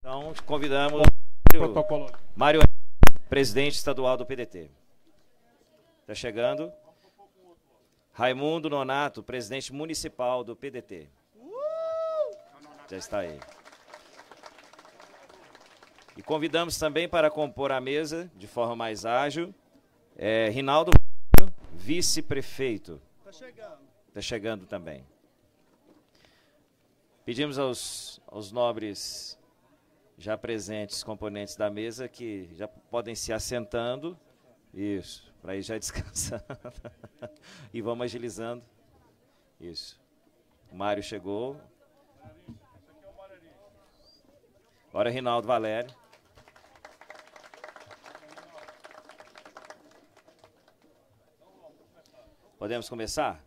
Então, convidamos Protocolo. Mário, presidente estadual do PDT. Está chegando. Raimundo Nonato, presidente municipal do PDT. Já está aí. E convidamos também para compor a mesa de forma mais ágil, é, Rinaldo, vice-prefeito. Tá chegando. Está chegando também. Pedimos aos, aos nobres já presentes componentes da mesa que já podem se assentando. Isso, para ir já descansando. e vamos agilizando. Isso. O Mário chegou. Agora Rinaldo Valério. Podemos começar?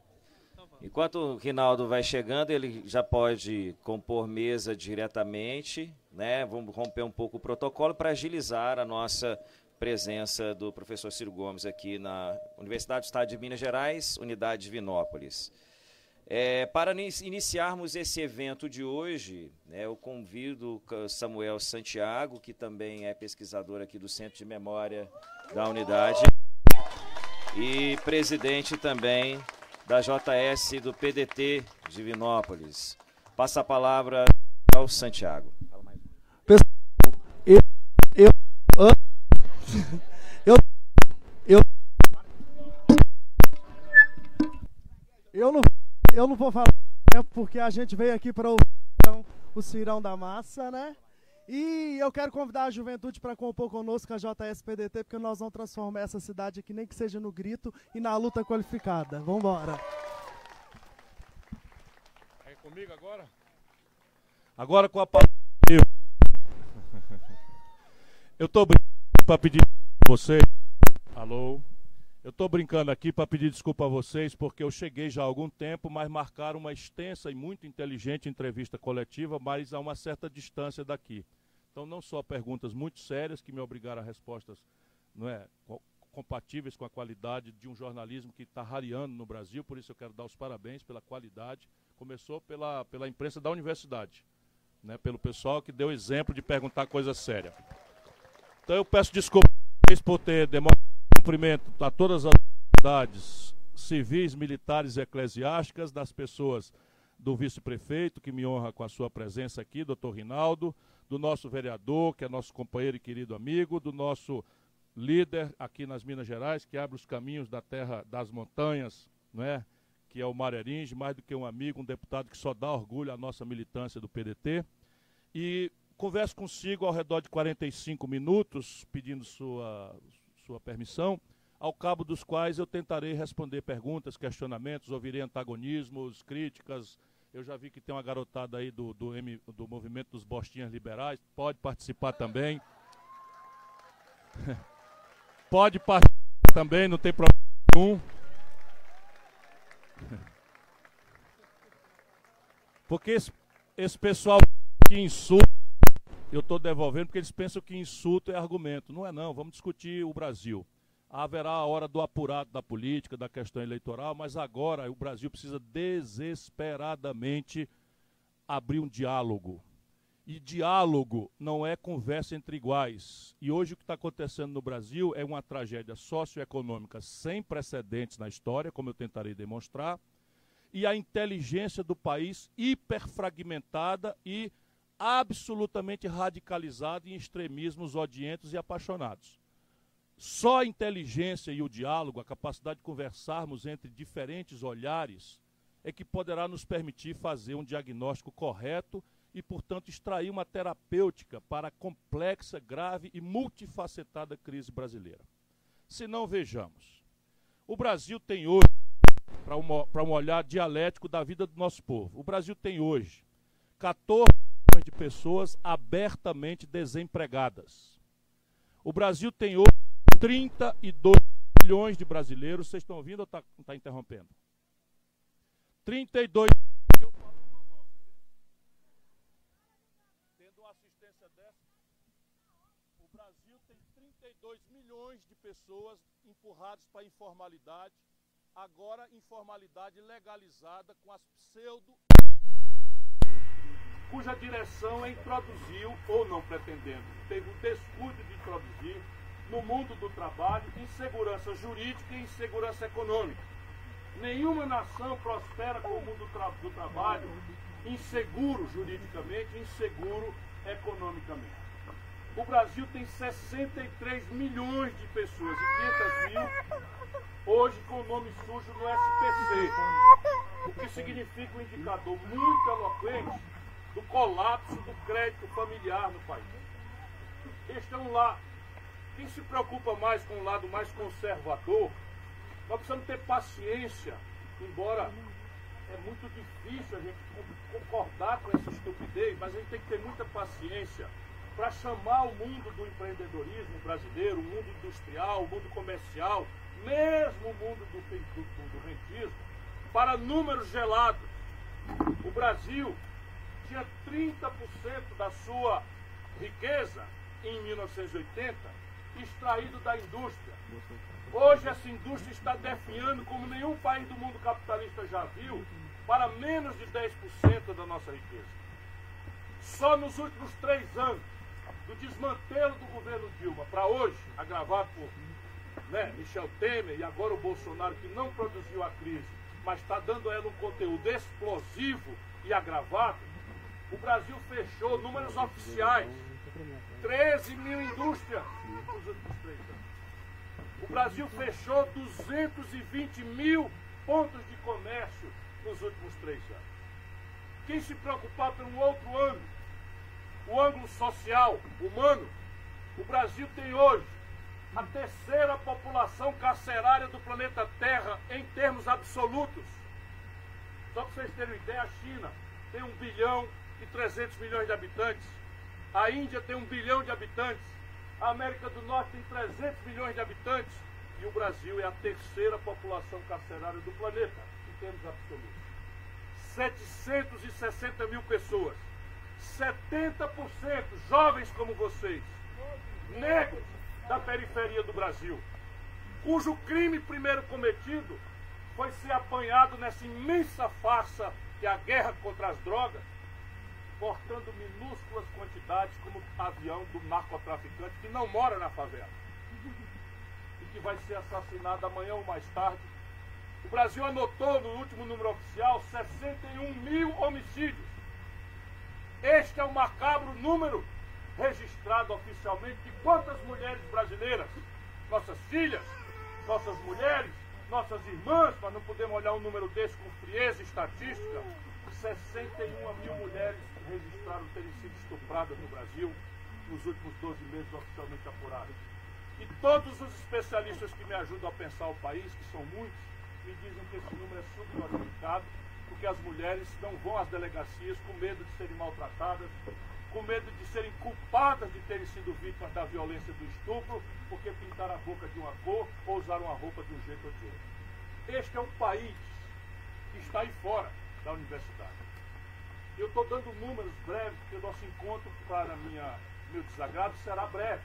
Enquanto o Rinaldo vai chegando, ele já pode compor mesa diretamente, né? Vamos romper um pouco o protocolo para agilizar a nossa presença do professor Ciro Gomes aqui na Universidade do Estado de Minas Gerais, Unidade de Vinópolis. É, para iniciarmos esse evento de hoje, né, eu convido Samuel Santiago, que também é pesquisador aqui do Centro de Memória da Unidade e presidente também da JS do PDT de Vinópolis. Passa a palavra ao Santiago. Eu não vou falar porque a gente veio aqui para ouvir o Cirão da Massa, né? E eu quero convidar a juventude para compor conosco a JSPDT, porque nós vamos transformar essa cidade aqui, nem que seja no grito e na luta qualificada. Vamos embora. É comigo agora? Agora com a palavra. Eu. Tô brincando para pedir a vocês. Alô? Eu estou brincando aqui para pedir desculpa a vocês, porque eu cheguei já há algum tempo, mas marcaram uma extensa e muito inteligente entrevista coletiva, mas a uma certa distância daqui. Então, não só perguntas muito sérias que me obrigaram a respostas não é, compatíveis com a qualidade de um jornalismo que está rareando no Brasil, por isso eu quero dar os parabéns pela qualidade. Começou pela, pela imprensa da universidade, né, pelo pessoal que deu exemplo de perguntar coisa séria. Então, eu peço desculpa por ter demorado cumprimento a todas as autoridades civis, militares e eclesiásticas, das pessoas do vice-prefeito, que me honra com a sua presença aqui, doutor Rinaldo, do nosso vereador, que é nosso companheiro e querido amigo, do nosso líder aqui nas Minas Gerais, que abre os caminhos da terra das montanhas, não é? que é o Mareringe, mais do que um amigo, um deputado que só dá orgulho à nossa militância do PDT. E converso consigo ao redor de 45 minutos, pedindo sua, sua permissão, ao cabo dos quais eu tentarei responder perguntas, questionamentos, ouvirei antagonismos, críticas. Eu já vi que tem uma garotada aí do, do, M, do movimento dos Bostinhas Liberais, pode participar também. pode participar também, não tem problema nenhum. Porque esse, esse pessoal que insulta eu estou devolvendo porque eles pensam que insulto é argumento. Não é não, vamos discutir o Brasil. Haverá a hora do apurado da política, da questão eleitoral, mas agora o Brasil precisa desesperadamente abrir um diálogo. E diálogo não é conversa entre iguais. E hoje o que está acontecendo no Brasil é uma tragédia socioeconômica sem precedentes na história, como eu tentarei demonstrar, e a inteligência do país hiperfragmentada e absolutamente radicalizado em extremismos odientos e apaixonados. Só a inteligência e o diálogo, a capacidade de conversarmos entre diferentes olhares, é que poderá nos permitir fazer um diagnóstico correto e, portanto, extrair uma terapêutica para a complexa, grave e multifacetada crise brasileira. Se não, vejamos. O Brasil tem hoje, para um, olhar dialético da vida do nosso povo, o Brasil tem hoje 14 de pessoas abertamente desempregadas. O Brasil tem hoje 32 milhões de brasileiros. Vocês estão ouvindo ou está tá interrompendo? 32 Tendo uma assistência dessa, o Brasil tem 32 milhões de pessoas empurradas para a informalidade, agora informalidade legalizada com as pseudo cuja direção é ou não pretendendo, teve o descuido de introduzir no mundo do trabalho insegurança jurídica e insegurança econômica. Nenhuma nação prospera com o mundo do, tra do trabalho inseguro juridicamente, inseguro economicamente. O Brasil tem 63 milhões de pessoas e 500 mil hoje com o nome sujo no SPC, o que significa um indicador muito eloquente do colapso do crédito familiar no país. Este é um lado. Quem se preocupa mais com o lado mais conservador, nós precisamos ter paciência, embora é muito difícil a gente concordar com essa estupidez, mas a gente tem que ter muita paciência para chamar o mundo do empreendedorismo brasileiro, o mundo industrial, o mundo comercial, mesmo o mundo do, do, do rentismo, para números gelados. O Brasil tinha 30% da sua riqueza em 1980 extraído da indústria. Hoje essa indústria está definhando como nenhum país do mundo capitalista já viu para menos de 10% da nossa riqueza. Só nos últimos três anos, do desmantelo do governo Dilma para hoje, agravado por né, Michel Temer e agora o Bolsonaro, que não produziu a crise, mas está dando a ela um conteúdo explosivo e agravado, o Brasil fechou números oficiais. 13 mil indústrias nos últimos três anos. O Brasil fechou 220 mil pontos de comércio nos últimos três anos. Quem se preocupar um outro ângulo, o ângulo social, humano, o Brasil tem hoje a terceira população carcerária do planeta Terra em termos absolutos. Só para vocês terem uma ideia, a China tem 1 bilhão e 300 milhões de habitantes. A Índia tem 1 bilhão de habitantes. A América do Norte tem 300 milhões de habitantes. E o Brasil é a terceira população carcerária do planeta, em termos absolutos. 760 mil pessoas. 70% jovens como vocês. Negros da periferia do Brasil. Cujo crime primeiro cometido foi ser apanhado nessa imensa farsa que é a guerra contra as drogas, portando minúsculas quantidades como avião do narcotraficante que não mora na favela e que vai ser assassinado amanhã ou mais tarde. O Brasil anotou no último número oficial 61 mil homicídios. Este é o macabro número registrado oficialmente de quantas mulheres brasileiras, nossas filhas, nossas mulheres, nossas irmãs, nós não podemos olhar um número desse com frieza estatística, 61 mil mulheres registraram terem sido estupradas no Brasil nos últimos 12 meses oficialmente apurados. E todos os especialistas que me ajudam a pensar o país, que são muitos, me dizem que esse número é subnotificado, porque as mulheres não vão às delegacias com medo de serem maltratadas, com medo de serem culpadas de terem sido vítimas da violência do estupro, porque pintaram a boca de uma cor ou usaram a roupa de um jeito ou de outro. Este é um país que está aí fora da universidade. Eu estou dando números breves, porque o nosso encontro, para minha, meu desagrado, será breve.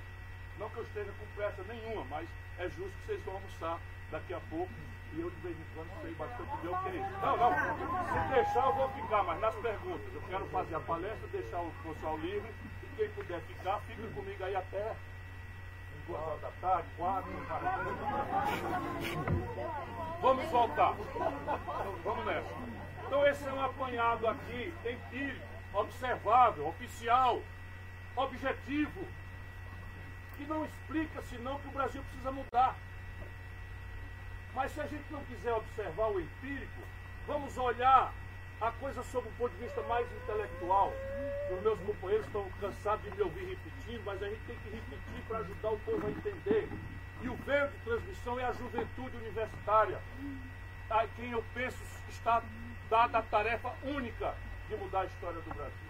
Não que eu esteja com pressa nenhuma, mas é justo que vocês vão almoçar daqui a pouco e eu de vez em quando sei bastante bem o que é isso. Não, não, se deixar eu vou ficar, mas nas perguntas. Eu quero fazer a palestra, deixar o pessoal livre e quem puder ficar, fica comigo aí até duas horas da tarde, quatro. Vamos voltar. Vamos nessa. Então esse é um apanhado aqui, empírico, observável, oficial, objetivo, que não explica senão que o Brasil precisa mudar. Mas se a gente não quiser observar o empírico, vamos olhar a coisa sob um ponto de vista mais intelectual. Os meus companheiros estão cansados de me ouvir repetindo, mas a gente tem que repetir para ajudar o povo a entender. E o veio de transmissão é a juventude universitária, a quem eu penso está dada a tarefa única de mudar a história do Brasil.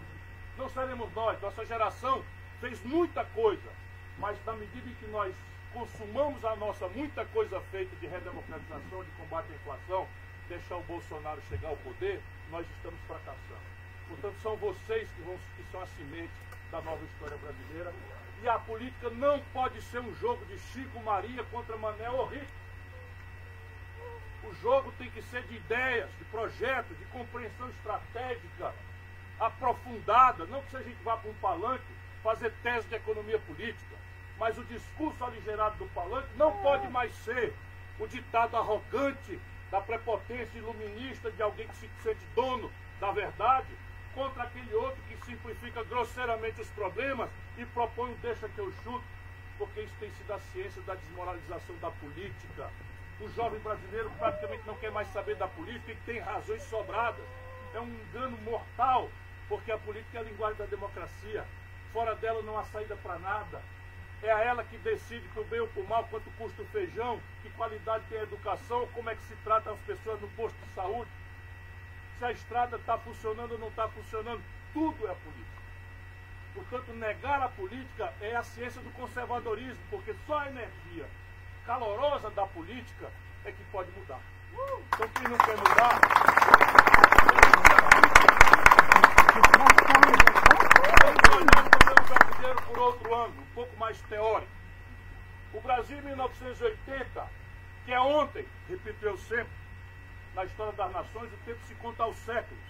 Não seremos nós, nossa geração fez muita coisa, mas na medida em que nós consumamos a nossa muita coisa feita de redemocratização, de combate à inflação, deixar o Bolsonaro chegar ao poder, nós estamos fracassando. Portanto, são vocês que, vão, que são a semente da nova história brasileira. E a política não pode ser um jogo de Chico Maria contra Manel ou Rico. O jogo tem que ser de ideias, de projetos, de compreensão estratégica aprofundada, não que a gente vá para um palanque fazer tese de economia política, mas o discurso aligerado do palanque não pode mais ser o ditado arrogante da prepotência iluminista de alguém que se sente dono da verdade, contra aquele outro que simplifica grosseiramente os problemas e propõe o deixa que eu chuto, porque isso tem sido a ciência da desmoralização da política. O jovem brasileiro praticamente não quer mais saber da política e tem razões sobradas. É um engano mortal, porque a política é a linguagem da democracia. Fora dela não há saída para nada. É a ela que decide que o bem ou o mal, quanto custa o feijão, que qualidade tem a educação, como é que se trata as pessoas no posto de saúde, se a estrada está funcionando ou não está funcionando. Tudo é política. Portanto, negar a política é a ciência do conservadorismo, porque só a energia calorosa da política é que pode mudar. Então, quem não quer mudar. brasileiro por outro ângulo, um pouco mais teórico. O Brasil em 1980, que é ontem, repito eu sempre, na história das nações, o tempo se conta aos séculos.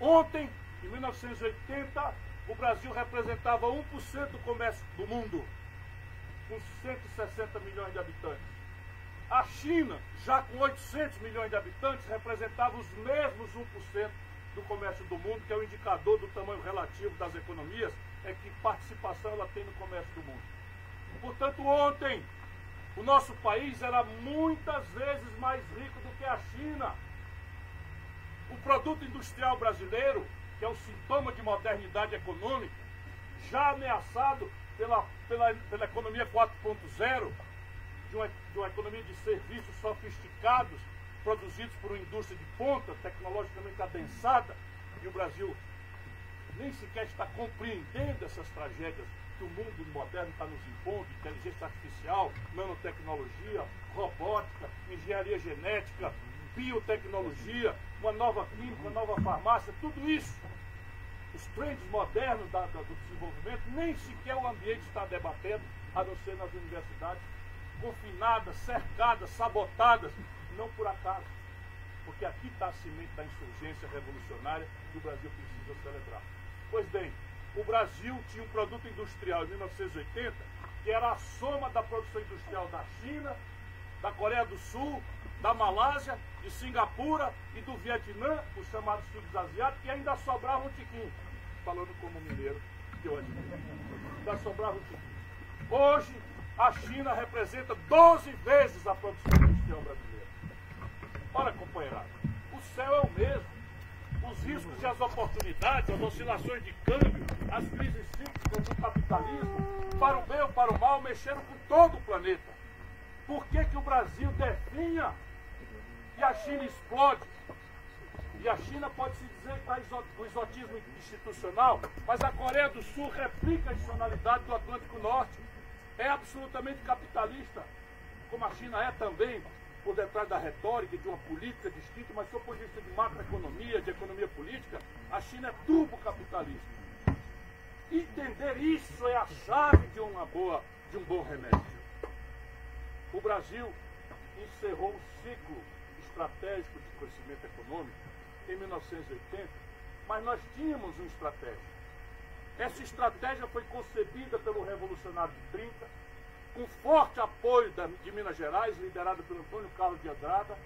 Ontem, em 1980, o Brasil representava 1% do comércio do mundo, com 160 milhões de habitantes. A China, já com 800 milhões de habitantes, representava os mesmos 1% do comércio do mundo, que é o indicador do tamanho relativo das economias, é que participação ela tem no comércio do mundo. Portanto, ontem, o nosso país era muitas vezes mais rico do que a China. O produto industrial brasileiro, que é o sintoma de modernidade econômica, já ameaçado pela, pela, pela economia 4.0, de uma, de uma economia de serviços sofisticados, produzidos por uma indústria de ponta, tecnologicamente adensada, e o Brasil nem sequer está compreendendo essas tragédias que o mundo moderno está nos impondo, inteligência artificial, nanotecnologia, robótica, engenharia genética, biotecnologia, uma nova química, uma nova farmácia, tudo isso. Os trends modernos da, da, do desenvolvimento, nem sequer o ambiente está debatendo, a não ser nas universidades, confinadas, cercadas, sabotadas, não por acaso. Porque aqui está a semente da insurgência revolucionária que o Brasil precisa celebrar. Pois bem, o Brasil tinha um produto industrial em 1980 que era a soma da produção industrial da China, da Coreia do Sul, da Malásia, de Singapura e do Vietnã, os chamados filhos asiáticos, e ainda sobrava um tiquinho. Falando como mineiro, que eu admiro. Sobrava um tiquinho. Hoje, a China representa 12 vezes a produção industrial brasileira. Olha, companheirada, o céu é o mesmo os riscos e as oportunidades, as oscilações de câmbio, as crises cíclicas do capitalismo, para o bem ou para o mal, mexeram com todo o planeta. Por que, que o Brasil definha e a China explode? E a China pode-se dizer que está o exotismo institucional, mas a Coreia do Sul replica a institucionalidade do Atlântico Norte. É absolutamente capitalista, como a China é também, por detrás da retórica de uma política distinta, mas do ponto de vista de macroeconomia, de economia política, a China é turbocapitalista. Entender isso é a chave de uma boa, de um bom remédio. O Brasil encerrou um ciclo estratégico de crescimento econômico em 1980, mas nós tínhamos uma estratégia. Essa estratégia foi concebida pelo revolucionário de 30, com forte apoio de Minas Gerais, liderado pelo Antônio Carlos de Andrada,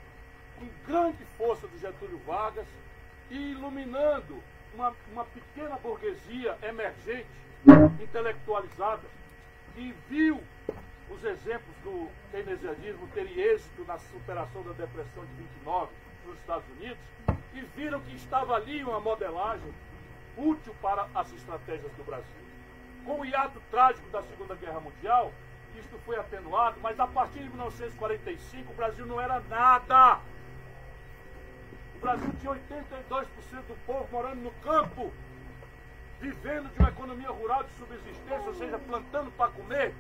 com grande força do Getúlio Vargas e iluminando uma, uma pequena burguesia emergente, intelectualizada, que viu os exemplos do keynesianismo terem êxito na superação da depressão de 29 nos Estados Unidos e viram que estava ali uma modelagem útil para as estratégias do Brasil. Com o hiato trágico da Segunda Guerra Mundial, isto foi atenuado, mas a partir de 1945 o Brasil não era nada. O Brasil tinha 82% do povo morando no campo, vivendo de uma economia rural de subsistência, ou seja, plantando para comer.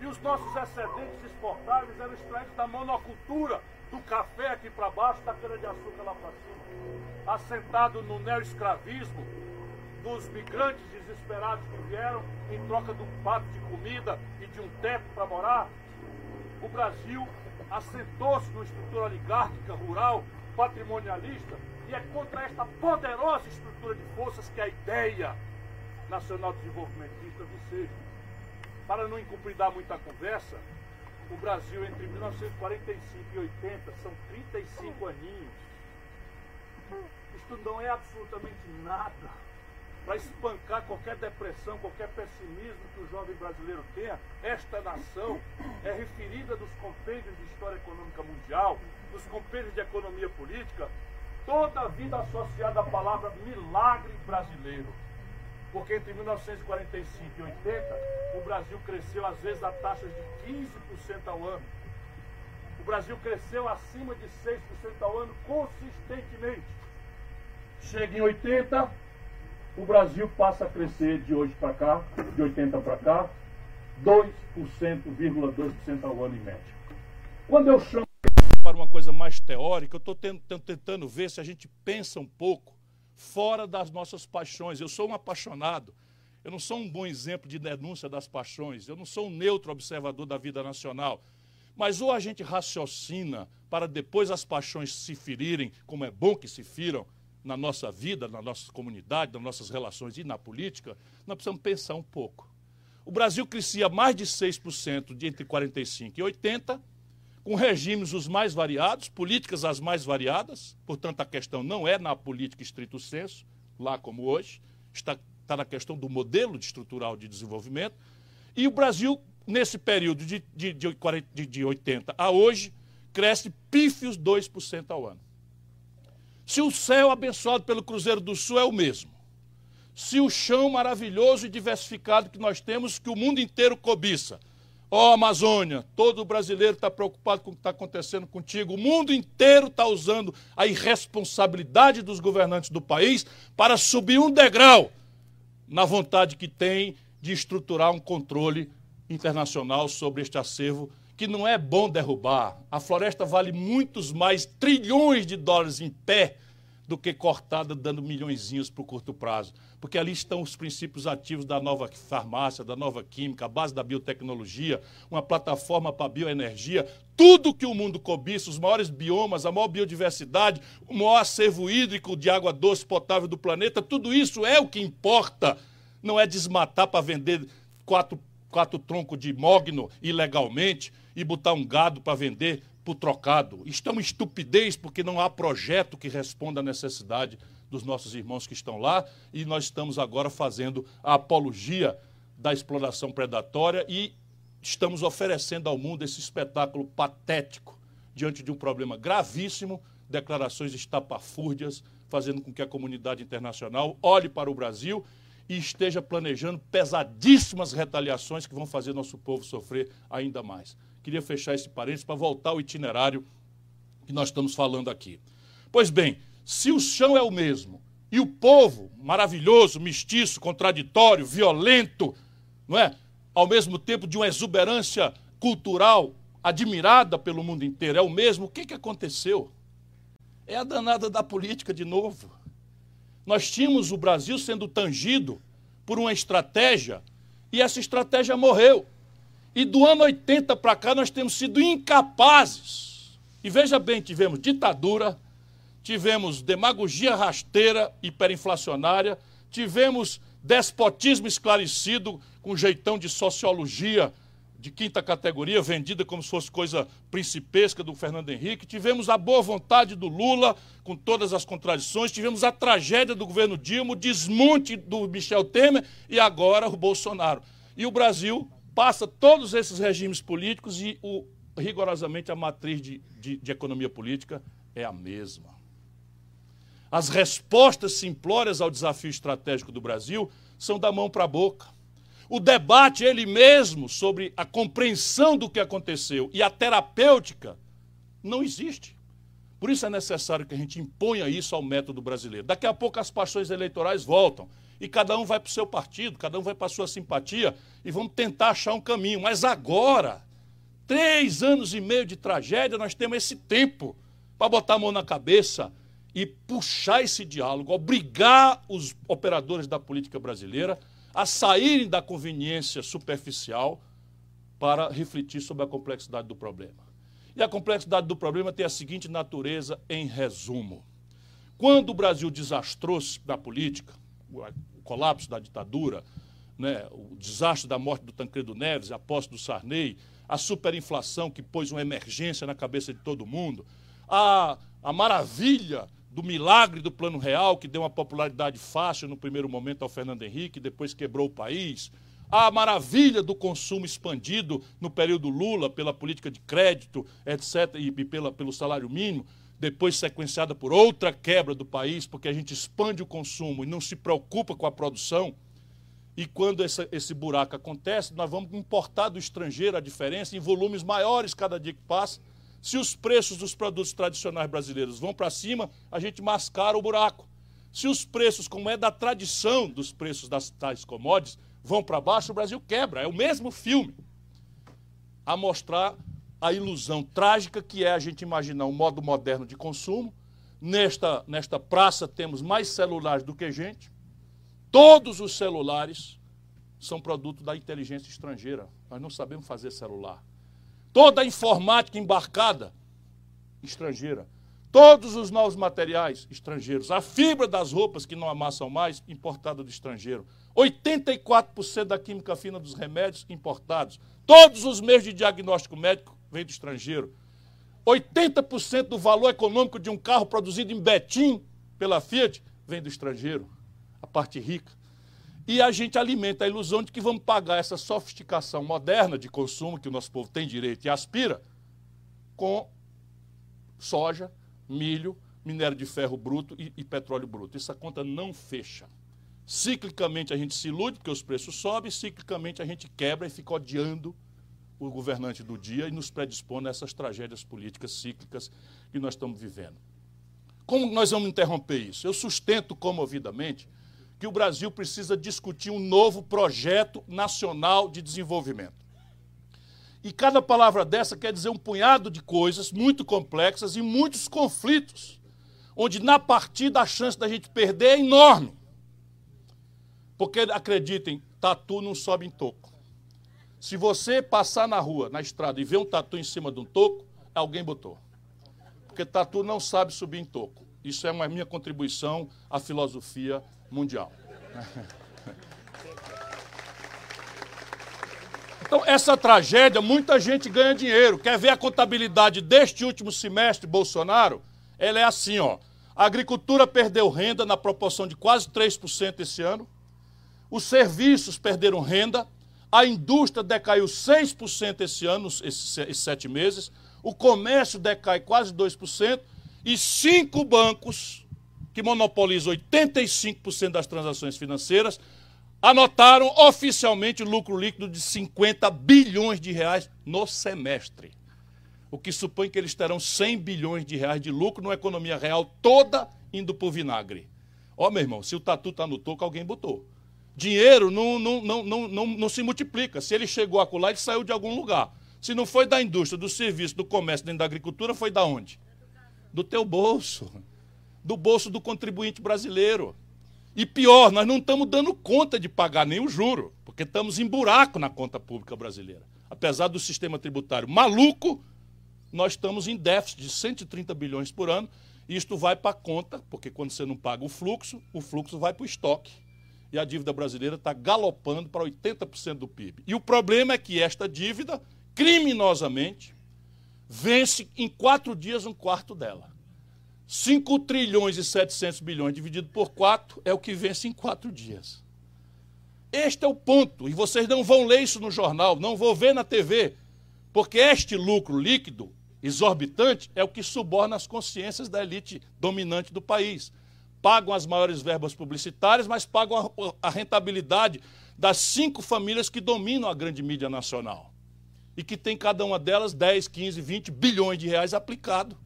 E os nossos excedentes exportáveis eram extraídos da monocultura, do café aqui para baixo, da cana-de-açúcar lá para cima. Assentado no neoescravismo, dos migrantes desesperados que vieram em troca de um prato de comida e de um teto para morar, o Brasil assentou-se numa estrutura oligárquica, rural, patrimonialista, E é contra esta poderosa estrutura de forças que a ideia nacional desenvolvimentista viceja. Para não incumpridar muita conversa, o Brasil entre 1945 e 80 são 35 aninhos. Isto não é absolutamente nada para espancar qualquer depressão, qualquer pessimismo que o jovem brasileiro tenha. Esta nação é referida nos compêndios de história econômica mundial, nos compêndios de economia política, toda a vida associada à palavra milagre brasileiro. Porque entre 1945 e 80, o Brasil cresceu às vezes a taxas de 15% ao ano. O Brasil cresceu acima de 6% ao ano consistentemente. Chega em 80, o Brasil passa a crescer de hoje para cá, de 80 para cá, 2,2% ao ano em média. Quando eu chamo para uma coisa mais teórica, eu estou tentando ver se a gente pensa um pouco fora das nossas paixões. Eu sou um apaixonado. Eu não sou um bom exemplo de denúncia das paixões. Eu não sou um neutro observador da vida nacional. Mas ou a gente raciocina para depois as paixões se ferirem, como é bom que se firam na nossa vida, na nossa comunidade, nas nossas relações e na política, nós precisamos pensar um pouco. O Brasil crescia mais de 6% de entre 45 e 80, com regimes os mais variados, políticas as mais variadas, portanto a questão não é na política estrito senso, lá como hoje, está, está na questão do modelo de estrutural de desenvolvimento, e o Brasil, nesse período de, de, de, 40, de 80 a hoje, cresce pífios 2% ao ano. Se o céu abençoado pelo Cruzeiro do Sul é o mesmo, se o chão maravilhoso e diversificado que nós temos, que o mundo inteiro cobiça, Ó oh, Amazônia, todo brasileiro está preocupado com o que está acontecendo contigo. O mundo inteiro está usando a irresponsabilidade dos governantes do país para subir um degrau na vontade que tem de estruturar um controle internacional sobre este acervo que não é bom derrubar. A floresta vale muitos mais trilhões de dólares em pé do que cortada dando milhõeszinhos para o curto prazo. Porque ali estão os princípios ativos da nova farmácia, da nova química, a base da biotecnologia, uma plataforma para a bioenergia, tudo que o mundo cobiça, os maiores biomas, a maior biodiversidade, o maior acervo hídrico de água doce potável do planeta, tudo isso é o que importa. Não é desmatar para vender quatro, quatro troncos de mogno ilegalmente e botar um gado para vender por trocado. Isto é uma estupidez porque não há projeto que responda à necessidade dos nossos irmãos que estão lá e nós estamos agora fazendo a apologia da exploração predatória e estamos oferecendo ao mundo esse espetáculo patético diante de um problema gravíssimo, declarações estapafúrdias, fazendo com que a comunidade internacional olhe para o Brasil e esteja planejando pesadíssimas retaliações que vão fazer nosso povo sofrer ainda mais. Queria fechar esse parênteses para voltar ao itinerário que nós estamos falando aqui. Pois bem, se o chão é o mesmo e o povo maravilhoso, mestiço, contraditório, violento, não é? Ao mesmo tempo de uma exuberância cultural admirada pelo mundo inteiro, é o mesmo, o que, que aconteceu? É a danada da política de novo. Nós tínhamos o Brasil sendo tangido por uma estratégia e essa estratégia morreu. E do ano 80 para cá nós temos sido incapazes. E veja bem, tivemos ditadura, tivemos demagogia rasteira, hiperinflacionária, tivemos despotismo esclarecido com jeitão de sociologia de quinta categoria, vendida como se fosse coisa principesca do Fernando Henrique. Tivemos a boa vontade do Lula, com todas as contradições. Tivemos a tragédia do governo Dilma, o desmonte do Michel Temer e agora o Bolsonaro. E o Brasil passa todos esses regimes políticos e o, rigorosamente a matriz de, de, de economia política é a mesma. As respostas simplórias ao desafio estratégico do Brasil são da mão para a boca. O debate, ele mesmo, sobre a compreensão do que aconteceu e a terapêutica, não existe. Por isso é necessário que a gente imponha isso ao método brasileiro. Daqui a pouco as paixões eleitorais voltam e cada um vai para o seu partido, cada um vai para a sua simpatia e vamos tentar achar um caminho. Mas agora, três anos e meio de tragédia, nós temos esse tempo para botar a mão na cabeça e puxar esse diálogo, obrigar os operadores da política brasileira a saírem da conveniência superficial para refletir sobre a complexidade do problema. E a complexidade do problema tem a seguinte natureza, em resumo. Quando o Brasil desastrou-se na política, o colapso da ditadura, né, o desastre da morte do Tancredo Neves, a posse do Sarney, a superinflação que pôs uma emergência na cabeça de todo mundo, a, a maravilha do milagre do Plano Real, que deu uma popularidade fácil no primeiro momento ao Fernando Henrique, depois quebrou o país, a maravilha do consumo expandido no período Lula pela política de crédito, etc., e pela, pelo salário mínimo, depois sequenciada por outra quebra do país, porque a gente expande o consumo e não se preocupa com a produção. E quando essa, esse buraco acontece, nós vamos importar do estrangeiro a diferença em volumes maiores cada dia que passa. Se os preços dos produtos tradicionais brasileiros vão para cima, a gente mascara o buraco. Se os preços, como é da tradição dos preços das tais commodities, vão para baixo, o Brasil quebra. É o mesmo filme. A mostrar a ilusão trágica que é a gente imaginar um modo moderno de consumo. Nesta, nesta praça temos mais celulares do que gente. Todos os celulares são produto da inteligência estrangeira. Nós não sabemos fazer celular. Toda a informática embarcada, estrangeira. Todos os novos materiais, estrangeiros. A fibra das roupas que não amassam mais, importada do estrangeiro. 84% da química fina dos remédios importados. Todos os meios de diagnóstico médico vêm do estrangeiro. 80% do valor econômico de um carro produzido em Betim pela Fiat vem do estrangeiro, a parte rica. E a gente alimenta a ilusão de que vamos pagar essa sofisticação moderna de consumo que o nosso povo tem direito e aspira com soja, milho, minério de ferro bruto e, e petróleo bruto. Essa conta não fecha. Ciclicamente a gente se ilude porque os preços sobem, ciclicamente a gente quebra e fica odiando o governante do dia e nos predispõe a essas tragédias políticas cíclicas que nós estamos vivendo. Como nós vamos interromper isso? Eu sustento comovidamente que o Brasil precisa discutir um novo projeto nacional de desenvolvimento. E cada palavra dessa quer dizer um punhado de coisas muito complexas e muitos conflitos, onde na partida a chance da gente perder é enorme. Porque acreditem, tatu não sobe em toco. Se você passar na rua, na estrada, e ver um tatu em cima de um toco, alguém botou. Porque tatu não sabe subir em toco. Isso é uma minha contribuição à filosofia mundial. Então, essa tragédia, muita gente ganha dinheiro. Quer ver a contabilidade deste último semestre, Bolsonaro? Ela é assim, ó. A agricultura perdeu renda na proporção de quase 3% esse ano os serviços perderam renda, a indústria decaiu 6% esse ano, esses, sete meses, o comércio decai quase 2%, e cinco bancos, que monopolizam 85% das transações financeiras, anotaram oficialmente lucro líquido de 50 bilhões de reais no semestre. O que supõe que eles terão 100 bilhões de reais de lucro numa economia real toda indo o vinagre. Ó, meu irmão, se o tatu está no toco, alguém botou. Dinheiro não, não, não, não, não, não se multiplica. Se ele chegou a colar, ele saiu de algum lugar. Se não foi da indústria, do serviço, do comércio, nem da agricultura, foi da onde? Do teu bolso. Do bolso do contribuinte brasileiro. E pior, nós não estamos dando conta de pagar nem o juro, porque estamos em buraco na conta pública brasileira. Apesar do sistema tributário maluco, nós estamos em déficit de 130 bilhões por ano, e isto vai para a conta, porque quando você não paga o fluxo, o fluxo vai para o estoque e a dívida brasileira está galopando para 80% do PIB. E o problema é que esta dívida, criminosamente, vence em quatro dias um quarto dela. 5 trilhões e 700 bilhões dividido por quatro é o que vence em quatro dias. Este é o ponto. E vocês não vão ler isso no jornal, não vão ver na TV, porque este lucro líquido exorbitante é o que suborna as consciências da elite dominante do país pagam as maiores verbas publicitárias, mas pagam a, a rentabilidade das cinco famílias que dominam a grande mídia nacional. E que tem cada uma delas 10, 15, 20 bilhões de reais aplicado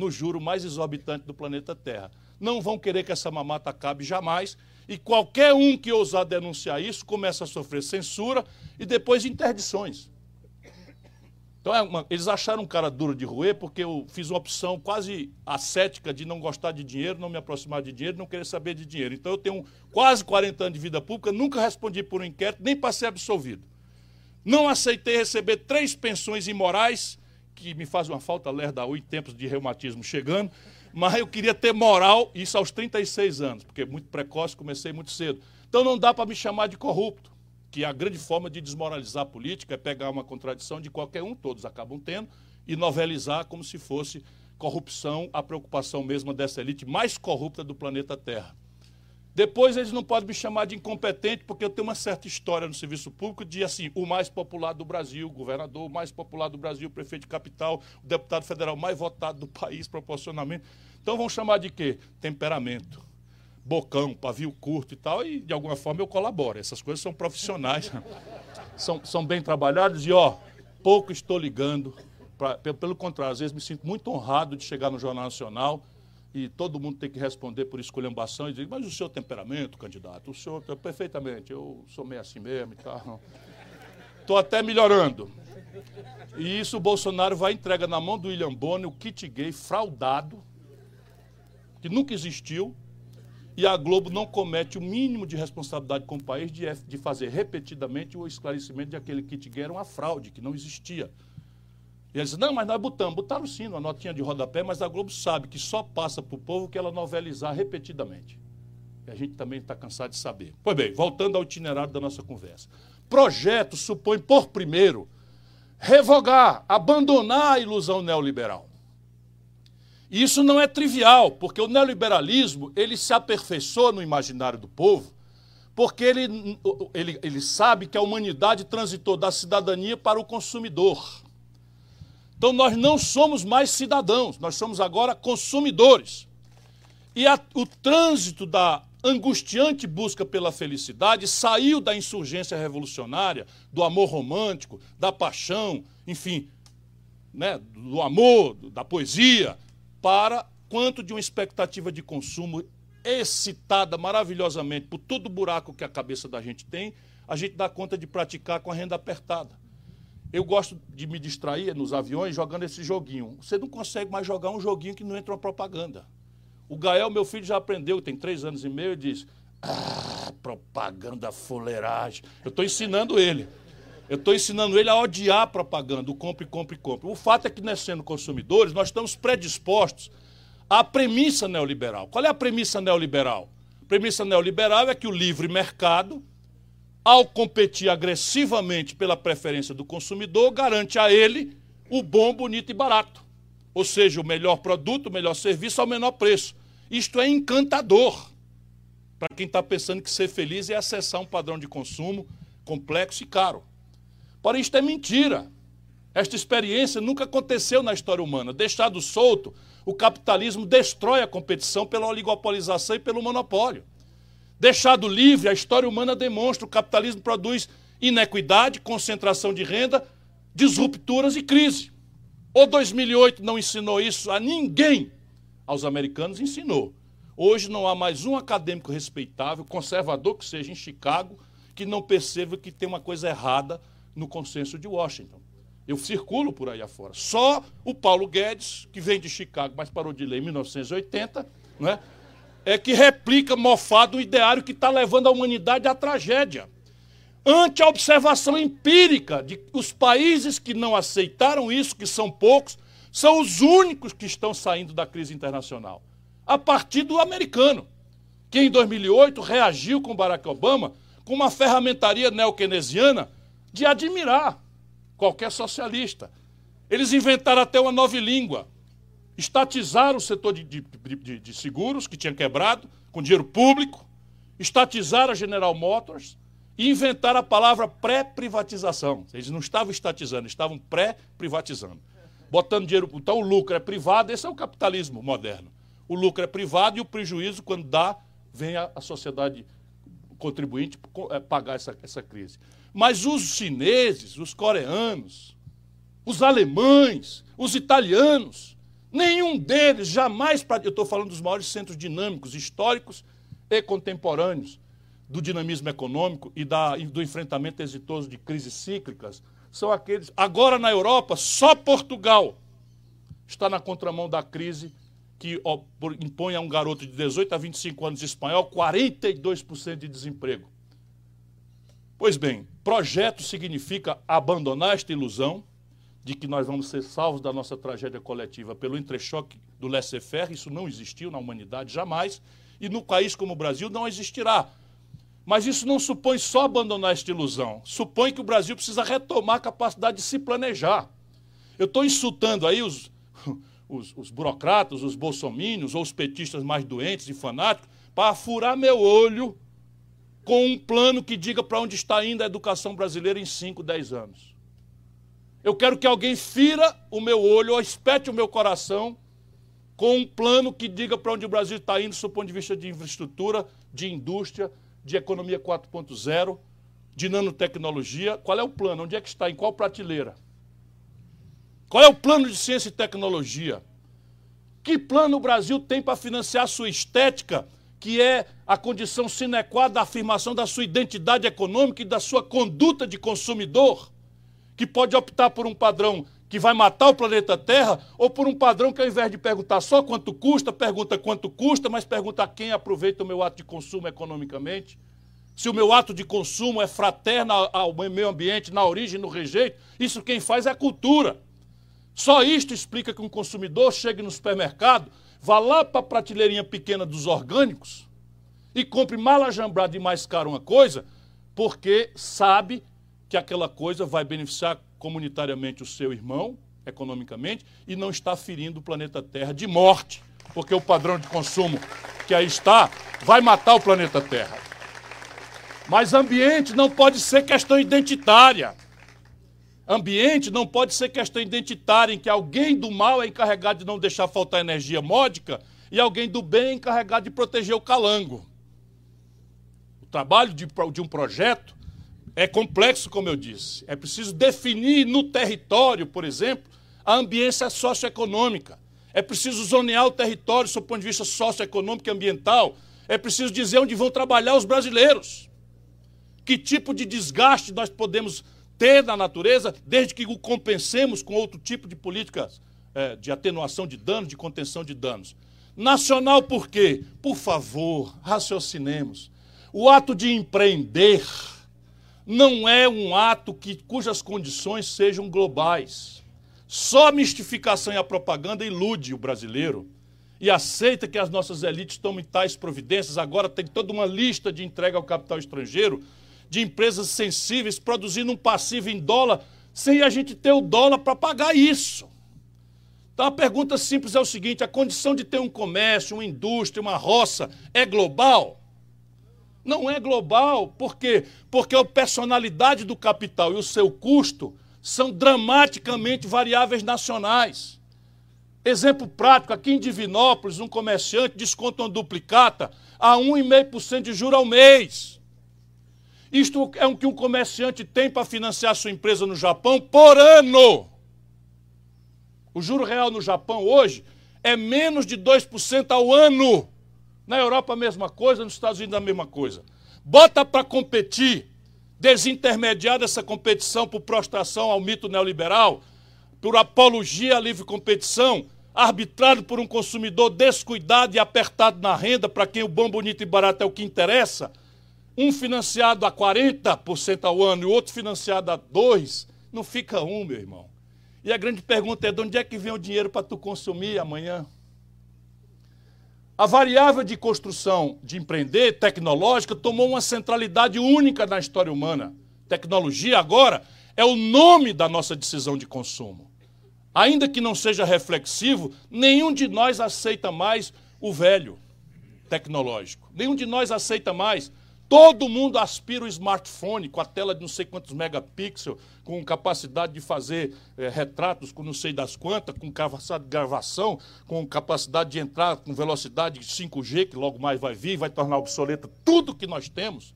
no juro mais exorbitante do planeta Terra. Não vão querer que essa mamata acabe jamais. E qualquer um que ousar denunciar isso começa a sofrer censura e depois interdições. Então, é uma, eles acharam um cara duro de roer porque eu fiz uma opção quase ascética de não gostar de dinheiro, não me aproximar de dinheiro, não querer saber de dinheiro. Então, eu tenho quase 40 anos de vida pública, nunca respondi por um inquérito, nem passei absolvido. Não aceitei receber três pensões imorais, que me faz uma falta lerda em tempos de reumatismo chegando, Mas eu queria ter moral, isso aos 36 anos, porque muito precoce, comecei muito cedo. Então não dá para me chamar de corrupto, que a grande forma de desmoralizar a política é pegar uma contradição de qualquer um, todos acabam tendo, e novelizar como se fosse corrupção a preocupação mesmo dessa elite mais corrupta do planeta Terra. Depois eles não podem me chamar de incompetente, porque eu tenho uma certa história no serviço público de assim, o mais popular do Brasil, governador o mais popular do Brasil, prefeito de capital, o deputado federal mais votado do país proporcionalmente. Então vão chamar de quê? Temperamento. Bocão, pavio curto e tal, e de alguma forma eu colaboro. Essas coisas são profissionais, são, são bem trabalhadas e, ó, pouco estou ligando. Pra, pelo contrário, às vezes me sinto muito honrado de chegar no Jornal Nacional e todo mundo tem que responder por esculhambação e dizer, mas o seu temperamento, candidato, o senhor perfeitamente, eu sou meio assim mesmo e tal. Estou até melhorando. E isso o Bolsonaro vai entregar na mão do William Bonner o kit gay fraudado, que nunca existiu, e a Globo não comete o mínimo de responsabilidade com o país de, de fazer repetidamente o esclarecimento de aquele kit gay era uma fraude, que não existia. E eles não, mas nós botamos. Botaram sim, uma notinha de rodapé, mas a Globo sabe que só passa para o povo que ela novelizar repetidamente. E a gente também está cansado de saber. Pois bem, voltando ao itinerário da nossa conversa. Projeto supõe, por primeiro, revogar, abandonar a ilusão neoliberal. E isso não é trivial, porque o neoliberalismo ele se aperfeiçoa no imaginário do povo, porque ele, ele, ele sabe que a humanidade transitou da cidadania para o consumidor. Então nós não somos mais cidadãos, nós somos agora consumidores. E a, o trânsito da angustiante busca pela felicidade saiu da insurgência revolucionária, do amor romântico, da paixão, enfim, né, do amor, da poesia, para quanto de uma expectativa de consumo excitada maravilhosamente por todo o buraco que a cabeça da gente tem, a gente dá conta de praticar com a renda apertada. Eu gosto de me distrair nos aviões jogando esse joguinho. Você não consegue mais jogar um joguinho que não entra uma propaganda. O Gael, meu filho, já aprendeu, tem três anos e meio, e diz: Ah, propaganda fuleiragem. Eu estou ensinando ele. Eu estou ensinando ele a odiar a propaganda, o compre, compre, compre. O fato é que, nós sendo consumidores, nós estamos predispostos à premissa neoliberal. Qual é a premissa neoliberal? A premissa neoliberal é que o livre mercado ao competir agressivamente pela preferência do consumidor, garante a ele o bom, bonito e barato. Ou seja, o melhor produto, o melhor serviço ao menor preço. Isto é encantador para quem está pensando que ser feliz é acessar um padrão de consumo complexo e caro. Porém, isto é mentira. Esta experiência nunca aconteceu na história humana. Deixado solto, o capitalismo destrói a competição pela oligopolização e pelo monopólio. Deixado livre, a história humana demonstra o capitalismo produz inequidade, concentração de renda, disrupturas e crise. O 2008 não ensinou isso a ninguém. Aos americanos ensinou. Hoje não há mais um acadêmico respeitável, conservador que seja em Chicago, que não perceba que tem uma coisa errada no consenso de Washington. Eu circulo por aí afora. Só o Paulo Guedes, que vem de Chicago, mas parou de ler em 1980, não é? que replica mofado o ideário que está levando a humanidade à tragédia. Ante a observação empírica de que os países que não aceitaram isso, que são poucos, são os únicos que estão saindo da crise internacional. A partir do americano, que em 2008 reagiu com Barack Obama com uma ferramentaria neokeynesiana de admirar qualquer socialista. Eles inventaram até uma nova língua, estatizaram o setor de, de, de, de seguros, que tinha quebrado, com dinheiro público, estatizaram a General Motors e inventaram a palavra pré-privatização. Eles não estavam estatizando, estavam pré-privatizando. Botando dinheiro. Então o lucro é privado, esse é o capitalismo moderno. O lucro é privado e o prejuízo, quando dá, vem a, a sociedade contribuinte é, pagar essa, essa crise. Mas os chineses, os coreanos, os alemães, os italianos, Nenhum deles jamais, eu estou falando dos maiores centros dinâmicos, históricos e contemporâneos do dinamismo econômico e da, do enfrentamento exitoso de crises cíclicas, são aqueles. Agora na Europa, só Portugal está na contramão da crise que impõe a um garoto de 18 a 25 anos espanhol 42% de desemprego. Pois bem, projeto significa abandonar esta ilusão, de que nós vamos ser salvos da nossa tragédia coletiva pelo entrechoque do laissez-faire, isso não existiu na humanidade jamais, e no país como o Brasil não existirá. Mas isso não supõe só abandonar esta ilusão, supõe que o Brasil precisa retomar a capacidade de se planejar. Eu estou insultando aí os, os, os burocratas, os bolsomínios ou os petistas mais doentes e fanáticos para furar meu olho com um plano que diga para onde está indo a educação brasileira em 5, 10 anos. Eu quero que alguém fira o meu olho ou espete o meu coração com um plano que diga para onde o Brasil está indo, do ponto de vista de infraestrutura, de indústria, de economia 4.0, de nanotecnologia. Qual é o plano? Onde é que está? Em qual prateleira? Qual é o plano de ciência e tecnologia? Que plano o Brasil tem para financiar a sua estética, que é a condição sine qua da afirmação da sua identidade econômica e da sua conduta de consumidor? Que pode optar por um padrão que vai matar o planeta Terra, ou por um padrão que, ao invés de perguntar só quanto custa, pergunta quanto custa, mas pergunta a quem aproveita o meu ato de consumo economicamente. Se o meu ato de consumo é fraterno ao meio ambiente, na origem, no rejeito, isso quem faz é a cultura. Só isto explica que um consumidor chegue no supermercado, vá lá para a prateleirinha pequena dos orgânicos e compre malajambrado e mais caro uma coisa, porque sabe que aquela coisa vai beneficiar comunitariamente o seu irmão, economicamente, e não está ferindo o planeta Terra de morte, porque o padrão de consumo que aí está vai matar o planeta Terra. Mas ambiente não pode ser questão identitária. Ambiente não pode ser questão identitária em que alguém do mal é encarregado de não deixar faltar energia módica e alguém do bem é encarregado de proteger o calango. O trabalho de, de um projeto é complexo, como eu disse. É preciso definir no território, por exemplo, a ambiência socioeconômica. É preciso zonear o território do ponto de vista socioeconômico e ambiental. É preciso dizer onde vão trabalhar os brasileiros. Que tipo de desgaste nós podemos ter na natureza, desde que o compensemos com outro tipo de políticas é, de atenuação de danos, de contenção de danos. Nacional por quê? Por favor, raciocinemos. O ato de empreender não é um ato que, cujas condições sejam globais. Só a mistificação e a propaganda ilude o brasileiro e aceita que as nossas elites tomem tais providências. Agora tem toda uma lista de entrega ao capital estrangeiro de empresas sensíveis produzindo um passivo em dólar sem a gente ter o dólar para pagar isso. Então a pergunta simples é o seguinte: a condição de ter um comércio, uma indústria, uma roça é global? Não é global. Por quê? Porque a personalidade do capital e o seu custo são dramaticamente variáveis nacionais. Exemplo prático, aqui em Divinópolis, um comerciante desconta uma duplicata a 1,5% de juro ao mês. Isto é o que um comerciante tem para financiar sua empresa no Japão por ano. O juro real no Japão hoje é menos de 2% ao ano. Na Europa a mesma coisa, nos Estados Unidos a mesma coisa. Bota para competir, desintermediar essa competição por prostração ao mito neoliberal, por apologia à livre competição, arbitrado por um consumidor descuidado e apertado na renda, para quem o bom, bonito e barato é o que interessa, um financiado a 40% ao ano e o outro financiado a 2%, não fica um, meu irmão. E a grande pergunta é: de onde é que vem o dinheiro para tu consumir amanhã? A variável de construção de empreender tecnológica tomou uma centralidade única na história humana. Tecnologia agora é o nome da nossa decisão de consumo. Ainda que não seja reflexivo, nenhum de nós aceita mais o velho tecnológico. Nenhum de nós aceita mais Todo mundo aspira o smartphone com a tela de não sei quantos megapixels, com capacidade de fazer é, retratos com não sei das quantas, com capacidade de gravação, com capacidade de entrar com velocidade 5G, que logo mais vai vir, vai tornar obsoleta tudo que nós temos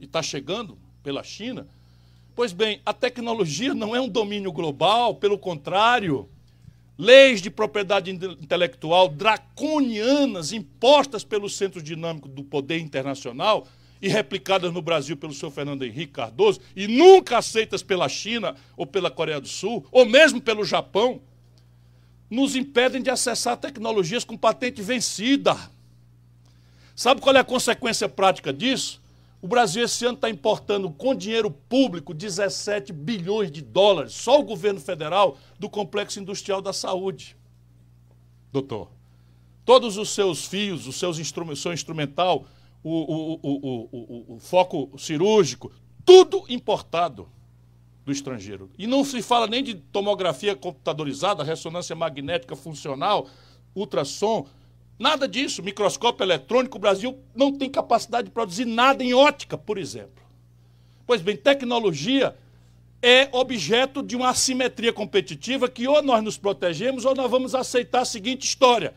e está chegando pela China. Pois bem, a tecnologia não é um domínio global, pelo contrário. Leis de propriedade intelectual draconianas impostas pelo Centro Dinâmico do Poder Internacional e replicadas no Brasil pelo senhor Fernando Henrique Cardoso e nunca aceitas pela China ou pela Coreia do Sul, ou mesmo pelo Japão, nos impedem de acessar tecnologias com patente vencida. Sabe qual é a consequência prática disso? O Brasil esse ano está importando com dinheiro público 17 bilhões de dólares, só o governo federal, do complexo industrial da saúde. Doutor, todos os seus fios, os seus instrumentos, seu instrumental, o, o, o, o, foco cirúrgico, tudo importado do estrangeiro. E não se fala nem de tomografia computadorizada, ressonância magnética funcional, ultrassom, nada disso. Microscópio eletrônico, o Brasil não tem capacidade de produzir nada em ótica, por exemplo. Pois bem, tecnologia é objeto de uma assimetria competitiva que ou nós nos protegemos ou nós vamos aceitar a seguinte história.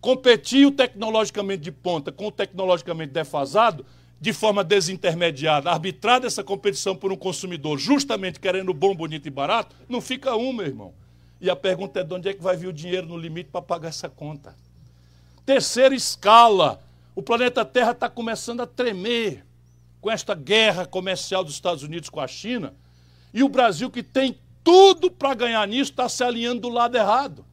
Competir o tecnologicamente de ponta com o tecnologicamente defasado de forma desintermediada, arbitrar essa competição por um consumidor, justamente querendo bom, bonito e barato, não fica um, meu irmão. E a pergunta é de onde é que vai vir o dinheiro no limite para pagar essa conta? Terceira escala. O planeta Terra está começando a tremer com esta guerra comercial dos Estados Unidos com a China. E o Brasil, que tem tudo para ganhar nisso, está se alinhando do lado errado.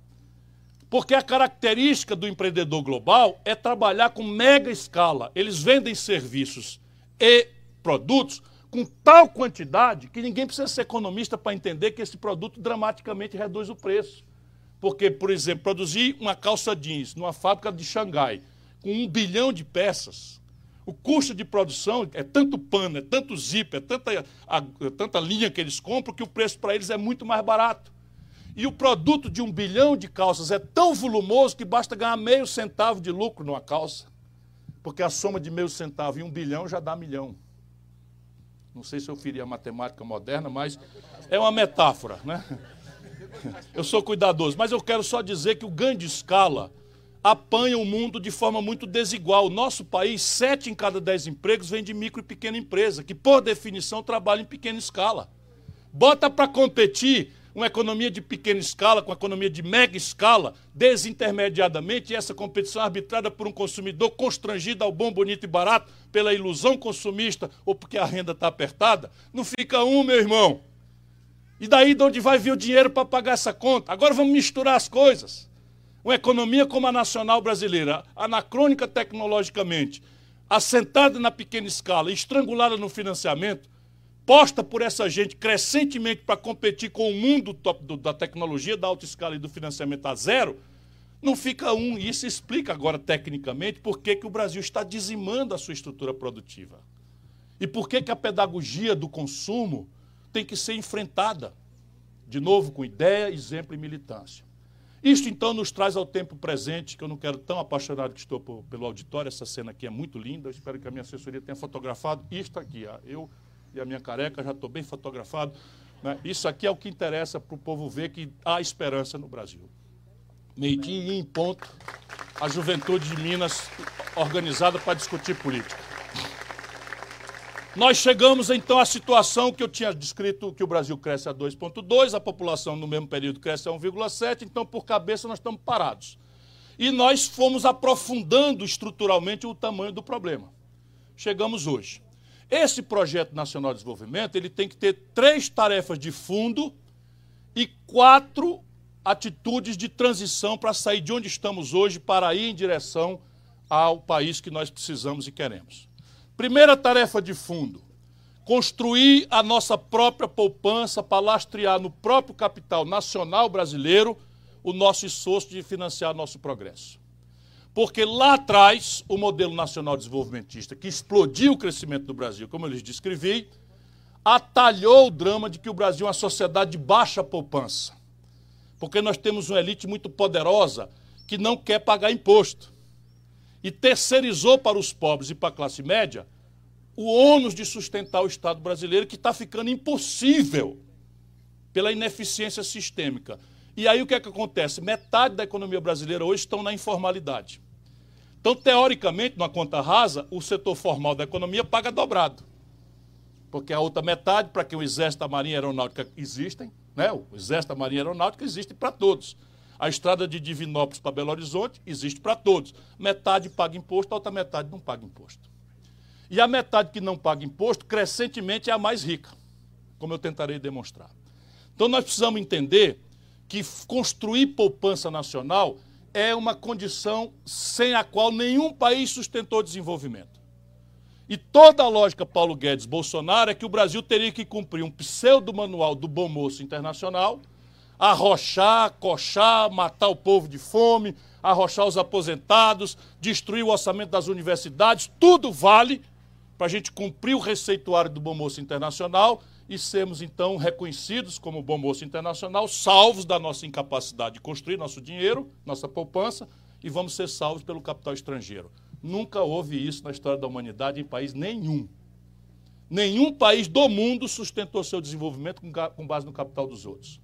Porque a característica do empreendedor global é trabalhar com mega escala. Eles vendem serviços e produtos com tal quantidade que ninguém precisa ser economista para entender que esse produto dramaticamente reduz o preço. Porque, por exemplo, produzir uma calça jeans numa fábrica de Xangai com um bilhão de peças, o custo de produção é tanto pano, é tanto zip, é tanta, a, tanta linha que eles compram que o preço para eles é muito mais barato. E o produto de um bilhão de calças é tão volumoso que basta ganhar meio centavo de lucro numa calça. Porque a soma de meio centavo e um bilhão já dá milhão. Não sei se eu firia a matemática moderna, mas é uma metáfora, né? Eu sou cuidadoso, mas eu quero só dizer que o ganho de escala apanha o mundo de forma muito desigual. Nosso país, sete em cada dez empregos vem de micro e pequena empresa, que por definição trabalha em pequena escala. Bota para competir uma economia de pequena escala com uma economia de mega escala, desintermediadamente, e essa competição arbitrada por um consumidor constrangido ao bom, bonito e barato, pela ilusão consumista ou porque a renda está apertada, não fica um, meu irmão. E daí de onde vai vir o dinheiro para pagar essa conta? Agora vamos misturar as coisas. Uma economia como a nacional brasileira, anacrônica tecnologicamente, assentada na pequena escala, estrangulada no financiamento, posta por essa gente crescentemente para competir com o mundo top do, da tecnologia, da alta escala e do financiamento a zero, não fica um. E isso explica agora, tecnicamente, por que, que o Brasil está dizimando a sua estrutura produtiva. E por que, que a pedagogia do consumo tem que ser enfrentada, de novo, com ideia, exemplo e militância. Isto, então, nos traz ao tempo presente, que eu não quero tão apaixonado que estou por, pelo auditório, essa cena aqui é muito linda, eu espero que a minha assessoria tenha fotografado isto aqui. Eu e a minha careca, já estou bem fotografado. Né? Isso aqui é o que interessa para o povo ver que há esperança no Brasil. Meio-dia em ponto, a juventude de Minas organizada para discutir política. Nós chegamos então à situação que eu tinha descrito que o Brasil cresce a 2,2, a população no mesmo período cresce a 1,7, então por cabeça nós estamos parados. E nós fomos aprofundando estruturalmente o tamanho do problema. Chegamos hoje. Esse projeto nacional de desenvolvimento ele tem que ter três tarefas de fundo e quatro atitudes de transição para sair de onde estamos hoje para ir em direção ao país que nós precisamos e queremos. Primeira tarefa de fundo: construir a nossa própria poupança para lastrear no próprio capital nacional brasileiro o nosso esforço de financiar nosso progresso. Porque lá atrás, o modelo nacional desenvolvimentista, que explodiu o crescimento do Brasil, como eu lhes descrevi, atalhou o drama de que o Brasil é uma sociedade de baixa poupança. Porque nós temos uma elite muito poderosa que não quer pagar imposto. E terceirizou para os pobres e para a classe média o ônus de sustentar o Estado brasileiro, que está ficando impossível pela ineficiência sistêmica. E aí o que é que acontece? Metade da economia brasileira hoje estão na informalidade. Então, teoricamente, numa conta rasa, o setor formal da economia paga dobrado. Porque a outra metade, para que o Exército, a Marinha Aeronáutica existem, né? o Exército, a Marinha Aeronáutica existe para todos. A estrada de Divinópolis para Belo Horizonte existe para todos. Metade paga imposto, a outra metade não paga imposto. E a metade que não paga imposto, crescentemente, é a mais rica, como eu tentarei demonstrar. Então, nós precisamos entender que construir poupança nacional é uma condição sem a qual nenhum país sustentou desenvolvimento. E toda a lógica Paulo Guedes Bolsonaro é que o Brasil teria que cumprir um pseudo manual do bom moço internacional, arrochar, coxar, matar o povo de fome, arrochar os aposentados, destruir o orçamento das universidades, tudo vale para a gente cumprir o receituário do bom moço internacional e sermos então reconhecidos como bom moço internacional, salvos da nossa incapacidade de construir nosso dinheiro, nossa poupança, e vamos ser salvos pelo capital estrangeiro. Nunca houve isso na história da humanidade em país nenhum. Nenhum país do mundo sustentou seu desenvolvimento com base no capital dos outros.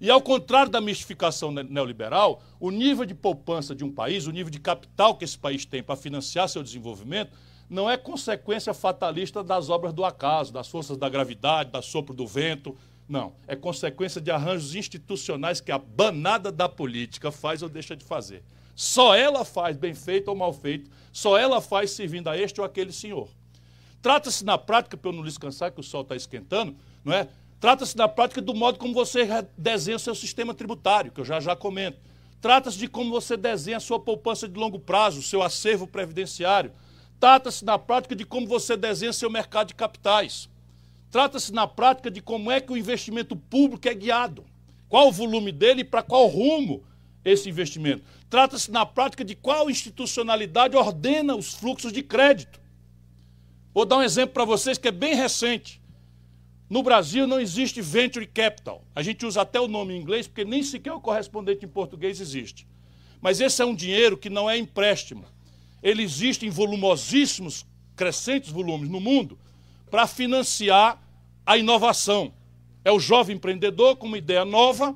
E ao contrário da mistificação neoliberal, o nível de poupança de um país, o nível de capital que esse país tem para financiar seu desenvolvimento, não é consequência fatalista das obras do acaso, das forças da gravidade, da sopro do vento. Não. É consequência de arranjos institucionais que a banada da política faz ou deixa de fazer. Só ela faz bem feito ou mal feito, só ela faz servindo a este ou aquele senhor. Trata-se na prática, para eu não lhes cansar que o sol está esquentando, não é? Trata-se na prática do modo como você desenha o seu sistema tributário, que eu já já comento. Trata-se de como você desenha a sua poupança de longo prazo, o seu acervo previdenciário. Trata-se na prática de como você desenha seu mercado de capitais. Trata-se na prática de como é que o investimento público é guiado. Qual o volume dele e para qual rumo esse investimento. Trata-se na prática de qual institucionalidade ordena os fluxos de crédito. Vou dar um exemplo para vocês que é bem recente. No Brasil não existe venture capital. A gente usa até o nome em inglês porque nem sequer o correspondente em português existe. Mas esse é um dinheiro que não é empréstimo ele existe em volumosíssimos, crescentes volumes no mundo, para financiar a inovação. É o jovem empreendedor com uma ideia nova,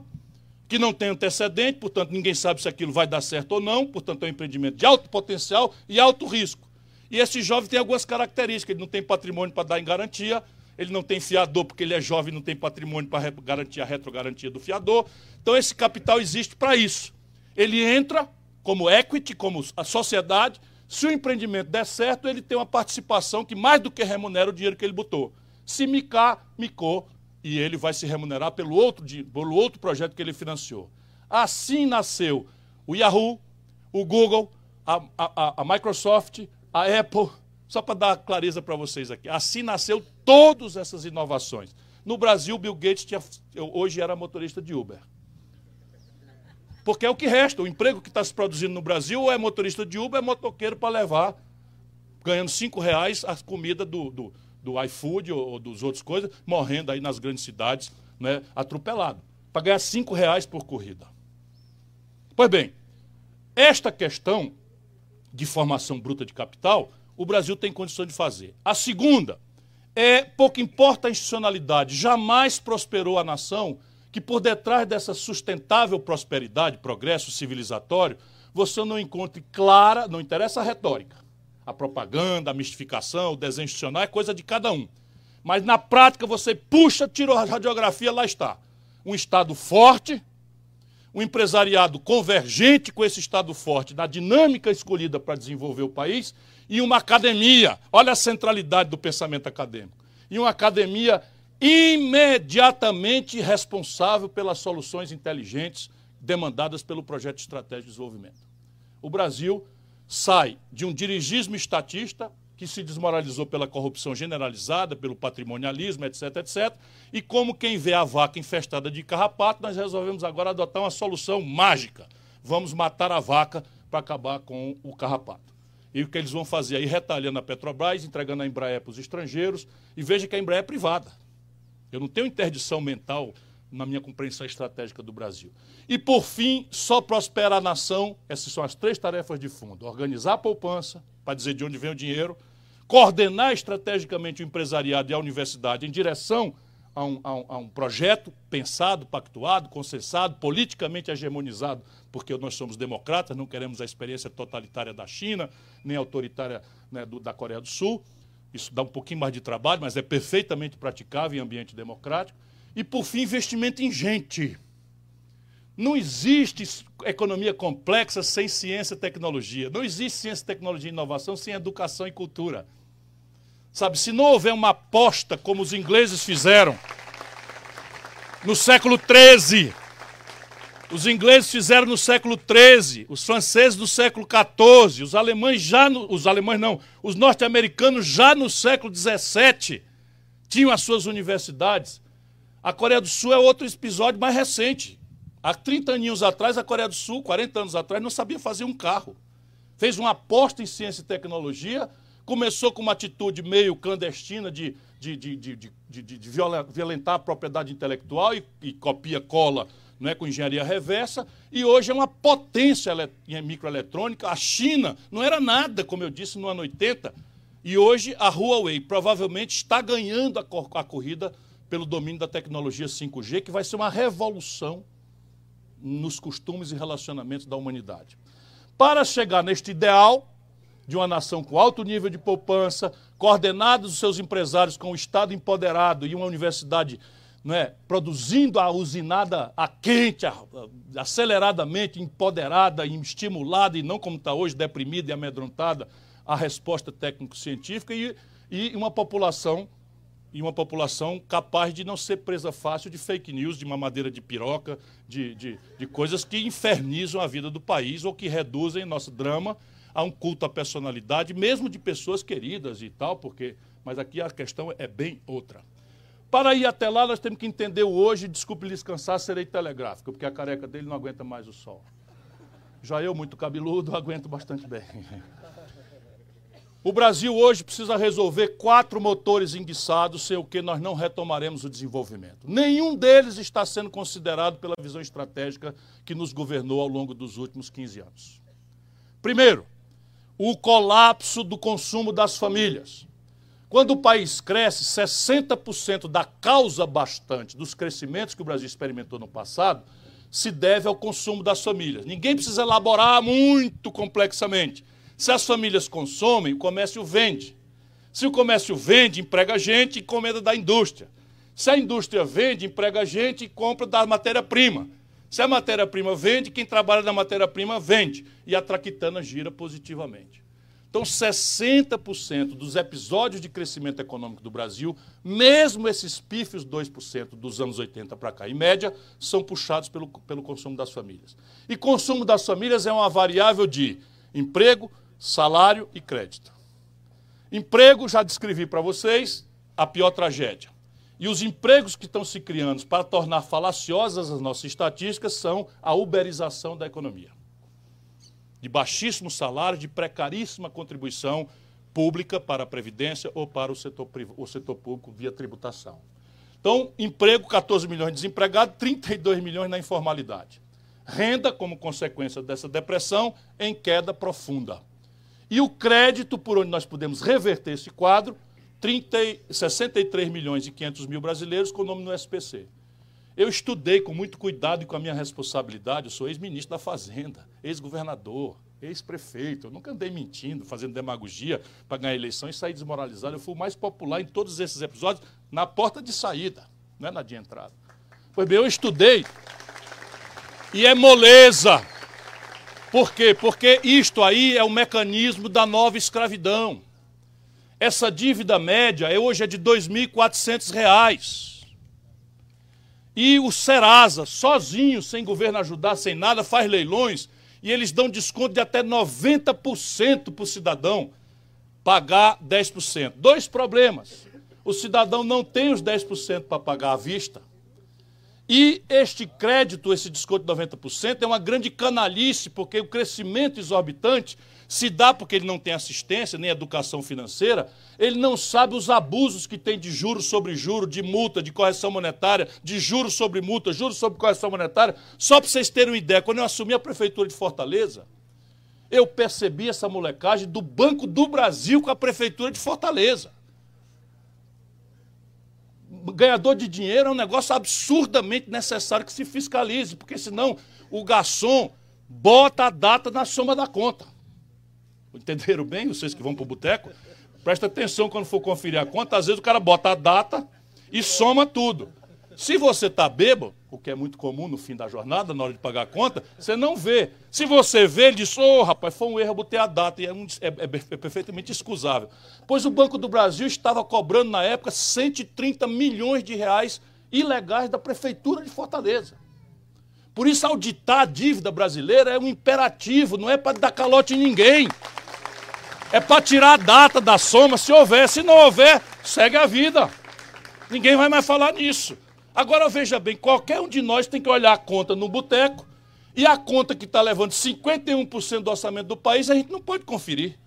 que não tem antecedente, portanto ninguém sabe se aquilo vai dar certo ou não, portanto é um empreendimento de alto potencial e alto risco. E esse jovem tem algumas características, ele não tem patrimônio para dar em garantia, ele não tem fiador porque ele é jovem não tem patrimônio para garantir a retrogarantia do fiador. Então esse capital existe para isso. Ele entra como equity, como a sociedade, se o empreendimento der certo, ele tem uma participação que mais do que remunera o dinheiro que ele botou. Se micar, micou, e ele vai se remunerar pelo outro, pelo outro projeto que ele financiou. Assim nasceu o Yahoo, o Google, a, a, a Microsoft, a Apple, só para dar clareza para vocês aqui. Assim nasceu todas essas inovações. No Brasil, Bill Gates tinha, hoje era motorista de Uber. Porque é o que resta. O emprego que está se produzindo no Brasil é motorista de Uber, é motoqueiro para levar, ganhando cinco reais, a comida do, do, do iFood ou, ou dos outros coisas, morrendo aí nas grandes cidades, né, atropelado. Para ganhar cinco reais por corrida. Pois bem, esta questão de formação bruta de capital, o Brasil tem condição de fazer. A segunda é, pouco importa a institucionalidade, jamais prosperou a nação que por detrás dessa sustentável prosperidade, progresso civilizatório, você não encontre clara, não interessa a retórica. A propaganda, a mistificação, o desenho institucional é coisa de cada um. Mas na prática você puxa, tira a radiografia, lá está. Um Estado forte, um empresariado convergente com esse Estado forte na dinâmica escolhida para desenvolver o país e uma academia. Olha a centralidade do pensamento acadêmico. E uma academia imediatamente responsável pelas soluções inteligentes demandadas pelo projeto estratégico de desenvolvimento. O Brasil sai de um dirigismo estatista que se desmoralizou pela corrupção generalizada, pelo patrimonialismo, etc, etc. E como quem vê a vaca infestada de carrapato, nós resolvemos agora adotar uma solução mágica. Vamos matar a vaca para acabar com o carrapato. E o que eles vão fazer aí? Retalhando a Petrobras, entregando a Embraer para os estrangeiros. E veja que a Embraer é privada. Eu não tenho interdição mental na minha compreensão estratégica do Brasil. E, por fim, só prospera a nação, essas são as três tarefas de fundo: organizar a poupança, para dizer de onde vem o dinheiro, coordenar estrategicamente o empresariado e a universidade em direção a um, a um, a um projeto pensado, pactuado, consensado, politicamente hegemonizado, porque nós somos democratas, não queremos a experiência totalitária da China, nem autoritária né, do, da Coreia do Sul. Isso dá um pouquinho mais de trabalho, mas é perfeitamente praticável em ambiente democrático. E, por fim, investimento em gente. Não existe economia complexa sem ciência e tecnologia. Não existe ciência, tecnologia e inovação sem educação e cultura. Sabe, se não houver uma aposta como os ingleses fizeram no século XIII Os ingleses fizeram no século XIII, os franceses no século XIV, os alemães já no, os alemães não, os norte-americanos já no século XVII tinham as suas universidades. A Coreia do Sul é outro episódio mais recente. Há 30 anos atrás, a Coreia do Sul, 40 anos atrás, não sabia fazer um carro. Fez uma aposta em ciência e tecnologia, começou com uma atitude meio clandestina de, de, de, de, de, de violentar a propriedade intelectual e, e copia, cola é com engenharia reversa, e hoje é uma potência em microeletrônica. A China não era nada, como eu disse, no ano 80, e hoje a Huawei provavelmente está ganhando a, a corrida pelo domínio da tecnologia 5G, que vai ser uma revolução nos costumes e relacionamentos da humanidade. Para chegar neste ideal de uma nação com alto nível de poupança, coordenados os seus empresários com o Estado empoderado e uma universidade é, produzindo a usinada a quente, a, a, aceleradamente, empoderada, estimulada e não como está hoje, deprimida e amedrontada, a resposta técnico-científica e, e uma população e uma população capaz de não ser presa fácil de fake news, de mamadeira de piroca, de, de, de coisas que infernizam a vida do país ou que reduzem nosso drama a um culto à personalidade, mesmo de pessoas queridas e tal, porque. Mas aqui a questão é bem outra. Para ir até lá, nós temos que entender o hoje, desculpe lhes cansar, serei telegráfico, porque a careca dele não aguenta mais o sol. Já eu, muito cabeludo, aguento bastante bem. O Brasil hoje precisa resolver quatro motores enguiçados, sem o que nós não retomaremos o desenvolvimento. Nenhum deles está sendo considerado pela visão estratégica que nos governou ao longo dos últimos 15 anos. Primeiro, o colapso do consumo das famílias. Quando o país cresce, 60% da causa bastante dos crescimentos que o Brasil experimentou no passado se deve ao consumo das famílias. Ninguém precisa elaborar muito complexamente. Se as famílias consomem, o comércio vende. Se o comércio vende, emprega gente e encomenda da indústria. Se a indústria vende, emprega gente e compra da matéria-prima. Se a matéria-prima vende, quem trabalha na matéria-prima vende. E a traquitana gira positivamente. Então, 60% dos episódios de crescimento econômico do Brasil, mesmo esses pífios 2% dos anos 80 para cá, em média, são puxados pelo, pelo consumo das famílias. E consumo das famílias é uma variável de emprego, salário e crédito. Emprego, já descrevi para vocês, a pior tragédia. E os empregos que estão se criando para tornar falaciosas as nossas estatísticas são a uberização da economia de baixíssimo salário, de precaríssima contribuição pública para a Previdência ou para o setor, o setor público via tributação. Então, emprego, 14 milhões de desempregados, 32 milhões na informalidade. Renda, como consequência dessa depressão, em queda profunda. E o crédito, por onde nós podemos reverter esse quadro, 30, 63 milhões e 500 mil brasileiros com o nome no SPC. Eu estudei com muito cuidado e com a minha responsabilidade. Eu sou ex-ministro da Fazenda, ex-governador, ex-prefeito. Eu nunca andei mentindo, fazendo demagogia para ganhar eleição e sair desmoralizado. Eu fui o mais popular em todos esses episódios na porta de saída, não é na de entrada. Pois bem, eu estudei e é moleza. Por quê? Porque isto aí é o mecanismo da nova escravidão. Essa dívida média hoje é de R$ 2.400. E o Serasa, sozinho, sem governo ajudar, sem nada, faz leilões e eles dão desconto de até 90% para o cidadão pagar 10%. Dois problemas. O cidadão não tem os 10% para pagar à vista. E este crédito, esse desconto de 90%, é uma grande canalice, porque o crescimento exorbitante se dá porque ele não tem assistência, nem educação financeira, ele não sabe os abusos que tem de juros sobre juros, de multa, de correção monetária, de juros sobre multa, juros sobre correção monetária. Só para vocês terem uma ideia, quando eu assumi a prefeitura de Fortaleza, eu percebi essa molecagem do Banco do Brasil com a prefeitura de Fortaleza. Ganhador de dinheiro é um negócio absurdamente necessário que se fiscalize, porque senão o garçom bota a data na soma da conta. Entenderam bem, vocês que vão para o boteco? Presta atenção quando for conferir a conta. Às vezes o cara bota a data e soma tudo. Se você está bêbado, o que é muito comum no fim da jornada, na hora de pagar a conta, você não vê. Se você vê, ele diz, ô oh, rapaz, foi um erro, eu botei a data, e é, um, é, é, perfeitamente excusável. Pois o Banco do Brasil estava cobrando, na época, 130 milhões de reais ilegais da Prefeitura de Fortaleza. Por isso, auditar a dívida brasileira é um imperativo, não é para dar calote em ninguém. É para tirar a data da soma, se houver. Se não houver, segue a vida. Ninguém vai mais falar nisso. Agora veja bem, qualquer um de nós tem que olhar a conta no boteco e a conta que está levando 51% do orçamento do país, a gente não pode conferir.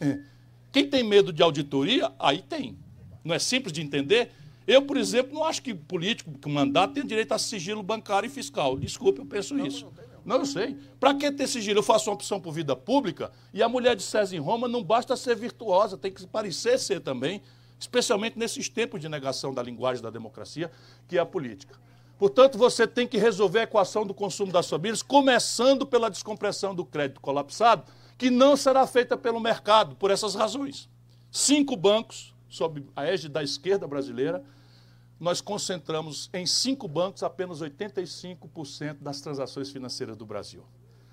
Quem tem medo de auditoria, aí tem. Não é simples de entender? Eu, por exemplo, não acho que político que mandato tem direito a sigilo bancário e fiscal. Desculpe, eu penso não, isso. Não, não, eu sei. Para que ter sigilo? Eu faço uma opção por vida pública e a mulher de César em Roma não basta ser virtuosa, tem que parecer ser também, especialmente nesses tempos de negação da linguagem da democracia, que é a política. Portanto, você tem que resolver a equação do consumo das famílias, começando pela descompressão do crédito colapsado, que não será feita pelo mercado, por essas razões. Cinco bancos, sob a égide da esquerda brasileira, nós concentramos em cinco bancos apenas 85% das transações financeiras do Brasil.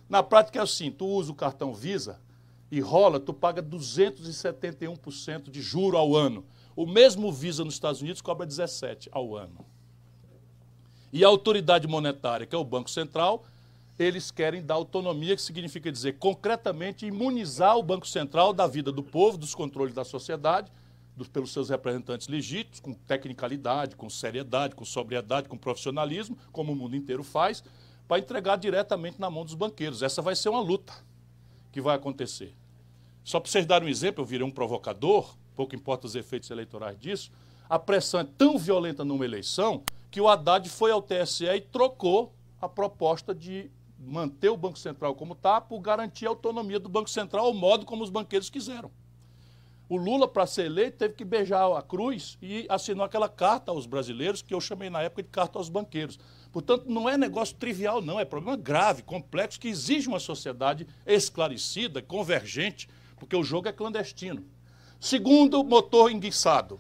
Na prática é assim, tu usa o cartão Visa e rola, tu paga 271% de juro ao ano. O mesmo Visa nos Estados Unidos cobra 17 ao ano. E a autoridade monetária, que é o Banco Central, eles querem dar autonomia, que significa dizer concretamente imunizar o Banco Central da vida do povo, dos controles da sociedade dos, pelos seus representantes legítimos, com tecnicalidade, com seriedade, com sobriedade, com profissionalismo, como o mundo inteiro faz, para entregar diretamente na mão dos banqueiros. Essa vai ser uma luta que vai acontecer. Só para vocês darem um exemplo, eu virei um provocador, pouco importa os efeitos eleitorais disso, a pressão é tão violenta numa eleição que o Haddad foi ao TSE e trocou a proposta de manter o Banco Central como está por garantir a autonomia do Banco Central ao modo como os banqueiros quiseram. O Lula, para ser eleito, teve que beijar a cruz e assinou aquela carta aos brasileiros, que eu chamei na época de carta aos banqueiros. Portanto, não é negócio trivial, não, é problema grave, complexo, que exige uma sociedade esclarecida, convergente, porque o jogo é clandestino. Segundo motor enguiçado,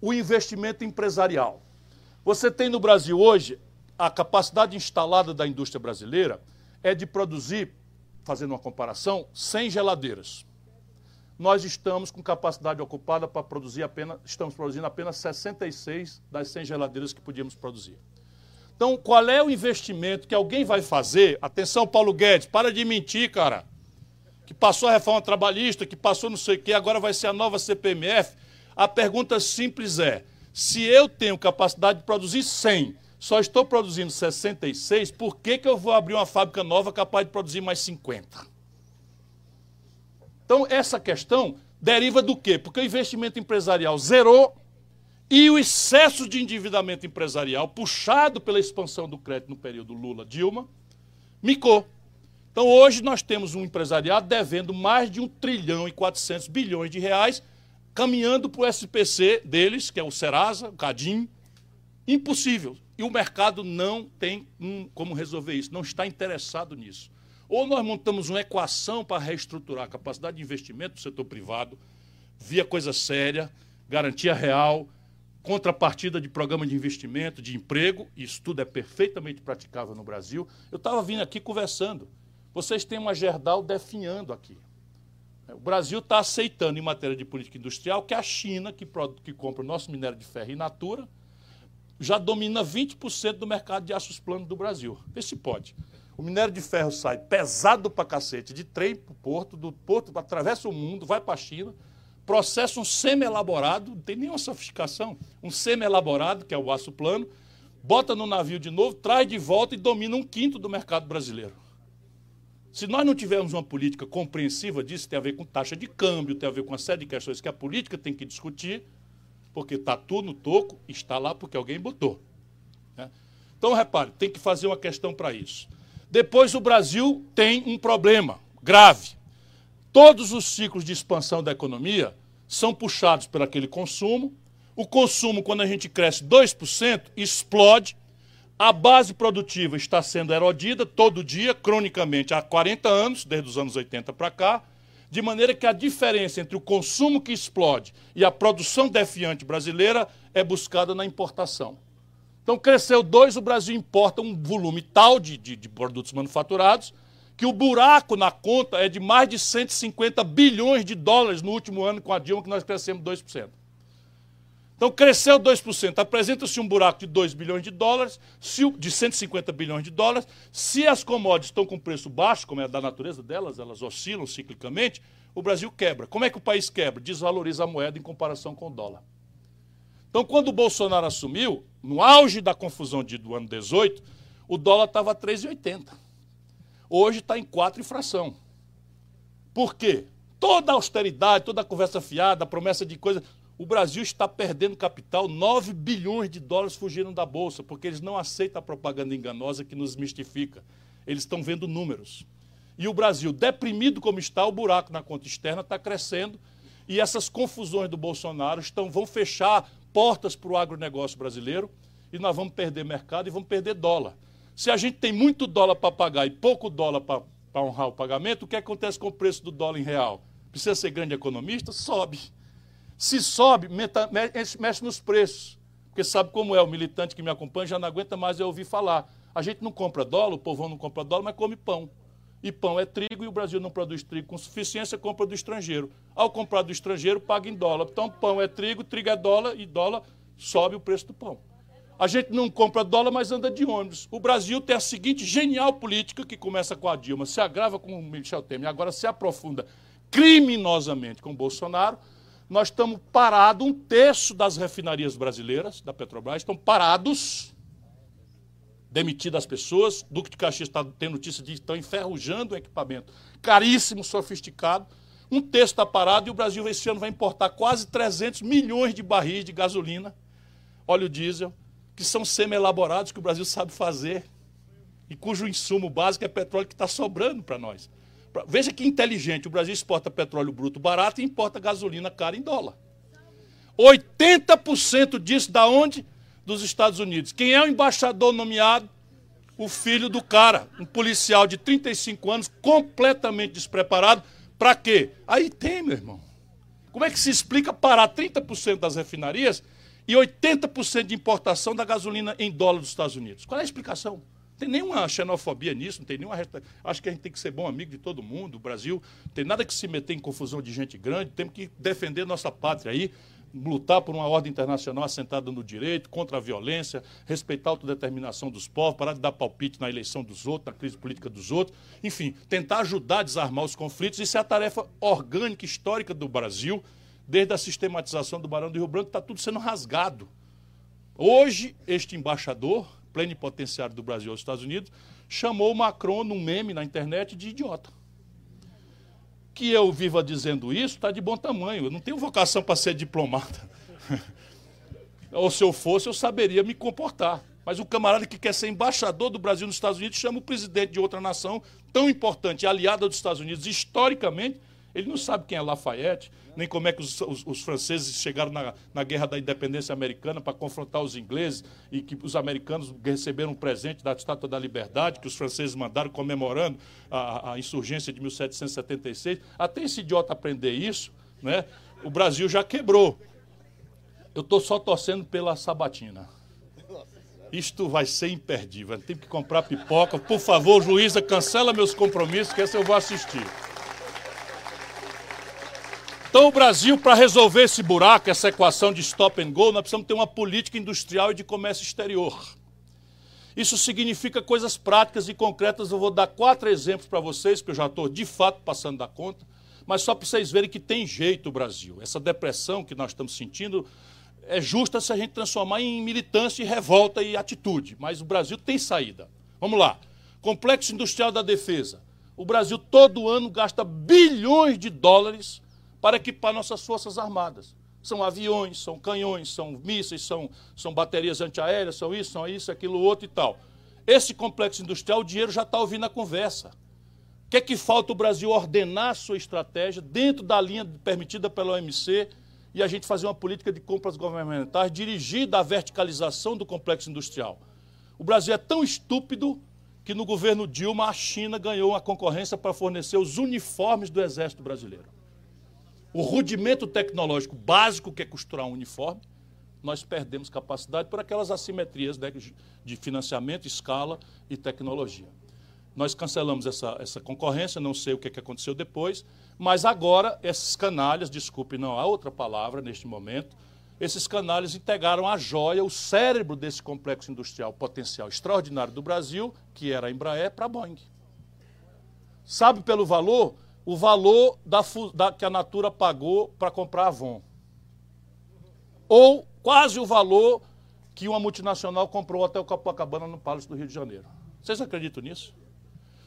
o investimento empresarial. Você tem no Brasil hoje a capacidade instalada da indústria brasileira é de produzir, fazendo uma comparação, 100 geladeiras nós estamos com capacidade ocupada para produzir apenas, estamos produzindo apenas 66 das 100 geladeiras que podíamos produzir. Então, qual é o investimento que alguém vai fazer? Atenção, Paulo Guedes, para de mentir, cara. Que passou a reforma trabalhista, que passou não sei o quê, agora vai ser a nova CPMF. A pergunta simples é: se eu tenho capacidade de produzir 100, só estou produzindo 66, por que, que eu vou abrir uma fábrica nova capaz de produzir mais 50? Então, essa questão deriva do quê? Porque o investimento empresarial zerou e o excesso de endividamento empresarial, puxado pela expansão do crédito no período Lula-Dilma, micou. Então, hoje nós temos um empresariado devendo mais de 1 trilhão e 400 bilhões de reais, caminhando para o SPC deles, que é o Serasa, o Cadim. Impossível. E o mercado não tem um, como resolver isso, não está interessado nisso. Ou nós montamos uma equação para reestruturar a capacidade de investimento do setor privado, via coisa séria, garantia real, contrapartida de programa de investimento, de emprego, isso tudo é perfeitamente praticável no Brasil. Eu estava vindo aqui conversando. Vocês têm uma Gerdau definhando aqui. O Brasil está aceitando, em matéria de política industrial, que a China, que, que compra o nosso minério de ferro in natura, já domina 20% do mercado de aços planos do Brasil. Vê se pode. O minério de ferro sai pesado pra cacete, de trem para o porto, do porto atravessa o mundo, vai para a China, processa um semi-elaborado, não tem nenhuma sofisticação, um semi-elaborado, que é o aço plano, bota no navio de novo, traz de volta e domina um quinto do mercado brasileiro. Se nós não tivermos uma política compreensiva disso, tem a ver com taxa de câmbio, tem a ver com uma série de questões que a política tem que discutir, porque está tudo no toco, está lá porque alguém botou. Né? Então, repare, tem que fazer uma questão para isso. Depois o Brasil tem um problema grave. Todos os ciclos de expansão da economia são puxados por aquele consumo. O consumo, quando a gente cresce 2%, explode. A base produtiva está sendo erodida todo dia, cronicamente, há 40 anos, desde os anos 80 para cá, de maneira que a diferença entre o consumo que explode e a produção defiante brasileira é buscada na importação. Então cresceu dois, o Brasil importa um volume tal de, de, de, produtos manufaturados que o buraco na conta é de mais de 150 bilhões de dólares no último ano com a Dilma, que nós crescemos 2%. Então cresceu 2%. Apresenta-se um buraco de 2 bilhões de dólares, de 150 bilhões de dólares. Se as commodities estão com preço baixo, como é da natureza delas, elas oscilam ciclicamente, o Brasil quebra. Como é que o país quebra? Desvaloriza a moeda em comparação com o dólar. Então, quando o Bolsonaro assumiu, no auge da confusão de, do ano 18, o dólar estava a 3,80. Hoje está em 4 e fração. Por quê? Toda a austeridade, toda a conversa fiada, a promessa de coisa. O Brasil está perdendo capital, 9 bilhões de dólares fugiram da Bolsa, porque eles não aceitam a propaganda enganosa que nos mistifica. Eles estão vendo números. E o Brasil, deprimido como está, o buraco na conta externa está crescendo. E essas confusões do Bolsonaro estão, vão fechar portas para o agronegócio brasileiro e nós vamos perder mercado e vamos perder dólar. Se a gente tem muito dólar para pagar e pouco dólar para honrar o pagamento, o que acontece com o preço do dólar em real? Precisa ser grande economista? Sobe. Se sobe, meta, mexe nos preços. Porque sabe como é, o militante que me acompanha já não aguenta mais eu ouvir falar. A gente não compra dólar, o povão não compra dólar, mas come pão. E pão é trigo e o Brasil não produz trigo com suficiência, compra do estrangeiro. Ao comprar do estrangeiro, paga em dólar. Então, pão é trigo, trigo é dólar e dólar sobe o preço do pão. A gente não compra dólar, mas anda de ônibus. O Brasil tem a seguinte genial política que começa com a Dilma, se agrava com o Michel Temer, agora se aprofunda criminosamente com o Bolsonaro. Nós estamos parados, um terço das refinarias brasileiras, da Petrobras, estão parados, demitidas as pessoas. Duque de Caxias está tendo notícia de que estão enferrujando o equipamento caríssimo, sofisticado. Um terço está parado e o Brasil esse ano vai importar quase 300 milhões de barris de gasolina, óleo diesel, que são semi-elaborados, que o Brasil sabe fazer, e cujo insumo básico é petróleo que está sobrando para nós. Veja que inteligente, o Brasil exporta petróleo bruto barato e importa gasolina cara em dólar. 80% disso da onde? Dos Estados Unidos. Quem é o embaixador nomeado? O filho do cara, um policial de 35 anos, completamente despreparado. Para quê? Aí tem, meu irmão. Como é que se explica parar 30% das refinarias e 80% de importação da gasolina em dólar dos Estados Unidos. Qual é a explicação? Tem nenhuma xenofobia nisso, não tem nenhuma. Acho que a gente tem que ser bom amigo de todo mundo. O Brasil tem nada que se meter em confusão de gente grande, temos que defender nossa pátria aí, lutar por uma ordem internacional assentada no direito, contra a violência, respeitar a autodeterminação dos povos, parar de dar palpite na eleição dos outros, na crise política dos outros. Enfim, tentar ajudar a desarmar os conflitos. Isso é a tarefa orgânica, histórica do Brasil desde a sistematização do Barão do Rio Branco, está tudo sendo rasgado. Hoje, este embaixador, plenipotenciário do Brasil aos Estados Unidos, chamou Macron num meme na internet de idiota. Que eu viva dizendo isso está de bom tamanho. Eu não tenho vocação para ser diplomata. Ou se eu fosse, eu saberia me comportar. Mas o camarada que quer ser embaixador do Brasil nos Estados Unidos chama o presidente de outra nação tão importante, aliada dos Estados Unidos historicamente, ele não sabe quem é Lafayette, nem como é que os, os, os franceses chegaram na, na Guerra da Independência Americana para confrontar os ingleses e que os americanos receberam um presente da Estátua da Liberdade, que os franceses mandaram comemorando a, a insurgência de 1776. Até esse idiota aprender isso, né, o Brasil já quebrou. Eu estou só torcendo pela sabatina. Isto vai ser imperdível. Tem que comprar pipoca. Por favor, juíza, cancela meus compromissos, que essa eu vou assistir. Então, o Brasil, para resolver esse buraco, essa equação de stop and go, nós precisamos ter uma política industrial e de comércio exterior. Isso significa coisas práticas e concretas. Eu vou dar quatro exemplos para vocês, que eu já estou de fato passando da conta, mas só para vocês verem que tem jeito o Brasil. Essa depressão que nós estamos sentindo é justa se a gente transformar em militância e revolta e atitude, mas o Brasil tem saída. Vamos lá. Complexo Industrial da Defesa. O Brasil todo ano gasta bilhões de dólares para equipar nossas forças armadas. São aviões, são canhões, são mísseis, são, são baterias antiaéreas, são isso, são isso, aquilo, outro e tal. Esse complexo industrial, o dinheiro já está ouvindo a conversa. O que é que falta o Brasil ordenar a sua estratégia dentro da linha permitida pela OMC e a gente fazer uma política de compras governamentais dirigida à verticalização do complexo industrial? O Brasil é tão estúpido que no governo Dilma a China ganhou uma concorrência para fornecer os uniformes do Exército Brasileiro o rudimento tecnológico básico que é costurar um uniforme, nós perdemos capacidade por aquelas assimetrias né, de financiamento, escala e tecnologia. Nós cancelamos essa, essa concorrência, não sei o que, é que aconteceu depois, mas agora esses canalhas, desculpe, não há outra palavra neste momento, esses canalhas integraram a joia, o cérebro desse complexo industrial potencial extraordinário do Brasil, que era a Embraer, para a Boeing. Sabe pelo valor? O valor da, da, que a Natura pagou para comprar a Avon. Ou quase o valor que uma multinacional comprou o Hotel Copacabana no Palácio do Rio de Janeiro. Vocês acreditam nisso?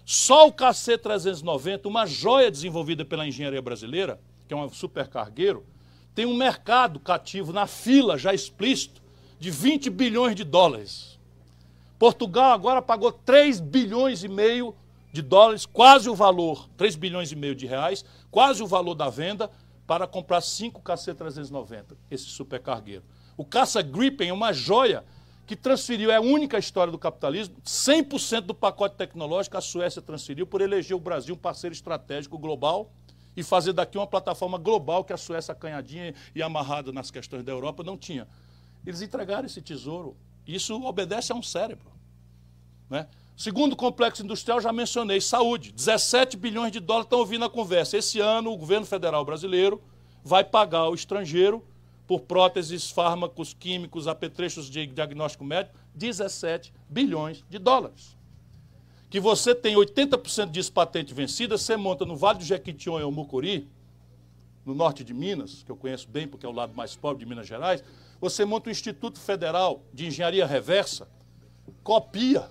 Só o KC-390, uma joia desenvolvida pela engenharia brasileira, que é um supercargueiro, tem um mercado cativo na fila já explícito de 20 bilhões de dólares. Portugal agora pagou 3 bilhões e meio de dólares, quase o valor, 3 bilhões e meio de reais, quase o valor da venda para comprar 5 KC-390, esse supercargueiro. O caça Gripen é uma joia que transferiu, é a única história do capitalismo, 100% do pacote tecnológico a Suécia transferiu por eleger o Brasil um parceiro estratégico global e fazer daqui uma plataforma global que a Suécia acanhadinha e amarrada nas questões da Europa não tinha. Eles entregaram esse tesouro. Isso obedece a um cérebro. Né? Segundo complexo industrial, já mencionei, saúde. 17 bilhões de dólares estão ouvindo a conversa. Esse ano, o governo federal brasileiro vai pagar ao estrangeiro por próteses, fármacos, químicos, apetrechos de diagnóstico médico, 17 bilhões de dólares que você tem 80% disso patente vencida, você monta no Vale do Jequitinhonha ou Mucuri, no norte de Minas, que eu conheço bem porque é o lado mais pobre de Minas Gerais, você monta o Instituto Federal de Engenharia Reversa, copia,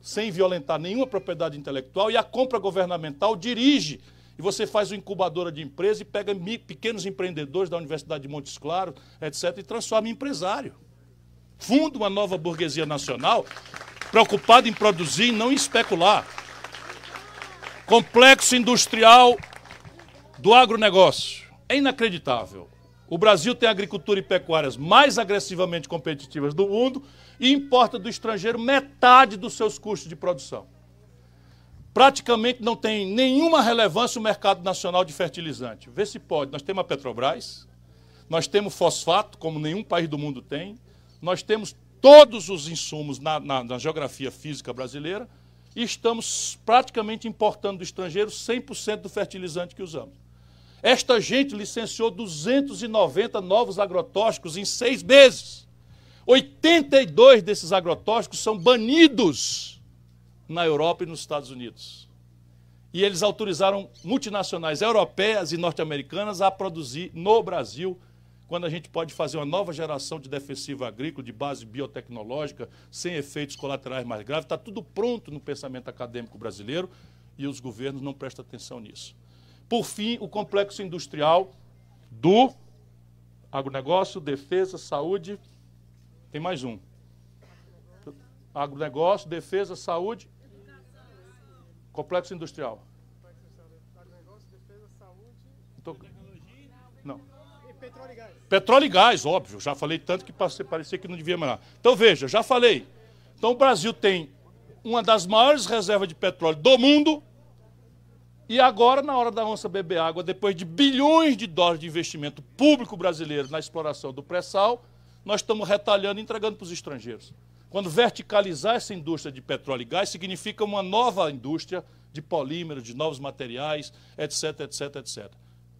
sem violentar nenhuma propriedade intelectual, e a compra governamental dirige. E você faz uma incubadora de empresa e pega pequenos empreendedores da Universidade de Montes Claros, etc., e transforma em empresário. Funda uma nova burguesia nacional preocupado em produzir e não em especular. Complexo industrial do agronegócio. É inacreditável. O Brasil tem agricultura e pecuárias mais agressivamente competitivas do mundo e importa do estrangeiro metade dos seus custos de produção. Praticamente não tem nenhuma relevância o mercado nacional de fertilizante. Vê se pode. Nós temos a Petrobras, nós temos fosfato, como nenhum país do mundo tem, nós temos todos os insumos na, na, na geografia física brasileira e estamos praticamente importando do estrangeiro 100% do fertilizante que usamos. Esta gente licenciou 290 novos agrotóxicos em seis meses. 82 desses agrotóxicos são banidos na Europa e nos Estados Unidos. E eles autorizaram multinacionais europeias e norte-americanas a produzir no Brasil quando a gente pode fazer uma nova geração de defensivo agrícola, de base biotecnológica, sem efeitos colaterais mais graves. Está tudo pronto no pensamento acadêmico brasileiro e os governos não prestam atenção nisso. Por fim, o complexo industrial do agronegócio, defesa, saúde. Tem mais um. Agronegócio, defesa, saúde. Complexo industrial. Não. Petróleo e gás. Petróleo e gás, óbvio. Já falei tanto que parecia que não devia mais. Então veja, já falei. Então o Brasil tem uma das maiores reservas de petróleo do mundo. E agora, na hora da onça beber água, depois de bilhões de dólares de investimento público brasileiro na exploração do pré-sal, nós estamos retalhando e entregando para os estrangeiros. Quando verticalizar essa indústria de petróleo e gás, significa uma nova indústria de polímeros, de novos materiais, etc, etc, etc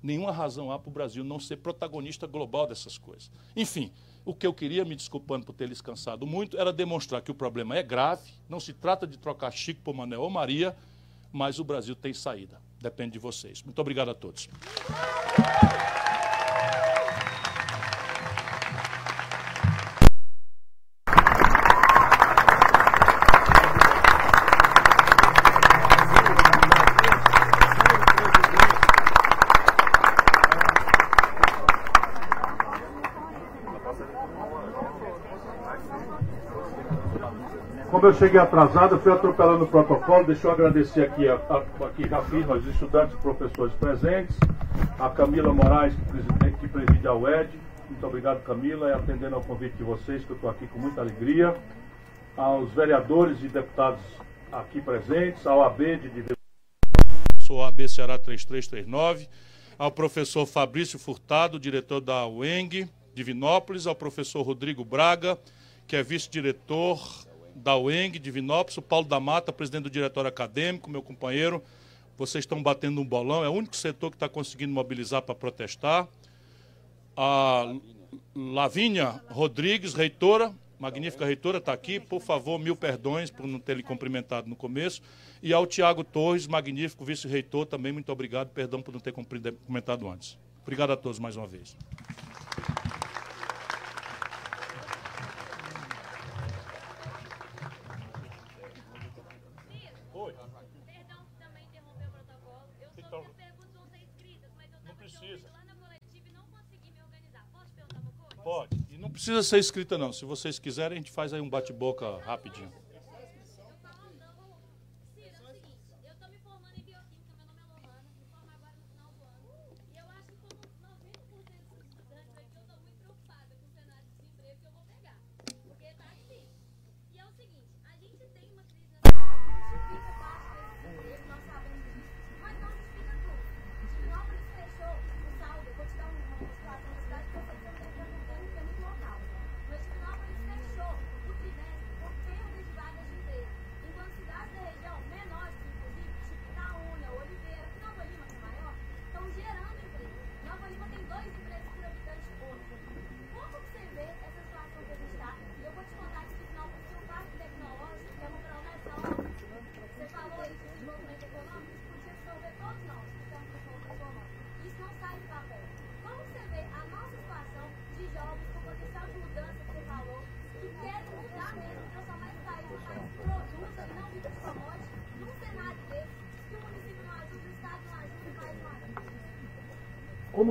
nenhuma razão há para o Brasil não ser protagonista global dessas coisas. Enfim, o que eu queria, me desculpando por ter lhes cansado muito, era demonstrar que o problema é grave, não se trata de trocar Chico por Manuel ou Maria, mas o Brasil tem saída. Depende de vocês. Muito obrigado a todos. Eu cheguei atrasado, fui atropelando o protocolo. Deixa eu agradecer aqui, a, a, aqui já nós estudantes e professores presentes, a Camila Moraes, que, que preside a UED. Muito obrigado, Camila, e atendendo ao convite de vocês, que eu estou aqui com muita alegria. Aos vereadores e deputados aqui presentes, ao AB de Sou AB Ceará 3339, ao professor Fabrício Furtado, diretor da UENG, Divinópolis, ao professor Rodrigo Braga, que é vice-diretor da UENG, de Vinópolis, o Paulo da Mata, presidente do diretório acadêmico, meu companheiro. Vocês estão batendo um bolão, é o único setor que está conseguindo mobilizar para protestar. A Lavínia Rodrigues, reitora, magnífica reitora, está aqui. Por favor, mil perdões por não ter lhe cumprimentado no começo. E ao Tiago Torres, magnífico vice-reitor, também muito obrigado. Perdão por não ter cumprimentado antes. Obrigado a todos mais uma vez. Pode. E não precisa ser escrita, não. Se vocês quiserem, a gente faz aí um bate-boca rapidinho.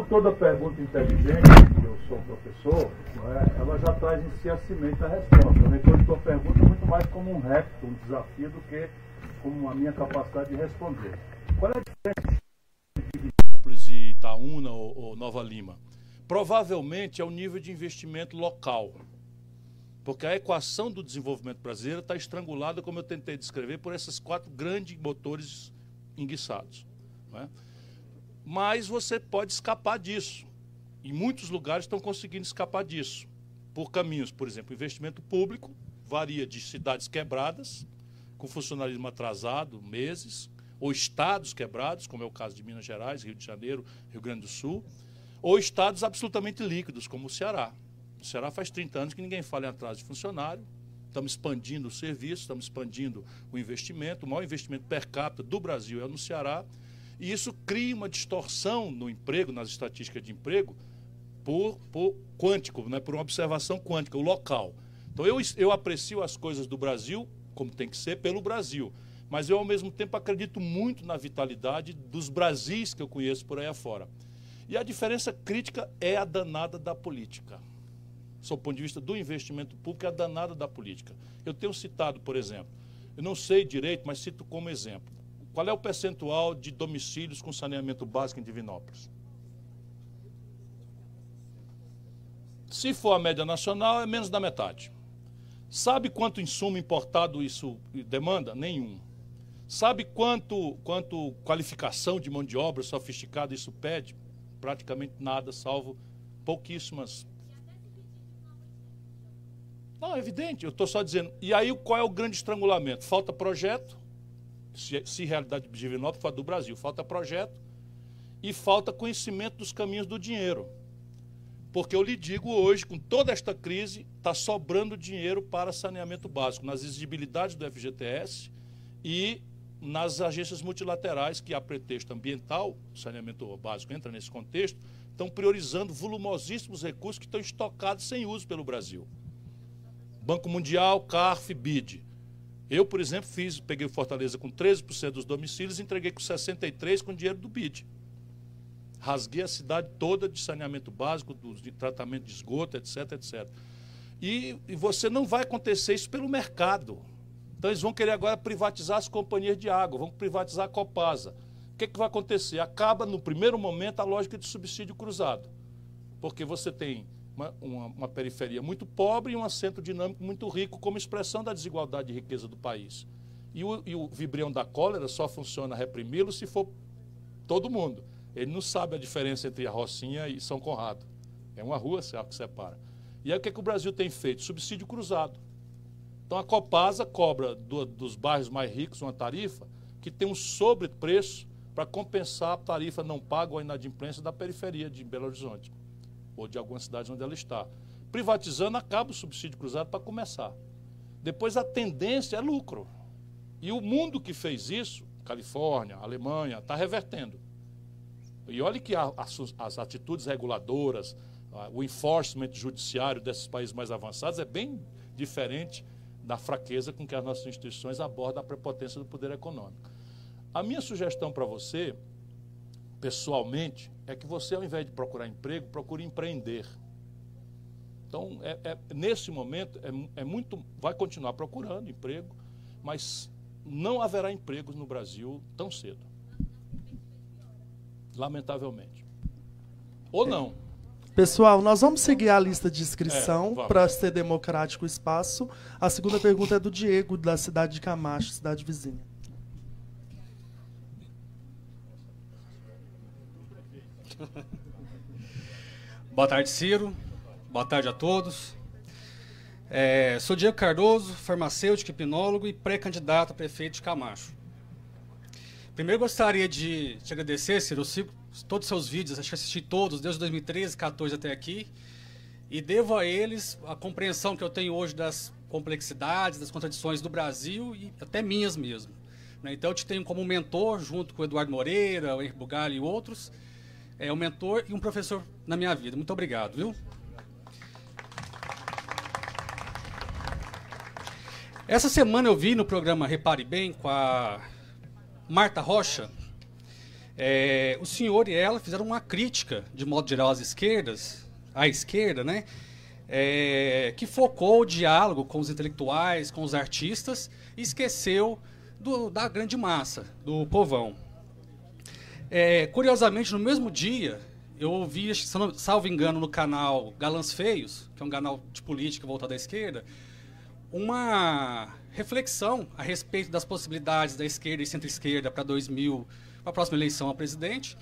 Toda pergunta inteligente, eu sou professor, é, ela já traz em si a semente da resposta. Né? Então, eu estou pergunta muito mais como um repto, um desafio, do que como a minha capacidade de responder. Qual é a diferença entre Vitópolis e Itaúna ou, ou Nova Lima? Provavelmente é o nível de investimento local. Porque a equação do desenvolvimento brasileiro está estrangulada, como eu tentei descrever, por esses quatro grandes motores enguiçados. Não é? Mas você pode escapar disso. E muitos lugares estão conseguindo escapar disso. Por caminhos, por exemplo, investimento público varia de cidades quebradas, com funcionalismo atrasado, meses, ou estados quebrados, como é o caso de Minas Gerais, Rio de Janeiro, Rio Grande do Sul, ou estados absolutamente líquidos, como o Ceará. O Ceará faz 30 anos que ninguém fala em atraso de funcionário, estamos expandindo o serviço, estamos expandindo o investimento, o maior investimento per capita do Brasil é no Ceará, e isso cria uma distorção no emprego, nas estatísticas de emprego, por, por quântico, né, por uma observação quântica, o local. Então eu, eu aprecio as coisas do Brasil, como tem que ser, pelo Brasil. Mas eu, ao mesmo tempo, acredito muito na vitalidade dos Brasis que eu conheço por aí afora. E a diferença crítica é a danada da política. Sob o ponto de vista do investimento público, é a danada da política. Eu tenho citado, por exemplo, eu não sei direito, mas cito como exemplo. Qual é o percentual de domicílios com saneamento básico em Divinópolis? Se for a média nacional, é menos da metade. Sabe quanto insumo importado isso demanda? Nenhum. Sabe quanto, quanto qualificação de mão de obra sofisticada isso pede? Praticamente nada, salvo pouquíssimas. Não, é evidente, eu estou só dizendo. E aí qual é o grande estrangulamento? Falta projeto, se, realidade de Divinópolis for do Brasil. Falta projeto e falta conhecimento dos caminhos do dinheiro. Porque eu lhe digo hoje, com toda esta crise, está sobrando dinheiro para saneamento básico, nas exigibilidades do FGTS e nas agências multilaterais, que a pretexto ambiental, saneamento básico entra nesse contexto, estão priorizando volumosíssimos recursos que estão estocados sem uso pelo Brasil. Banco Mundial, CARF, BID. Eu, por exemplo, fiz, peguei Fortaleza com 13% dos domicílios e entreguei com 63% com dinheiro do BID. Rasguei a cidade toda de saneamento básico, de tratamento de esgoto, etc, etc. E, e você não vai acontecer isso pelo mercado. Então eles vão querer agora privatizar as companhias de água, vão privatizar a Copasa. O que, que vai acontecer? Acaba, no primeiro momento, a lógica de subsídio cruzado. Porque você tem uma, uma, uma, periferia muito pobre e um centro dinâmico muito rico, como expressão da desigualdade de riqueza do país. E o, e o vibrião da cólera só funciona reprimi-lo se for todo mundo. Ele não sabe a diferença entre a Rocinha e São Conrado. É uma rua que separa. E aí o que, é que o Brasil tem feito? Subsídio cruzado. Então a Copasa cobra do, dos bairros mais ricos uma tarifa que tem um sobrepreço para compensar a tarifa não paga ou a inadimplência da periferia de Belo Horizonte. Ou de algumas cidades onde ela está. Privatizando, acaba o subsídio cruzado para começar. Depois a tendência é lucro. E o mundo que fez isso, Califórnia, Alemanha, está revertendo. E olhe que as, atitudes reguladoras, o enforcement judiciário desses países mais avançados é bem diferente da fraqueza com que as nossas instituições abordam a prepotência do poder econômico. A minha sugestão para você, pessoalmente, é que você, ao invés de procurar emprego, procure empreender. Então, é, é, nesse momento, é, é muito. Vai continuar procurando emprego, mas não haverá empregos no Brasil tão cedo. Lamentavelmente. Ou não. Pessoal, nós vamos seguir a lista de inscrição é, para ser democrático o espaço. A segunda pergunta é do Diego, da cidade de Camacho, cidade vizinha. Boa tarde, Ciro. Boa tarde a todos. É, sou Diego Cardoso, farmacêutico, hipnólogo e pré-candidato a prefeito de Camacho. Primeiro gostaria de te agradecer, Ciro. Eu sigo todos os seus vídeos, acho que assisti todos, desde 2013, 14 até aqui. E devo a eles a compreensão que eu tenho hoje das complexidades, das contradições do Brasil e até minhas mesmo. Né? Então eu te tenho como mentor, junto com o Eduardo Moreira, o Henrique Bugalho e outros, é um mentor e um professor na minha vida. Muito obrigado, viu? Essa semana eu vi no programa Repare Bem com a Marta Rocha. É, o senhor e ela fizeram uma crítica, de modo geral, às esquerdas, à esquerda, né? É, que focou o diálogo com os intelectuais, com os artistas, e esqueceu do, da grande massa, do povão. É, curiosamente, no mesmo dia, eu ouvi, salvo engano, no canal Galãs Feios, que é um canal de política voltado à esquerda, uma reflexão a respeito das possibilidades da esquerda e centro-esquerda para 2000, para a próxima eleição a presidente.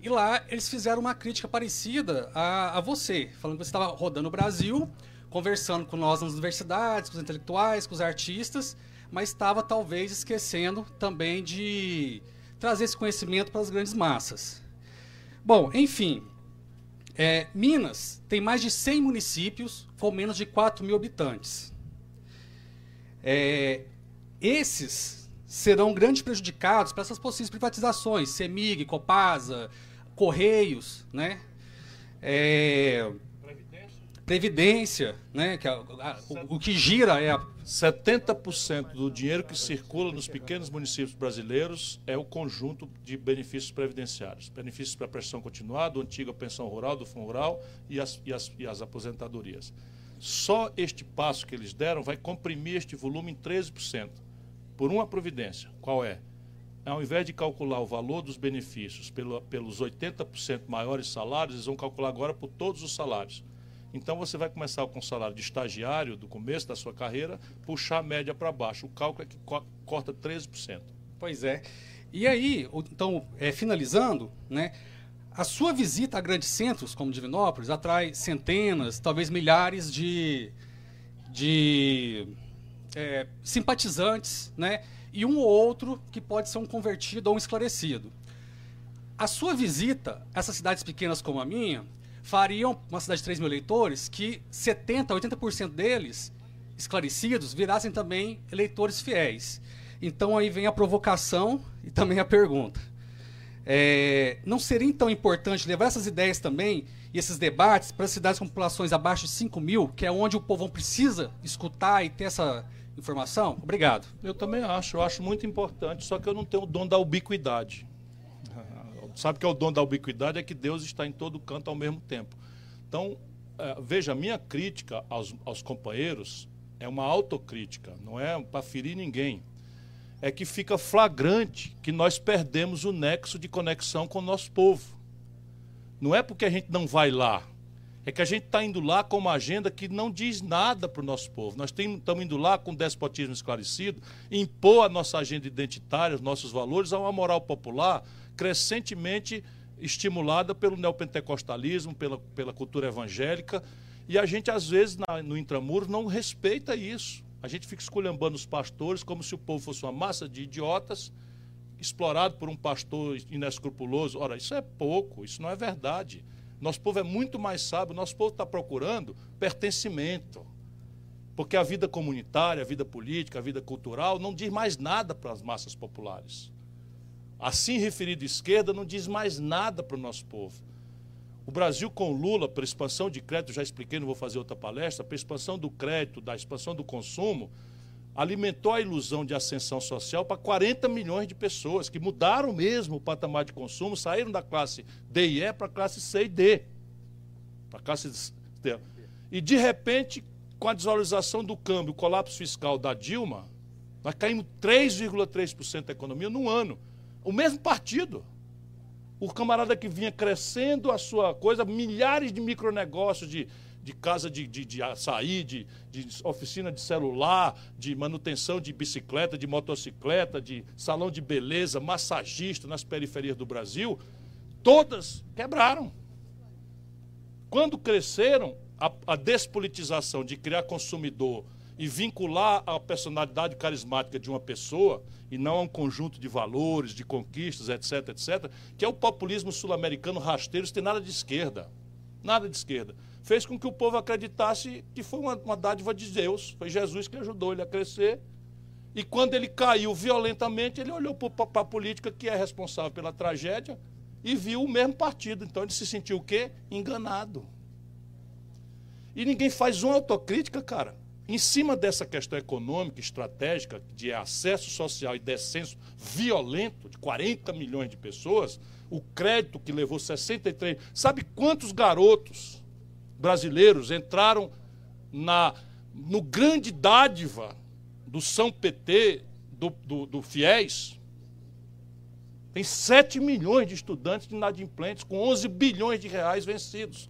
E lá eles fizeram uma crítica parecida a, a você, falando que você estava rodando o Brasil, conversando com nós nas universidades, com os intelectuais, com os artistas, mas estava talvez esquecendo também de trazer esse conhecimento para as grandes massas. Bom, enfim, é, Minas tem mais de 100 municípios com menos de 4 mil habitantes. É, esses serão grandes prejudicados para essas possíveis privatizações, CEMIG, Copasa, Correios, né? É, Previdência. Previdência, né? Que a, a, o, o, que gira é a... 70% do dinheiro que circula nos pequenos municípios brasileiros é o conjunto de benefícios previdenciários. Benefícios para a prestação continuada, antiga pensão rural, do fundo rural e as, e as, e as aposentadorias. Só este passo que eles deram vai comprimir este volume em 13%, por uma providência. Qual é? Ao invés de calcular o valor dos benefícios pelo, pelos 80% maiores salários, eles vão calcular agora por todos os salários. Então você vai começar com o salário de estagiário do começo da sua carreira, puxar a média para baixo. O cálculo é que co corta 13%. Pois é. E aí, então, é, finalizando, né? A sua visita a grandes centros como Divinópolis atrai centenas, talvez milhares de, de é, simpatizantes, né? E um ou outro que pode ser um convertido ou um esclarecido. A sua visita a essas cidades pequenas como a minha fariam uma cidade de 3 mil eleitores que 70%, 80% deles esclarecidos virassem também eleitores fiéis. Então aí vem a provocação e também a pergunta. É, não seria então importante levar essas ideias também e esses debates para cidades com populações abaixo de 5 mil, que é onde o povão precisa escutar e ter essa informação? Obrigado. Eu também acho, eu acho muito importante, só que eu não tenho o dom da ubiquidade. Sabe que é o dom da ubiquidade? É que Deus está em todo canto ao mesmo tempo. Então, é, veja, minha crítica aos, aos companheiros é uma autocrítica, não é para ferir ninguém é que fica flagrante que nós perdemos o nexo de conexão com o nosso povo. Não é porque a gente não vai lá, é que a gente está indo lá com uma agenda que não diz nada para o nosso povo. Nós estamos indo lá com despotismo esclarecido, impor a nossa agenda identitária, os nossos valores, a uma moral popular crescentemente estimulada pelo neopentecostalismo, pela, pela cultura evangélica. E a gente, às vezes, na, no intramuro, não respeita isso. A gente fica esculhambando os pastores como se o povo fosse uma massa de idiotas, explorado por um pastor inescrupuloso. Ora, isso é pouco, isso não é verdade. Nosso povo é muito mais sábio, nosso povo está procurando pertencimento. Porque a vida comunitária, a vida política, a vida cultural não diz mais nada para as massas populares. Assim referido esquerda não diz mais nada para o nosso povo. O Brasil com Lula, para expansão de crédito, já expliquei, não vou fazer outra palestra, para expansão do crédito, da expansão do consumo, alimentou a ilusão de ascensão social para 40 milhões de pessoas que mudaram mesmo o patamar de consumo, saíram da classe D e E para a classe C e D. Para a classe D. E de repente, com a desvalorização do câmbio, o colapso fiscal da Dilma, nós caímos 3,3% da economia num ano. O mesmo partido o camarada que vinha crescendo a sua coisa, milhares de micronegócios de, de casa de, de, de açaí, de, de oficina de celular, de manutenção de bicicleta, de motocicleta, de salão de beleza, massagista nas periferias do Brasil, todas quebraram. Quando cresceram, a, a despolitização de criar consumidor e vincular a personalidade carismática de uma pessoa e não a um conjunto de valores, de conquistas, etc, etc, que é o populismo sul-americano rasteiro, isso tem nada de esquerda. Nada de esquerda. Fez com que o povo acreditasse que foi uma, uma dádiva de Deus, foi Jesus que ajudou ele a crescer. E quando ele caiu violentamente, ele olhou para a política que é responsável pela tragédia e viu o mesmo partido. Então ele se sentiu o quê? Enganado. E ninguém faz uma autocrítica, cara. Em cima dessa questão econômica, estratégica, de acesso social e descenso violento de 40 milhões de pessoas, o crédito que levou 63. Sabe quantos garotos brasileiros entraram na, no grande dádiva do São PT, do, do, do FIES? Tem 7 milhões de estudantes inadimplentes com 11 bilhões de reais vencidos.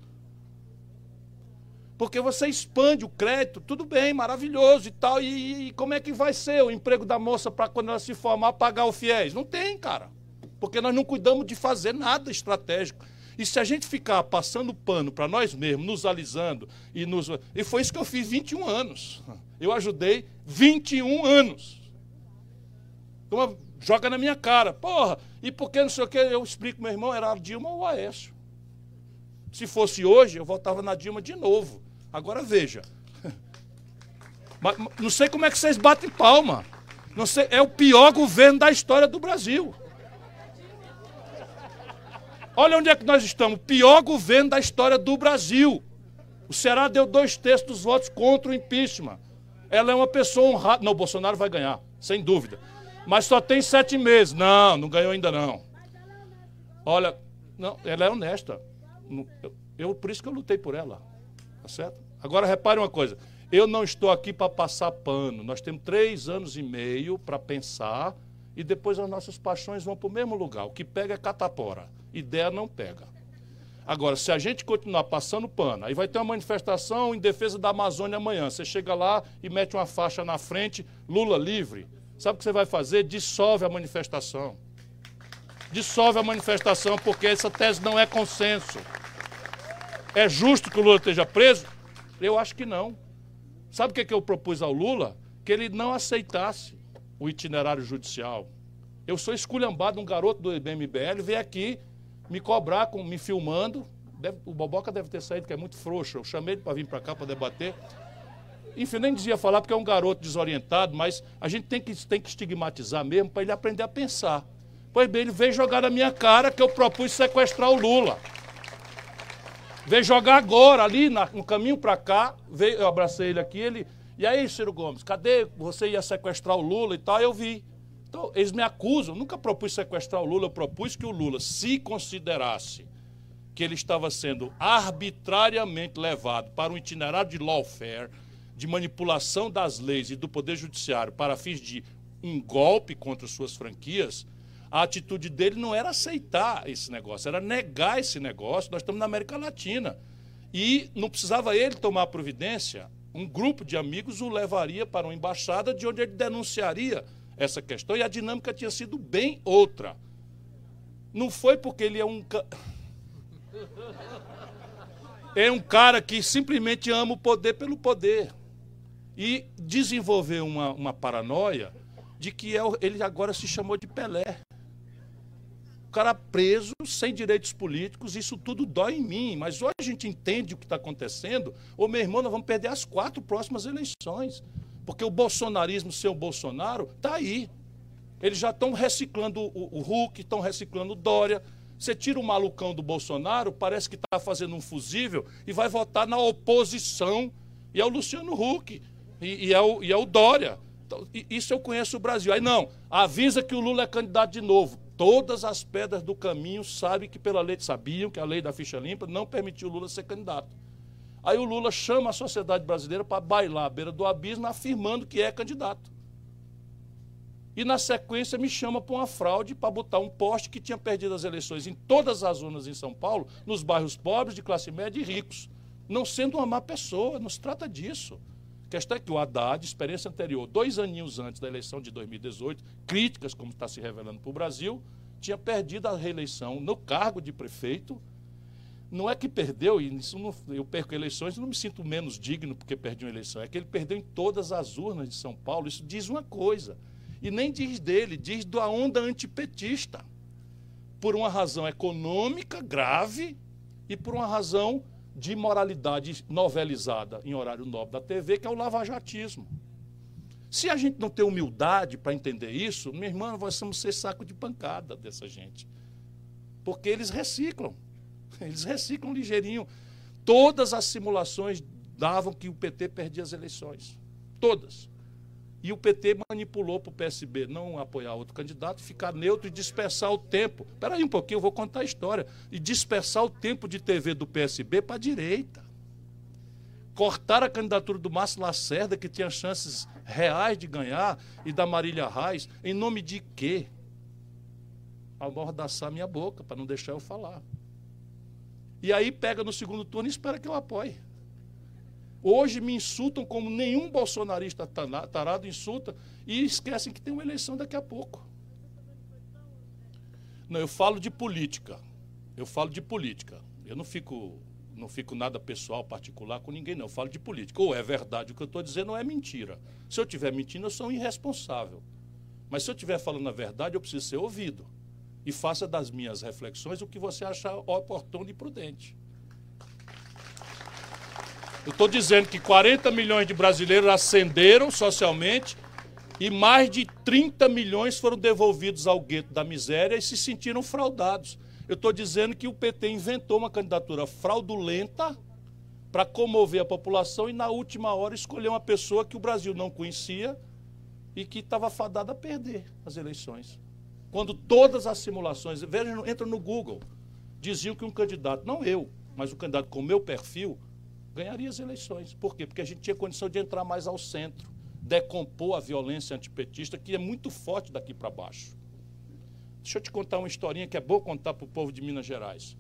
Porque você expande o crédito, tudo bem, maravilhoso e tal. E, e como é que vai ser o emprego da moça para quando ela se formar pagar o fiéis? Não tem, cara. Porque nós não cuidamos de fazer nada estratégico. E se a gente ficar passando pano para nós mesmos, nos alisando e nos. E foi isso que eu fiz 21 anos. Eu ajudei 21 anos. Então, joga na minha cara. Porra, e por que não sei o que? Eu explico, meu irmão, era a Dilma ou o Aécio. Se fosse hoje, eu voltava na Dilma de novo. Agora veja. Não sei como é que vocês batem palma. Não sei, é o pior governo da história do Brasil. Olha onde é que nós estamos. Pior governo da história do Brasil. O Ceará deu dois terços dos votos contra o impeachment. Ela é uma pessoa honrada. Não, o Bolsonaro vai ganhar, sem dúvida. Mas só tem sete meses. Não, não ganhou ainda não. Olha, não, ela é honesta. Eu, eu, por isso que eu lutei por ela. Tá certo? Agora repare uma coisa. Eu não estou aqui para passar pano. Nós temos três anos e meio para pensar e depois as nossas paixões vão para o mesmo lugar. O que pega é catapora. Ideia não pega. Agora, se a gente continuar passando pano, aí vai ter uma manifestação em defesa da Amazônia amanhã. Você chega lá e mete uma faixa na frente, Lula livre. Sabe o que você vai fazer? Dissolve a manifestação. Dissolve a manifestação, porque essa tese não é consenso. É justo que o Lula esteja preso? Eu acho que não. Sabe o que, é que eu propus ao Lula? Que ele não aceitasse o itinerário judicial. Eu sou esculhambado, um garoto do MBL, veio aqui me cobrar, com, me filmando. Deve, o Boboca deve ter saído, que é muito frouxo. Eu chamei ele para vir para cá para debater. Enfim, nem dizia falar porque é um garoto desorientado, mas a gente tem que, tem que estigmatizar mesmo para ele aprender a pensar. Pois bem, ele veio jogar na minha cara que eu propus sequestrar o Lula. Veio jogar agora, ali na, no caminho para cá, veio, eu abracei ele aqui, ele. E aí, Ciro Gomes, cadê? Você ia sequestrar o Lula e tal, eu vi. Então, eles me acusam, nunca propus sequestrar o Lula, eu propus que o Lula, se considerasse que ele estava sendo arbitrariamente levado para um itinerário de lawfare, de manipulação das leis e do Poder Judiciário para fins de um golpe contra suas franquias, a atitude dele não era aceitar esse negócio, era negar esse negócio. Nós estamos na América Latina. E não precisava ele tomar providência, um grupo de amigos o levaria para uma embaixada de onde ele denunciaria essa questão. E a dinâmica tinha sido bem outra. Não foi porque ele é um. É um cara que simplesmente ama o poder pelo poder. E desenvolveu uma, uma paranoia de que é ele agora se chamou de Pelé cara preso, sem direitos políticos, isso tudo dói em mim. Mas hoje a gente entende o que está acontecendo. Ô meu irmão, nós vamos perder as quatro próximas eleições. Porque o bolsonarismo, seu Bolsonaro, está aí. Eles já estão reciclando o, o Hulk, estão reciclando o Dória. Você tira o malucão do Bolsonaro, parece que está fazendo um fusível e vai votar na oposição. E é o Luciano Huck, e, e, é, o, e é o Dória. Então, isso eu conheço o Brasil. Aí não, avisa que o Lula é candidato de novo. Todas as pedras do caminho sabem que pela lei, sabiam que a lei da ficha limpa não permitiu o Lula ser candidato. Aí o Lula chama a sociedade brasileira para bailar à beira do abismo, afirmando que é candidato. E na sequência me chama para uma fraude para botar um poste que tinha perdido as eleições em todas as urnas em São Paulo, nos bairros pobres, de classe média e ricos. Não sendo uma má pessoa, não se trata disso. Questão é que o Haddad, experiência anterior, dois aninhos antes da eleição de 2018, críticas, como está se revelando para o Brasil, tinha perdido a reeleição no cargo de prefeito. Não é que perdeu, e não, eu perco eleições não me sinto menos digno porque perdi uma eleição. É que ele perdeu em todas as urnas de São Paulo. Isso diz uma coisa. E nem diz dele, diz da onda antipetista. Por uma razão econômica grave e por uma razão de moralidade novelizada em horário nobre da TV, que é o lavajatismo. Se a gente não tem humildade para entender isso, minha irmã, nós vamos ser saco de pancada dessa gente. Porque eles reciclam. Eles reciclam ligeirinho. Todas as simulações davam que o PT perdia as eleições. Todas. E o PT manipulou para o PSB não apoiar outro candidato, ficar neutro e dispersar o tempo. Espera aí um pouquinho, eu vou contar a história. E dispersar o tempo de TV do PSB para a direita. Cortar a candidatura do Márcio Lacerda, que tinha chances reais de ganhar, e da Marília Reis, em nome de quê? Amordaçar minha boca, para não deixar eu falar. E aí pega no segundo turno e espera que eu apoie. Hoje me insultam como nenhum bolsonarista tarado insulta e esquecem que tem uma eleição daqui a pouco. Não, eu falo de política. Eu falo de política. Eu não fico, não fico nada pessoal, particular com ninguém, não. Eu falo de política. Ou é verdade o que eu estou dizendo, ou é mentira. Se eu estiver mentindo, eu sou um irresponsável. Mas se eu estiver falando a verdade, eu preciso ser ouvido. E faça das minhas reflexões o que você achar oportuno e prudente. Eu estou dizendo que 40 milhões de brasileiros ascenderam socialmente e mais de 30 milhões foram devolvidos ao gueto da miséria e se sentiram fraudados. Eu estou dizendo que o PT inventou uma candidatura fraudulenta para comover a população e, na última hora, escolheu uma pessoa que o Brasil não conhecia e que estava fadada a perder as eleições. Quando todas as simulações, vejam, entra no Google, diziam que um candidato, não eu, mas um candidato com meu perfil, ganharia as eleições. Por quê? Porque a gente tinha condição de entrar mais ao centro, decompor a violência antipetista, que é muito forte daqui para baixo. Deixa eu te contar uma historinha que é boa contar para o povo de Minas Gerais.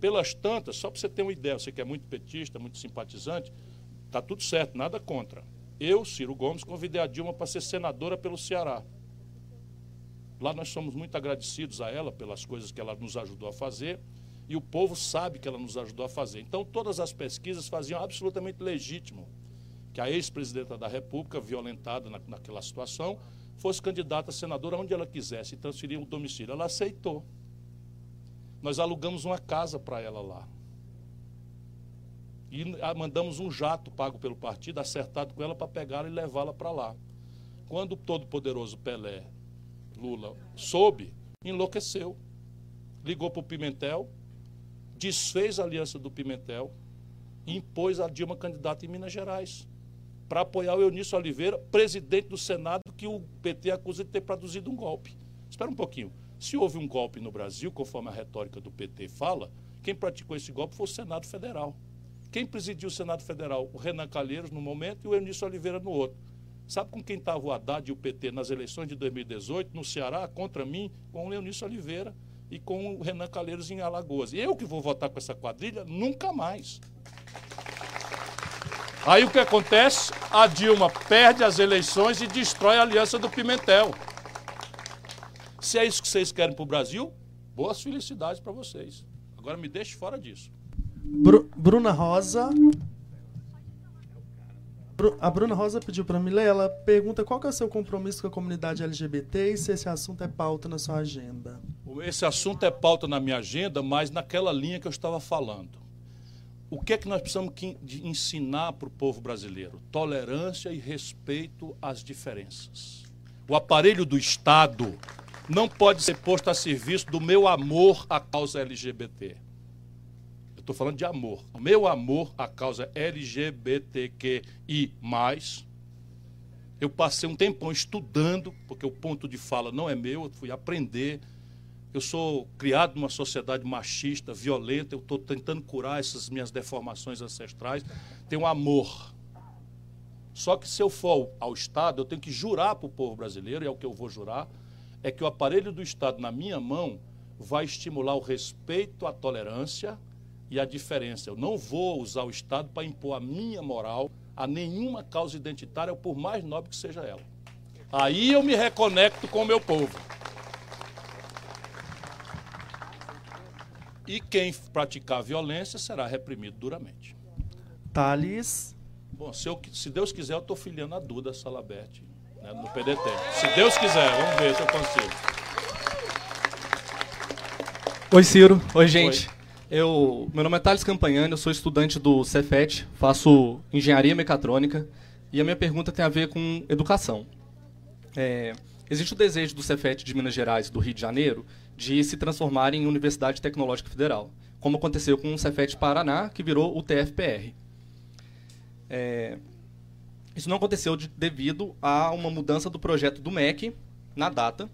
Pelas tantas, só para você ter uma ideia, você que é muito petista, muito simpatizante, está tudo certo, nada contra. Eu, Ciro Gomes, convidei a Dilma para ser senadora pelo Ceará. Lá nós somos muito agradecidos a ela pelas coisas que ela nos ajudou a fazer e o povo sabe que ela nos ajudou a fazer. Então, todas as pesquisas faziam absolutamente legítimo que a ex-presidenta da República, violentada na, naquela situação, fosse candidata a senadora onde ela quisesse e transferir o domicílio. Ela aceitou. Nós alugamos uma casa para ela lá. E mandamos um jato pago pelo partido, acertado com ela, para pegá-la e levá-la para lá. Quando o todo-poderoso Pelé, Lula, soube, enlouqueceu. Ligou para o Pimentel, desfez a aliança do Pimentel e impôs a Dilma candidata em Minas Gerais para apoiar o Eunício Oliveira, presidente do Senado, que o PT acusa de ter produzido um golpe. Espera um pouquinho. Se houve um golpe no Brasil, conforme a retórica do PT fala, quem praticou esse golpe foi o Senado Federal. Quem presidiu o Senado Federal? O Renan Calheiros no momento e o Eunício Oliveira no outro. Sabe com quem estava o Haddad e o PT nas eleições de 2018, no Ceará, contra mim? Com o Eunício Oliveira e com o Renan Calheiros em Alagoas. Eu que vou votar com essa quadrilha, nunca mais. Aí o que acontece? A Dilma perde as eleições e destrói a aliança do Pimentel. Se é isso que vocês querem para o Brasil, boas felicidades para vocês. Agora me deixe fora disso. Bru Bruna Rosa. A Bruna Rosa pediu para ler. Ela pergunta qual é o seu compromisso com a comunidade LGBT e se esse assunto é pauta na sua agenda. Esse assunto é pauta na minha agenda, mas naquela linha que eu estava falando. O que é que nós precisamos ensinar para o povo brasileiro? Tolerância e respeito às diferenças. O aparelho do Estado não pode ser posto a serviço do meu amor à causa LGBT. Estou falando de amor. Meu amor à causa LGBTQI. Eu passei um tempão estudando, porque o ponto de fala não é meu, eu fui aprender eu sou criado numa sociedade machista, violenta, eu estou tentando curar essas minhas deformações ancestrais. Tenho amor. Só que se eu for ao Estado, eu tenho que jurar para o povo brasileiro, e é o que eu vou jurar, é que o aparelho do Estado na minha mão vai estimular o respeito à tolerância e à diferença. Eu não vou usar o Estado para impor a minha moral a nenhuma causa identitária, por mais nobre que seja ela. Aí eu me reconecto com o meu povo. E quem praticar violência será reprimido duramente. Thales. Bom, se, eu, se Deus quiser, eu estou filiando a Duda Salabete né, no PDT. Se Deus quiser, vamos ver se eu consigo. Oi, Ciro. Oi, gente. Oi. Eu, meu nome é Thales Campanhani, eu sou estudante do Cefet, faço engenharia mecatrônica e a minha pergunta tem a ver com educação. É, existe o desejo do Cefet de Minas Gerais do Rio de Janeiro de se transformar em Universidade Tecnológica Federal, como aconteceu com o Cefet Paraná, que virou o TFPR. É, isso não aconteceu de, devido a uma mudança do projeto do MEC na data.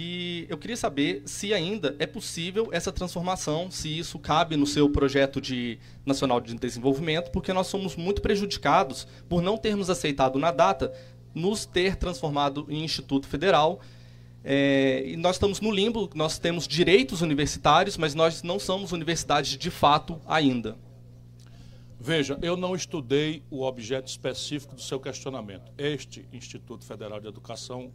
E eu queria saber se ainda é possível essa transformação, se isso cabe no seu projeto de nacional de desenvolvimento, porque nós somos muito prejudicados por não termos aceitado na data nos ter transformado em Instituto Federal é, e nós estamos no limbo, nós temos direitos universitários, mas nós não somos universidade de fato ainda. Veja, eu não estudei o objeto específico do seu questionamento. Este Instituto Federal de Educação,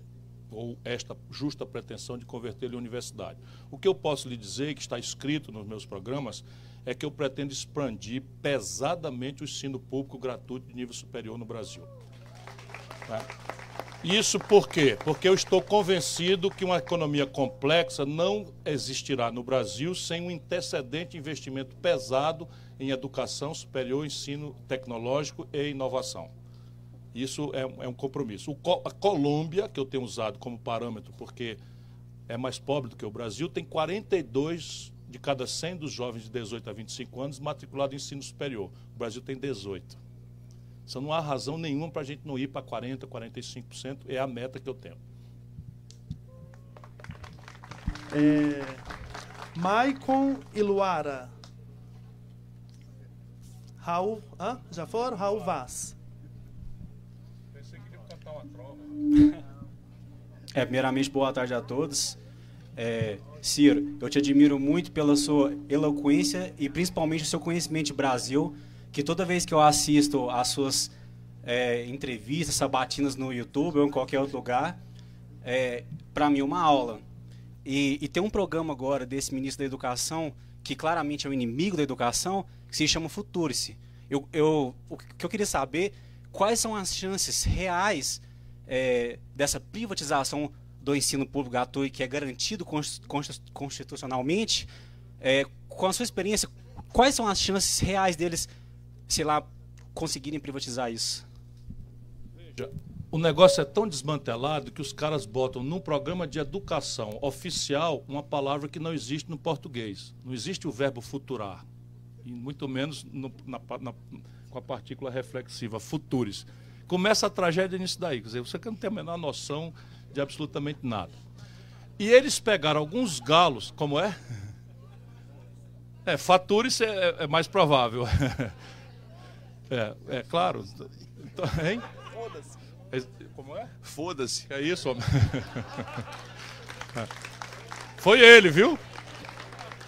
ou esta justa pretensão de convertê-lo em universidade. O que eu posso lhe dizer, que está escrito nos meus programas, é que eu pretendo expandir pesadamente o ensino público gratuito de nível superior no Brasil. É. Isso por quê? Porque eu estou convencido que uma economia complexa não existirá no Brasil sem um antecedente investimento pesado em educação superior, ensino tecnológico e inovação. Isso é, é um compromisso. O, a Colômbia, que eu tenho usado como parâmetro porque é mais pobre do que o Brasil, tem 42 de cada 100 dos jovens de 18 a 25 anos matriculados em ensino superior. O Brasil tem 18. Isso não há razão nenhuma para a gente não ir para 40%, 45%, é a meta que eu tenho. É, Maicon e Luara. Raul, hã? já foram? Raul Vaz. É, primeiramente, boa tarde a todos. É, Ciro, eu te admiro muito pela sua eloquência e principalmente o seu conhecimento de Brasil que toda vez que eu assisto as suas é, entrevistas, sabatinas no YouTube ou em qualquer outro lugar, é, para mim uma aula. E, e, tem um programa agora desse ministro da Educação, que claramente é o inimigo da educação, que se chama Futurice. Eu, eu, o que eu queria saber, quais são as chances reais é, dessa privatização do ensino público gratuito, que é garantido constitucionalmente, é, com a sua experiência, quais são as chances reais deles sei lá, conseguirem privatizar isso? Veja, o negócio é tão desmantelado que os caras botam num programa de educação oficial uma palavra que não existe no português. Não existe o verbo futurar. E muito menos no, na, na, com a partícula reflexiva, futuris. Começa a tragédia nisso daí. Quer dizer, você que não tem a menor noção de absolutamente nada. E eles pegaram alguns galos, como é? É, faturis é, é mais provável. É, é claro. Então, hein? Foda-se. É, como é? Foda-se. É isso, homem. Foi ele, viu?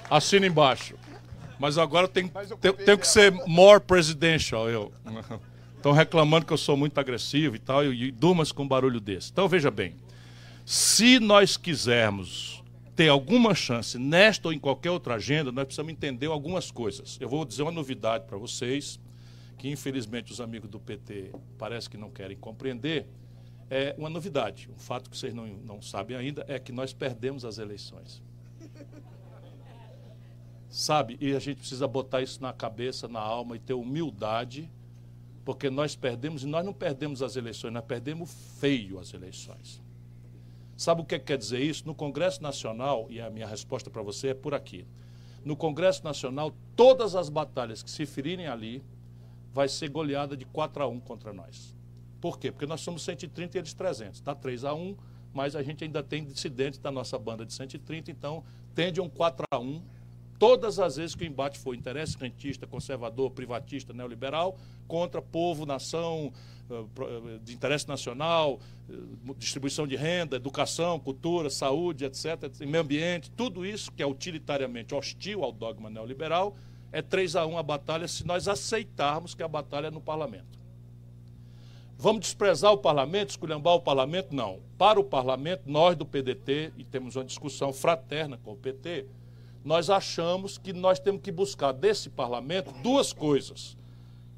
Assina embaixo. Mas agora tem, tem, tem que ser more presidential. Eu. Estão reclamando que eu sou muito agressivo e tal, e, durmas com um barulho desse. Então veja bem, se nós quisermos ter alguma chance nesta ou em qualquer outra agenda, nós precisamos entender algumas coisas. Eu vou dizer uma novidade para vocês que infelizmente os amigos do PT parece que não querem compreender, é uma novidade. Um fato que vocês não, não sabem ainda é que nós perdemos as eleições. Sabe? E a gente precisa botar isso na cabeça, na alma e ter humildade, porque nós perdemos, e nós não perdemos as eleições, nós perdemos feio as eleições. Sabe o que quer dizer isso? No Congresso Nacional, e a minha resposta para você é por aqui. No Congresso Nacional, todas as batalhas que se ferirem ali vai ser goleada de 4 a 1 contra nós. Por quê? Porque nós somos 130 e eles 300. Está 3 a 1, mas a gente ainda tem dissidentes da nossa banda de 130, então tende a um 4 a 1 todas as vezes que o embate for interesse rentista, conservador, privatista, neoliberal, contra povo, nação, eh, eh, de interesse nacional, eh, distribuição de renda, educação, cultura, saúde, etc., meio ambiente, tudo isso que é utilitariamente hostil ao dogma neoliberal, é 3 a 1 a batalha se nós aceitarmos que a batalha é no parlamento. Vamos desprezar o parlamento, esculhambar o parlamento? Não. Para o parlamento, nós do PDT, e temos uma discussão fraterna com o PT, nós achamos que nós temos que buscar desse parlamento duas coisas: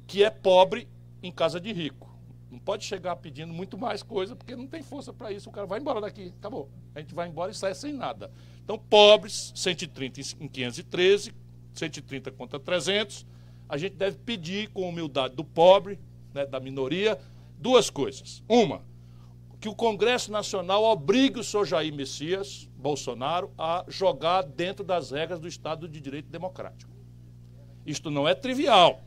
que é pobre em casa de rico. Não pode chegar pedindo muito mais coisa, porque não tem força para isso. O cara vai embora daqui, acabou. A gente vai embora e sai sem nada. Então, pobres, 130 em 513, 130 contra 300. A gente deve pedir com humildade do pobre, né, da minoria, duas coisas. Uma, que o Congresso Nacional obrigue o senhor Jair Messias Bolsonaro a jogar dentro das regras do Estado de Direito Democrático. Isto não é trivial.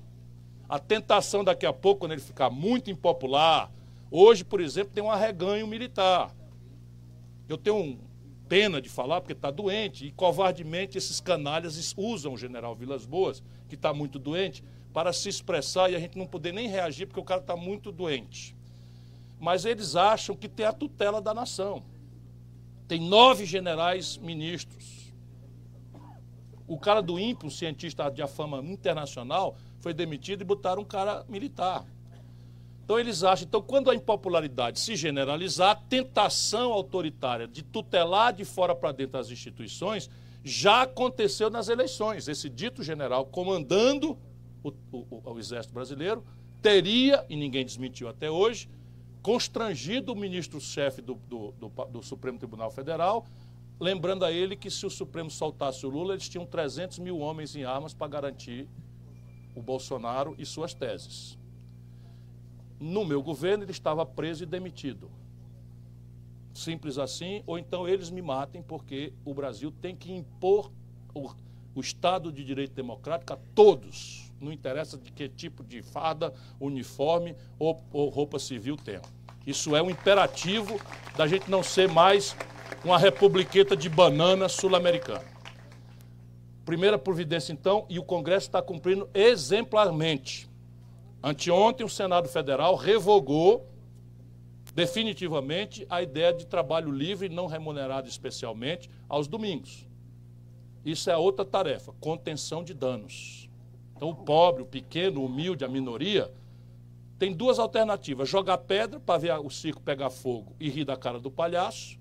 A tentação daqui a pouco, quando ele ficar muito impopular, hoje, por exemplo, tem um arreganho militar. Eu tenho pena de falar porque está doente e covardemente esses canalhas usam o general Vilas Boas, que está muito doente, para se expressar e a gente não poder nem reagir porque o cara está muito doente mas eles acham que tem a tutela da nação. Tem nove generais ministros. O cara do INPE, um cientista de fama internacional, foi demitido e botaram um cara militar. Então eles acham, então quando a impopularidade se generalizar, a tentação autoritária de tutelar de fora para dentro as instituições já aconteceu nas eleições. Esse dito general comandando o, o, o exército brasileiro teria, e ninguém desmentiu até hoje, constrangido o ministro-chefe do, do, do, do, Supremo Tribunal Federal, lembrando a ele que se o Supremo soltasse o Lula, eles tinham 300 mil homens em armas para garantir o Bolsonaro e suas teses. No meu governo, ele estava preso e demitido. Simples assim, ou então eles me matem, porque o Brasil tem que impor o, o Estado de Direito Democrático a todos não interessa de que tipo de farda, uniforme ou, ou roupa civil tenham. Isso é um imperativo da gente não ser mais uma republiqueta de banana sul-americana. Primeira providência, então, e o Congresso está cumprindo exemplarmente. Anteontem, o Senado Federal revogou definitivamente a ideia de trabalho livre não remunerado especialmente aos domingos. Isso é outra tarefa, contenção de danos. Então, o pobre, o pequeno, o humilde, a minoria, tem duas alternativas: jogar pedra para ver o circo pegar fogo e rir da cara do palhaço.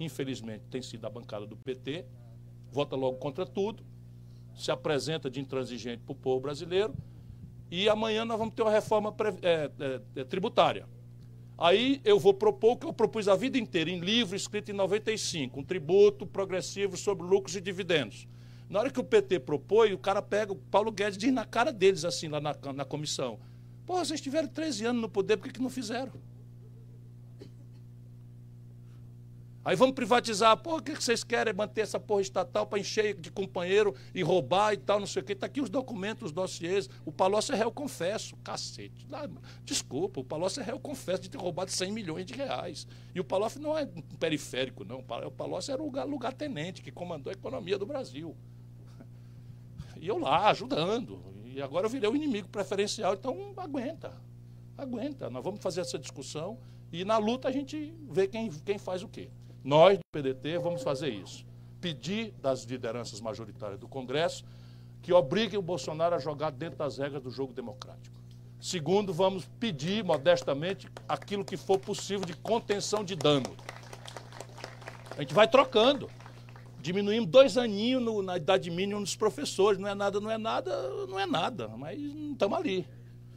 Infelizmente, tem sido a bancada do PT, vota logo contra tudo, se apresenta de intransigente para o povo brasileiro. E amanhã nós vamos ter uma reforma é, é, é, tributária. Aí eu vou propor o que eu propus a vida inteira, em livro escrito em 95, um tributo progressivo sobre lucros e dividendos. Na hora que o PT propõe, o cara pega, o Paulo Guedes diz na cara deles, assim, lá na, na comissão. Pô, vocês tiveram 13 anos no poder, por que, que não fizeram? Aí vamos privatizar. Pô, o que vocês querem? Manter essa porra estatal para encher de companheiro e roubar e tal, não sei o quê. Está aqui os documentos, os dossiês. O Palocci é réu confesso. Cacete. Desculpa, o Palocci é réu confesso de ter roubado 100 milhões de reais. E o Palocci não é periférico, não. O Palocci era o lugar, lugar tenente que comandou a economia do Brasil. E eu lá, ajudando. E agora eu virei o inimigo preferencial, então aguenta. Aguenta. Nós vamos fazer essa discussão e na luta a gente vê quem, quem faz o quê. Nós, do PDT, vamos fazer isso. Pedir das lideranças majoritárias do Congresso que obriguem o Bolsonaro a jogar dentro das regras do jogo democrático. Segundo, vamos pedir modestamente aquilo que for possível de contenção de dano. A gente vai trocando. Diminuímos dois aninhos no, na idade mínima dos professores. Não é nada, não é nada, não é nada. Mas estamos ali.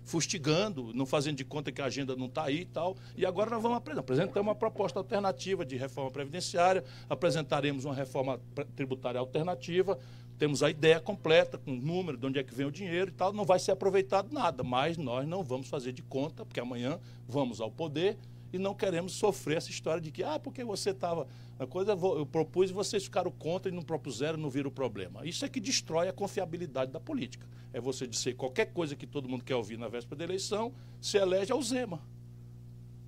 fustigando, não fazendo de conta que a agenda não está aí e tal. E agora nós vamos apresentar. Apresentamos uma proposta alternativa de reforma previdenciária, apresentaremos uma reforma tributária alternativa, temos a ideia completa, com o número, de onde é que vem o dinheiro e tal, não vai ser aproveitado nada, mas nós não vamos fazer de conta, porque amanhã vamos ao poder e não queremos sofrer essa história de que, ah, porque você estava. A coisa eu propus e vocês ficaram contra e não propuseram, não viram o problema. Isso é que destrói a confiabilidade da política. É você dizer qualquer coisa que todo mundo quer ouvir na véspera da eleição, se elege ao Zema.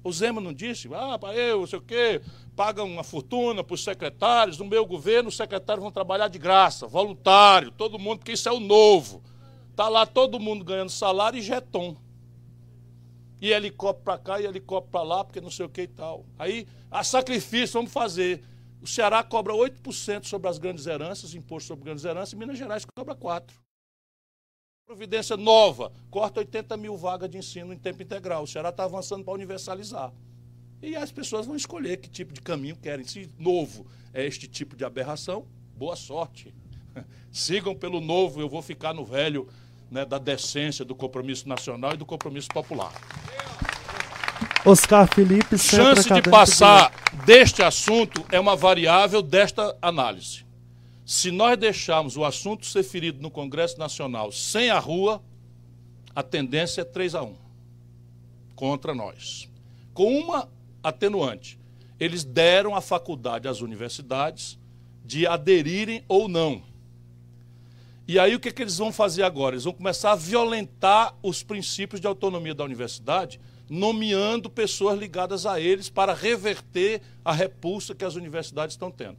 O Zema não disse, ah, eu, não sei o quê, pagam uma fortuna para os secretários, no meu governo os secretários vão trabalhar de graça, voluntário, todo mundo, porque isso é o novo. Está lá todo mundo ganhando salário e jeton. E helicóptero para cá e helicóptero para lá, porque não sei o que e tal. Aí, a sacrifício, vamos fazer. O Ceará cobra 8% sobre as grandes heranças, imposto sobre grandes heranças, e Minas Gerais cobra 4%. Providência nova, corta 80 mil vagas de ensino em tempo integral. O Ceará está avançando para universalizar. E as pessoas vão escolher que tipo de caminho querem. Se novo é este tipo de aberração, boa sorte. Sigam pelo novo, eu vou ficar no velho né, da decência, do compromisso nacional e do compromisso popular. Oscar Felipe, Chance de passar deste assunto é uma variável desta análise. Se nós deixarmos o assunto ser ferido no Congresso Nacional sem a rua, a tendência é 3 a 1 contra nós. Com uma atenuante. Eles deram a faculdade às universidades de aderirem ou não e aí o que, que eles vão fazer agora? Eles vão começar a violentar os princípios de autonomia da universidade, nomeando pessoas ligadas a eles para reverter a repulsa que as universidades estão tendo.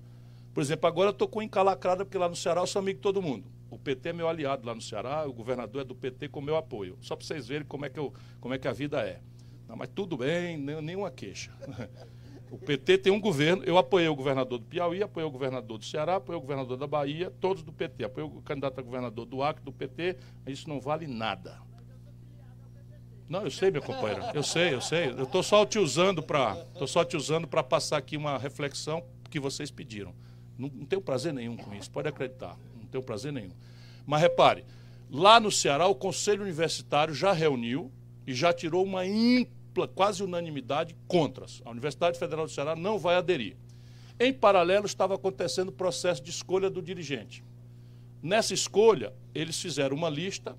Por exemplo, agora eu estou com encalacrada, porque lá no Ceará eu sou amigo de todo mundo. O PT é meu aliado lá no Ceará, o governador é do PT com meu apoio. Só para vocês verem como é que, eu, como é que a vida é. Não, mas tudo bem, nenhuma queixa. O PT tem um governo, eu apoiei o governador do Piauí, apoiei o governador do Ceará, apoiei o governador da Bahia, todos do PT. Apoiei o candidato a governador do Acre, do PT, isso não vale nada. Não, eu sei, meu companheiro, eu sei, eu sei. Eu estou só te usando para, só te usando para passar aqui uma reflexão que vocês pediram. Não, não tenho prazer nenhum com isso, pode acreditar, não tenho prazer nenhum. Mas repare, lá no Ceará o Conselho Universitário já reuniu e já tirou uma quase unanimidade, contras. A Universidade Federal do Ceará não vai aderir. Em paralelo, estava acontecendo o processo de escolha do dirigente. Nessa escolha, eles fizeram uma lista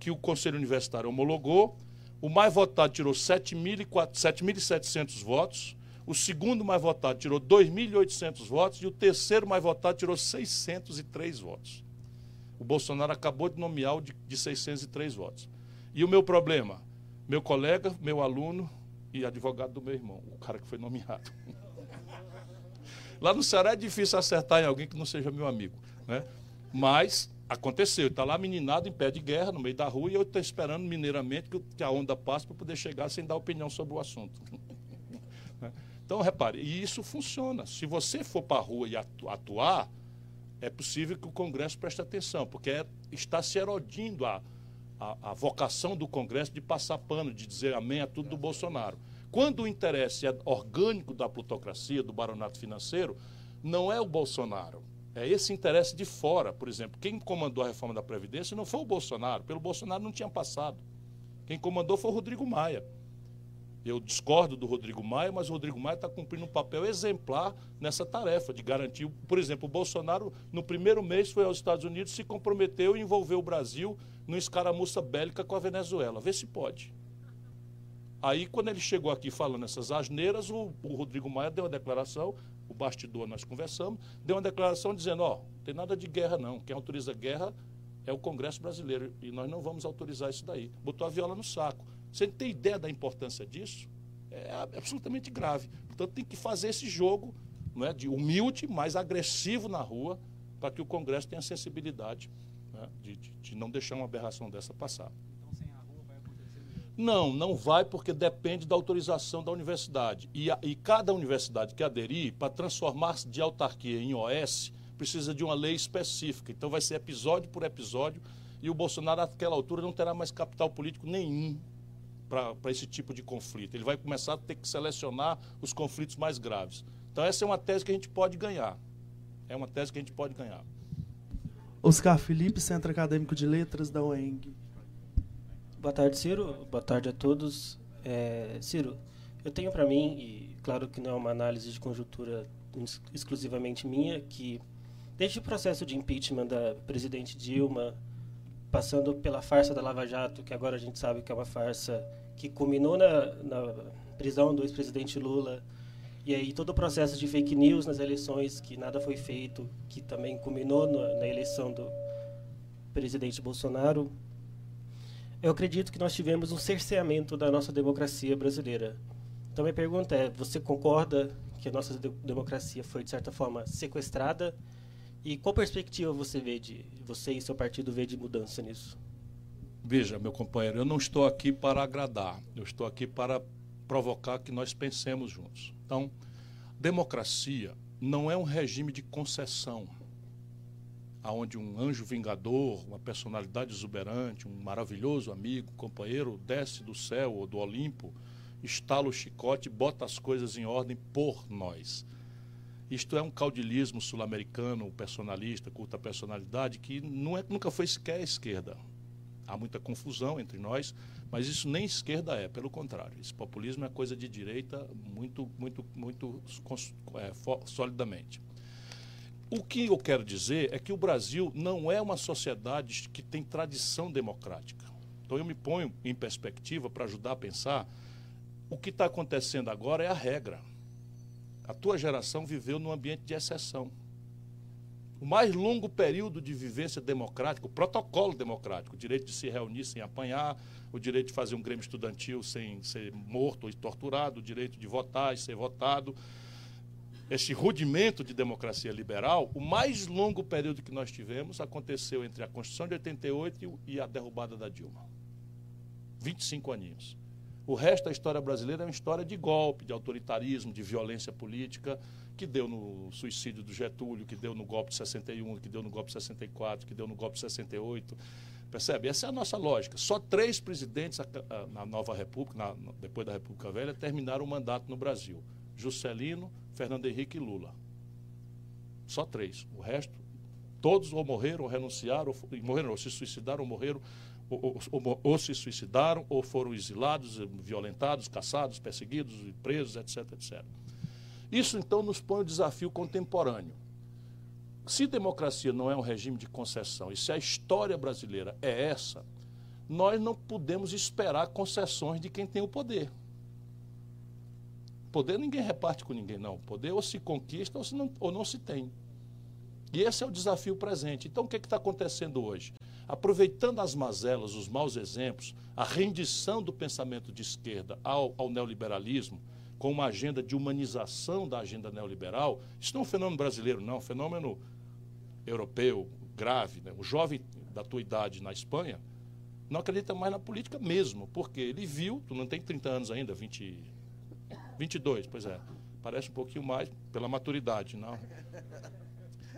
que o Conselho Universitário homologou. O mais votado tirou 7.700 votos. O segundo mais votado tirou 2.800 votos. E o terceiro mais votado tirou 603 votos. O Bolsonaro acabou de nomear o de 603 votos. E o meu problema? Meu colega, meu aluno e advogado do meu irmão, o cara que foi nomeado. Lá no Ceará é difícil acertar em alguém que não seja meu amigo, né? Mas aconteceu, está lá meninado em pé de guerra no meio da rua e eu estou esperando mineiramente que a onda passe para poder chegar sem dar opinião sobre o assunto. Né? então, repare, e isso funciona. Se você for para a rua e atuar, é possível que o Congresso preste atenção, porque é, está se erodindo a, a, a, vocação do Congresso de passar pano, de dizer amém a tudo do Bolsonaro. Quando o interesse é orgânico da plutocracia, do baronato financeiro, não é o Bolsonaro. É esse interesse de fora. Por exemplo, quem comandou a reforma da Previdência não foi o Bolsonaro. Pelo Bolsonaro não tinha passado. Quem comandou foi o Rodrigo Maia. Eu discordo do Rodrigo Maia, mas o Rodrigo Maia está cumprindo um papel exemplar nessa tarefa de garantir. Por exemplo, o Bolsonaro, no primeiro mês, foi aos Estados Unidos, se comprometeu e envolveu o Brasil numa escaramuça bélica com a Venezuela. Vê se pode. Aí, quando ele chegou aqui falando essas asneiras, o, o Rodrigo Maia deu uma declaração, o bastidor nós conversamos, deu uma declaração dizendo: ó, não tem nada de guerra não. Quem autoriza guerra é o Congresso brasileiro e nós não vamos autorizar isso daí. Botou a viola no saco. Você tem ideia da importância disso? É absolutamente grave. Portanto, tem que fazer esse jogo não é, de humilde, mais agressivo na rua, para que o Congresso tenha sensibilidade né, de, de, de, não deixar uma aberração dessa passar. Então, sem a rua vai acontecer Não, não vai, porque depende da autorização da universidade. E, a, e cada universidade que aderir, para transformar-se de autarquia em OS, precisa de uma lei específica. Então, vai ser episódio por episódio, e o Bolsonaro, naquela altura, não terá mais capital político nenhum para esse tipo de conflito. Ele vai começar a ter que selecionar os conflitos mais graves. Então, essa é uma tese que a gente pode ganhar. É uma tese que a gente pode ganhar. Oscar Felipe, Centro Acadêmico de Letras da UENG. Boa tarde, Ciro. Boa tarde a todos. É, Ciro, eu tenho para mim, e claro que não é uma análise de conjuntura exclusivamente minha, que desde o processo de impeachment da presidente Dilma, passando pela farsa da Lava Jato, que agora a gente sabe que é uma farsa que culminou na, na prisão do ex-presidente Lula, e aí todo o processo de fake news nas eleições, que nada foi feito, que também culminou na, na eleição do presidente Bolsonaro, eu acredito que nós tivemos um cerceamento da nossa democracia brasileira. Então, minha pergunta é: você concorda que a nossa de democracia foi, de certa forma, sequestrada? E qual perspectiva você vê de você e seu partido vê de mudança nisso? Veja, meu companheiro, eu não estou aqui para agradar, eu estou aqui para provocar que nós pensemos juntos. Então, democracia não é um regime de concessão aonde um anjo vingador, uma personalidade exuberante, um maravilhoso amigo, companheiro, desce do céu ou do Olimpo, estala o chicote bota as coisas em ordem por nós. Isto é um caudilismo sul-americano, personalista, culta personalidade, que é, nunca foi sequer a esquerda. Há muita confusão entre nós, mas isso nem esquerda é, pelo contrário. Esse populismo é coisa de direita muito, muito, muito é, solidamente. O que eu quero dizer é que o Brasil não é uma sociedade que tem tradição democrática. Então eu me ponho em perspectiva para ajudar a pensar. O que está acontecendo agora é a regra. A tua geração viveu num ambiente de exceção. O mais longo período de vivência democrática, o protocolo democrático, o direito de se reunir sem apanhar, o direito de fazer um grêmio estudantil sem ser morto ou torturado, o direito de votar e ser votado, este rudimento de democracia liberal, o mais longo período que nós tivemos aconteceu entre a Constituição de 88 e a derrubada da Dilma. 25 aninhos. O resto da história brasileira é uma história de golpe, de autoritarismo, de violência política, que deu no suicídio do Getúlio, que deu no golpe de 61, que deu no golpe de 64, que deu no golpe de 68. Percebe? Essa é a nossa lógica. Só três presidentes na nova República, na, depois da República Velha, terminaram o mandato no Brasil. Juscelino, Fernando Henrique e Lula. Só três. O resto, todos ou morreram, ou renunciaram, ou, morreram, ou se suicidaram, ou morreram, ou, ou, ou, se suicidaram, ou foram exilados, violentados, caçados, perseguidos, presos, etc, etc. Isso, então, nos põe o desafio contemporâneo. Se democracia não é um regime de concessão, e se a história brasileira é essa, nós não podemos esperar concessões de quem tem o poder. Poder ninguém reparte com ninguém, não. Poder ou se conquista ou, se não, ou não se tem. E esse é o desafio presente. Então, o que é está acontecendo hoje? Aproveitando as mazelas, os maus exemplos, a rendição do pensamento de esquerda ao, ao neoliberalismo, com uma agenda de humanização da agenda neoliberal, isso não é um fenômeno brasileiro, não, é um fenômeno europeu, grave. Né? O jovem da tua idade na Espanha não acredita mais na política mesmo, porque ele viu, tu não tem 30 anos ainda, 20, 22, pois é. Parece um pouquinho mais pela maturidade, não.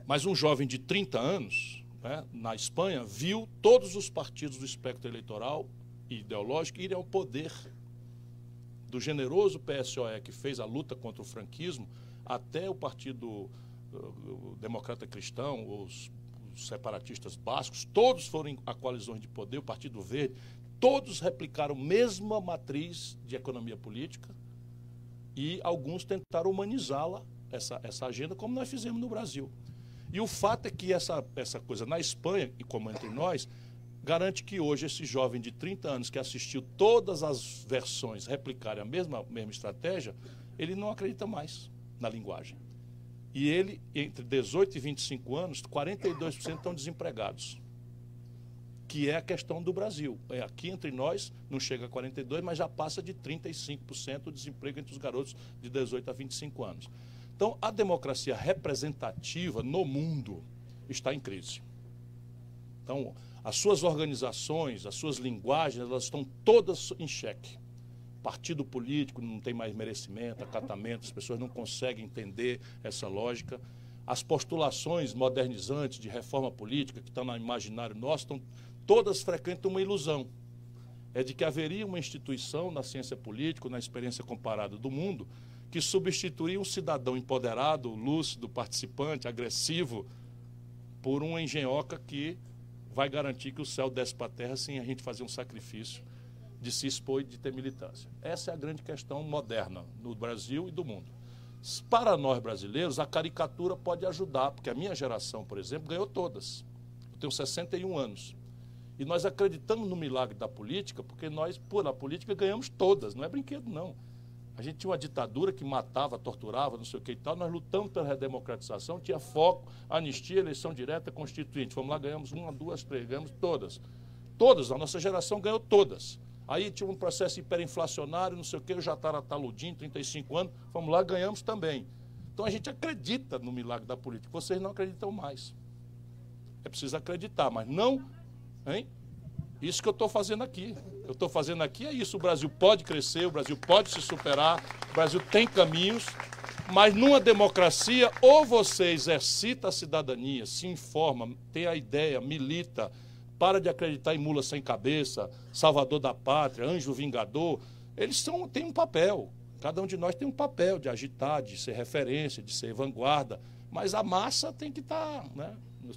Mas um jovem de 30 anos, né, na Espanha, viu todos os partidos do espectro eleitoral e ideológico irem ao poder. Do generoso PSOE que fez a luta contra o franquismo até o Partido uh, Democrata Cristão, os, os separatistas bascos, todos foram a coalizões de poder, o Partido Verde, todos replicaram a mesma matriz de economia política, e alguns tentaram humanizá-la, essa, essa agenda, como nós fizemos no Brasil. E o fato é que essa, essa coisa na Espanha, e como entre nós, garante que hoje esse jovem de 30 anos que assistiu todas as versões replicarem a mesma, mesma estratégia, ele não acredita mais na linguagem. E ele, entre 18 e 25 anos, 42% estão desempregados que é a questão do Brasil. É, aqui entre nós não chega a 42, mas já passa de 35% o desemprego entre os garotos de 18 a 25 anos. Então, a democracia representativa no mundo está em crise. Então, as suas organizações, as suas linguagens, elas estão todas em xeque. Partido político não tem mais merecimento, acatamento, as pessoas não conseguem entender essa lógica. As postulações modernizantes de reforma política que estão no imaginário nosso estão todas frequentam uma ilusão. É de que haveria uma instituição na ciência política, na experiência comparada do mundo, que substituiria um cidadão empoderado, lúcido, participante, agressivo, por uma engenhoca que vai garantir que o céu desce para a terra sem a gente fazer um sacrifício de se expor e de ter militância. Essa é a grande questão moderna no Brasil e do mundo. Para nós brasileiros, a caricatura pode ajudar, porque a minha geração, por exemplo, ganhou todas. Eu tenho 61 anos. E nós acreditamos no milagre da política, porque nós, na política, ganhamos todas. Não é brinquedo, não. A gente tinha uma ditadura que matava, torturava, não sei o que e tal. Nós lutamos pela redemocratização, tinha foco, anistia, eleição direta, constituinte. Fomos lá, ganhamos uma, duas, três, ganhamos todas. Todas, a nossa geração ganhou todas. Aí tinha um processo hiperinflacionário, não sei o que, o Jatara Taludinho, 35 anos, fomos lá, ganhamos também. Então a gente acredita no milagre da política. Vocês não acreditam mais. É preciso acreditar, mas não Hein? Isso que eu estou fazendo aqui. Eu estou fazendo aqui é isso. O Brasil pode crescer, o Brasil pode se superar, o Brasil tem caminhos, mas numa democracia, ou você exercita a cidadania, se informa, tem a ideia, milita, para de acreditar em mula sem cabeça, salvador da pátria, anjo vingador. Eles são, têm um papel. Cada um de nós tem um papel de agitar, de ser referência, de ser vanguarda. Mas a massa tem que estar, tá, né?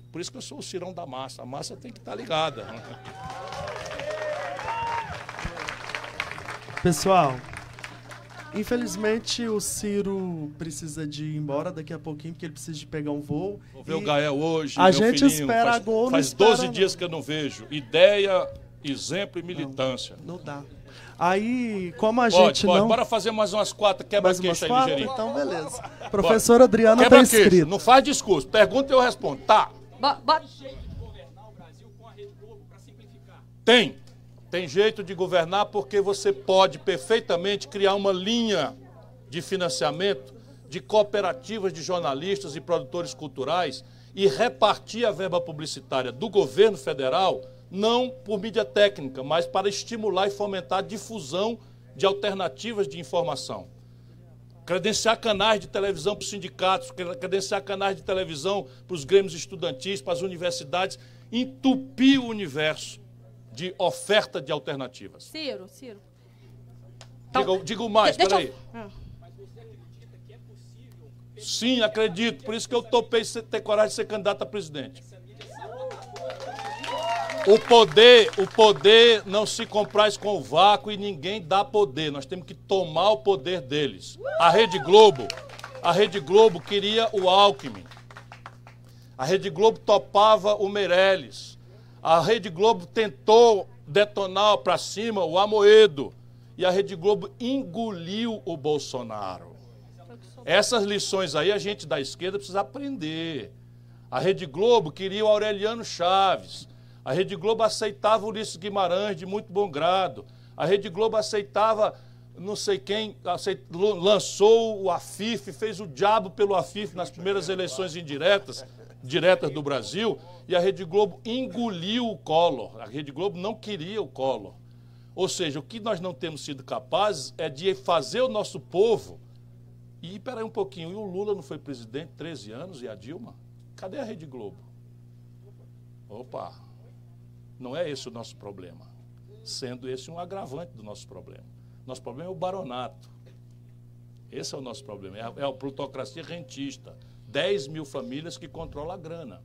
Por isso que eu sou o cirão da massa. A massa tem que estar tá ligada. Pessoal, infelizmente o Ciro precisa de ir embora daqui a pouquinho, porque ele precisa de pegar um voo. Vou ver o Gael hoje. A gente filhinho, espera faz, gol. Faz 12 dias que eu não vejo. Ideia, exemplo e militância. Não, não dá. Aí, como a pode, gente pode. não... Bora fazer mais umas quatro quebra-queixo aí, ligeirinho. Então, beleza. Professora Adriana está inscrita. Não faz discurso. Pergunta e eu respondo. Tá. Tem. Tem jeito de governar porque você pode perfeitamente criar uma linha de financiamento de cooperativas de jornalistas e produtores culturais e repartir a verba publicitária do governo federal não por mídia técnica, mas para estimular e fomentar a difusão de alternativas de informação. Credenciar canais de televisão para os sindicatos, credenciar canais de televisão para os grêmios estudantis, para as universidades, entupir o universo de oferta de alternativas. Ciro, Ciro. Diga, digo mais, peraí. Eu... Ah. Sim, acredito. Por isso que eu topei ter coragem de ser candidato a presidente. O poder, o poder não se compraz com o vácuo e ninguém dá poder. Nós temos que tomar o poder deles. A Rede Globo, a Rede Globo queria o Alckmin. A Rede Globo topava o Meirelles. A Rede Globo tentou detonar para cima o Amoedo. E a Rede Globo engoliu o Bolsonaro. Essas lições aí a gente da esquerda precisa aprender. A Rede Globo queria o Aureliano Chaves. A Rede Globo aceitava Ulisses Guimarães de muito bom grado. A Rede Globo aceitava não sei quem, aceit... lançou o Afif, fez o diabo pelo Afif nas primeiras eleições indiretas, diretas do Brasil, e a Rede Globo engoliu o Collor. A Rede Globo não queria o Collor. Ou seja, o que nós não temos sido capazes é de fazer o nosso povo. E peraí um pouquinho, e o Lula não foi presidente 13 anos e a Dilma? Cadê a Rede Globo? Opa, não é esse o nosso problema, sendo esse um agravante do nosso problema. Nosso problema é o baronato. Esse é o nosso problema, é a, é a plutocracia rentista. 10 mil famílias que controlam a grana.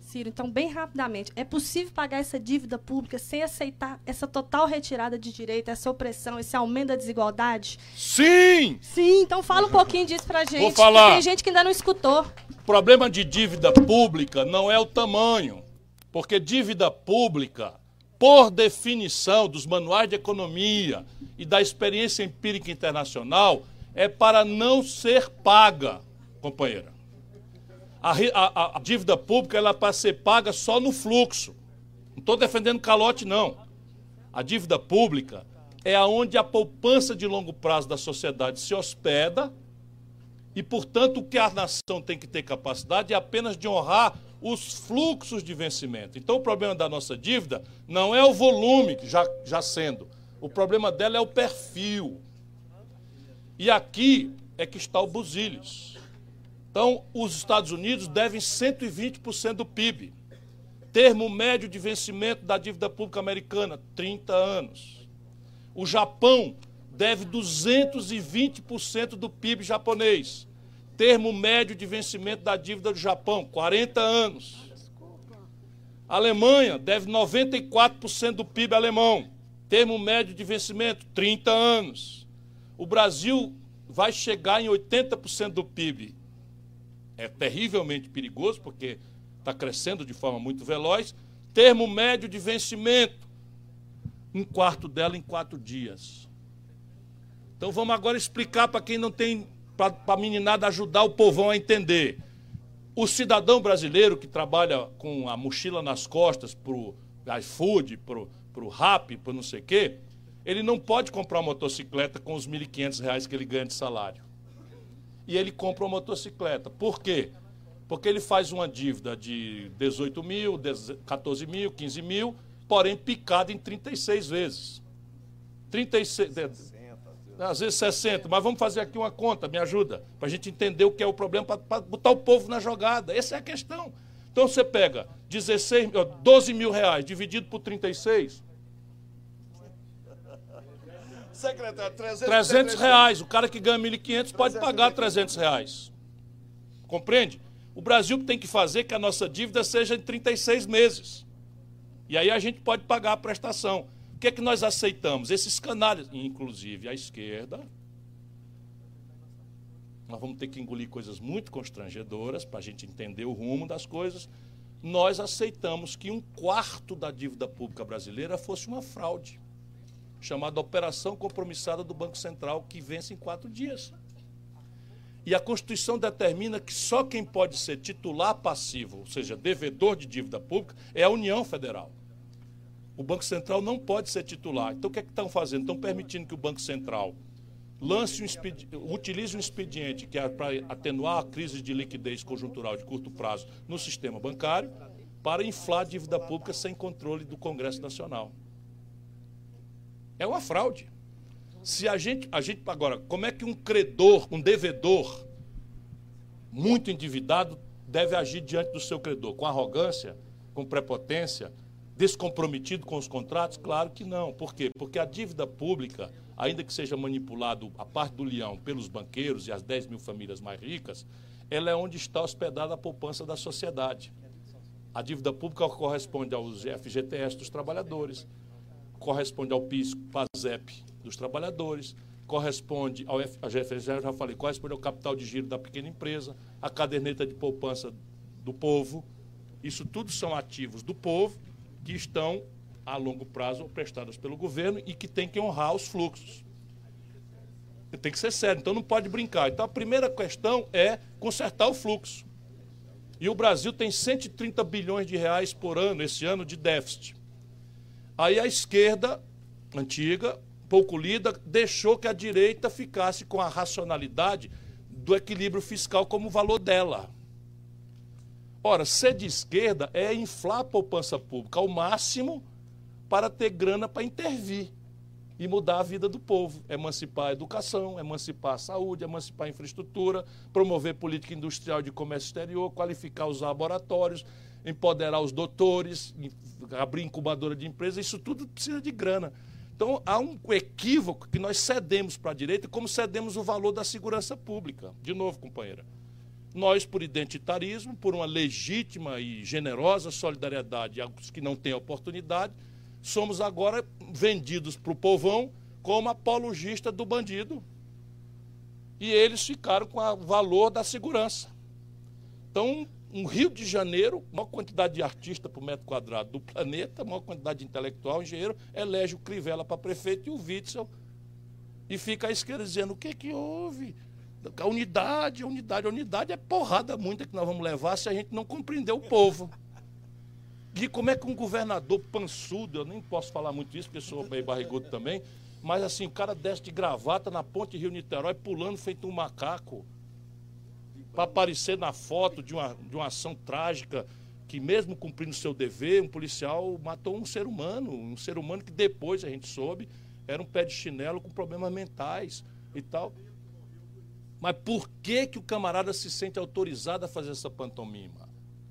Ciro, então, bem rapidamente, é possível pagar essa dívida pública sem aceitar essa total retirada de direito, essa opressão, esse aumento da desigualdade? Sim! Sim, então fala um pouquinho disso pra gente. Vou falar. Tem gente que ainda não escutou. O problema de dívida pública não é o tamanho. Porque dívida pública, por definição dos manuais de economia e da experiência empírica internacional, é para não ser paga, companheira. A, a, a dívida pública ela é para ser paga só no fluxo. Não estou defendendo calote, não. A dívida pública é aonde a poupança de longo prazo da sociedade se hospeda e, portanto, o que a nação tem que ter capacidade é apenas de honrar os fluxos de vencimento. Então, o problema da nossa dívida não é o volume, já, já sendo. O problema dela é o perfil. E aqui é que está o Busilhos. Então, os Estados Unidos devem 120% do PIB. Termo médio de vencimento da dívida pública americana, 30 anos. O Japão deve 220% do PIB japonês termo médio de vencimento da dívida do Japão, 40 anos. A Alemanha deve 94% do PIB alemão. Termo médio de vencimento, 30 anos. O Brasil vai chegar em 80% do PIB. É terrivelmente perigoso, porque está crescendo de forma muito veloz. Termo médio de vencimento, um quarto dela em quatro dias. Então vamos agora explicar para quem não tem, para a meninada ajudar o povão a entender. O cidadão brasileiro que trabalha com a mochila nas costas para o iFood, para o RAP, para não sei o quê, ele não pode comprar uma motocicleta com os R$ 1.500 que ele ganha de salário. E ele compra uma motocicleta. Por quê? Porque ele faz uma dívida de 18 mil, 14 mil, 15 mil, porém picada em 36 vezes. 36, às vezes 60, mas vamos fazer aqui uma conta, me ajuda, para a gente entender o que é o problema, para botar o povo na jogada. Essa é a questão. Então você pega 16, 12 mil reais dividido por 36. Secretário, 300, 300 reais. O cara que ganha 1.500 pode pagar 300 reais. Compreende? O Brasil tem que fazer que a nossa dívida seja em 36 meses. E aí a gente pode pagar a prestação. O que é que nós aceitamos? Esses canalhas, inclusive a esquerda. Nós vamos ter que engolir coisas muito constrangedoras para a gente entender o rumo das coisas. Nós aceitamos que um quarto da dívida pública brasileira fosse uma fraude, chamada Operação Compromissada do Banco Central, que vence em quatro dias. E a Constituição determina que só quem pode ser titular passivo, ou seja, devedor de dívida pública, é a União Federal. O Banco Central não pode ser titular. Então o que é que estão fazendo? Estão permitindo que o Banco Central lance um utilize um expediente que é para atenuar a crise de liquidez conjuntural de curto prazo no sistema bancário para inflar a dívida pública sem controle do Congresso Nacional. É uma fraude. Se a gente, a gente agora, como é que um credor, um devedor muito endividado deve agir diante do seu credor? Com arrogância, com prepotência, descomprometido com os contratos? Claro que não. Por quê? Porque a dívida pública, ainda que seja manipulado a parte do leão pelos banqueiros e as 10 mil famílias mais ricas, ela é onde está hospedada a poupança da sociedade. A dívida pública corresponde aos FGTS dos trabalhadores, corresponde ao PIS, PASEP dos trabalhadores, corresponde ao F, a eu já falei, corresponde ao capital de giro da pequena empresa, a caderneta de poupança do povo. Isso tudo são ativos do povo que estão a longo prazo prestados pelo governo e que tem que honrar os fluxos. Tem que ser sério, então não pode brincar. Então a primeira questão é consertar o fluxo. E o Brasil tem 130 bilhões de reais por ano, esse ano, de déficit. Aí a esquerda antiga, pouco lida, deixou que a direita ficasse com a racionalidade do equilíbrio fiscal como valor dela. Ora, ser de esquerda é inflar a poupança pública ao máximo para ter grana para intervir e mudar a vida do povo. Emancipar a educação, emancipar a saúde, emancipar a infraestrutura, promover política industrial de comércio exterior, qualificar os laboratórios, empoderar os doutores, abrir incubadora de empresas. Isso tudo precisa de grana. Então, há um equívoco que nós cedemos para a direita, como cedemos o valor da segurança pública. De novo, companheira. Nós, por identitarismo, por uma legítima e generosa solidariedade aos que não têm oportunidade, somos agora vendidos para o povão como apologista do bandido. E eles ficaram com o valor da segurança. Então, um Rio de Janeiro, maior quantidade de artista por metro quadrado do planeta, maior quantidade de intelectual, engenheiro, elege o Crivella para prefeito e o Witzel. E fica a esquerda dizendo: o que, que houve? A unidade, a unidade, a unidade é porrada muita que nós vamos levar se a gente não compreender o povo. E como é que um governador pançudo, eu nem posso falar muito isso, porque sou meio barrigudo também, mas assim, o cara desce de gravata na ponte Rio-Niterói, pulando feito um macaco, para aparecer na foto de uma, de uma ação trágica, que mesmo cumprindo seu dever, um policial matou um ser humano, um ser humano que depois a gente soube era um pé de chinelo com problemas mentais e tal. Mas por que, que o camarada se sente autorizado a fazer essa pantomima?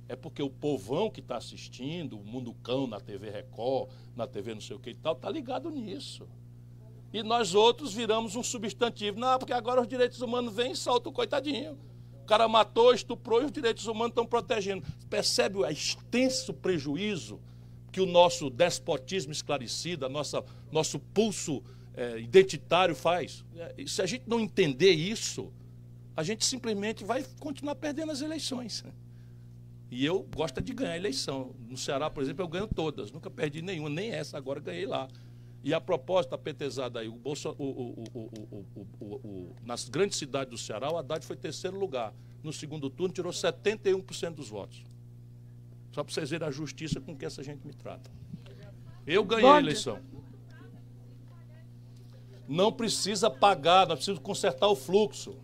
É porque o povão que está assistindo, o Mundo Cão na TV Record, na TV não sei o que e tal, está ligado nisso. E nós outros viramos um substantivo. Não, porque agora os direitos humanos vêm e soltam o coitadinho. Cara matou, estuprou e os direitos humanos estão protegendo. Percebe o extenso prejuízo que o nosso despotismo esclarecido, a nossa, nosso pulso é, identitário faz. É, se a gente não entender isso, a gente simplesmente vai continuar perdendo as eleições. E eu gosto de ganhar eleição. No Ceará, por exemplo, eu ganho todas. Nunca perdi nenhuma, nem essa, agora ganhei lá. E a proposta petezada aí, o Bolso, o, o, o, nas grandes cidades do Ceará, o Haddad foi terceiro lugar. No segundo turno, tirou 71% dos votos. Só para vocês verem a justiça com que essa gente me trata. Eu ganhei a eleição. Não precisa pagar, nós precisamos consertar o fluxo.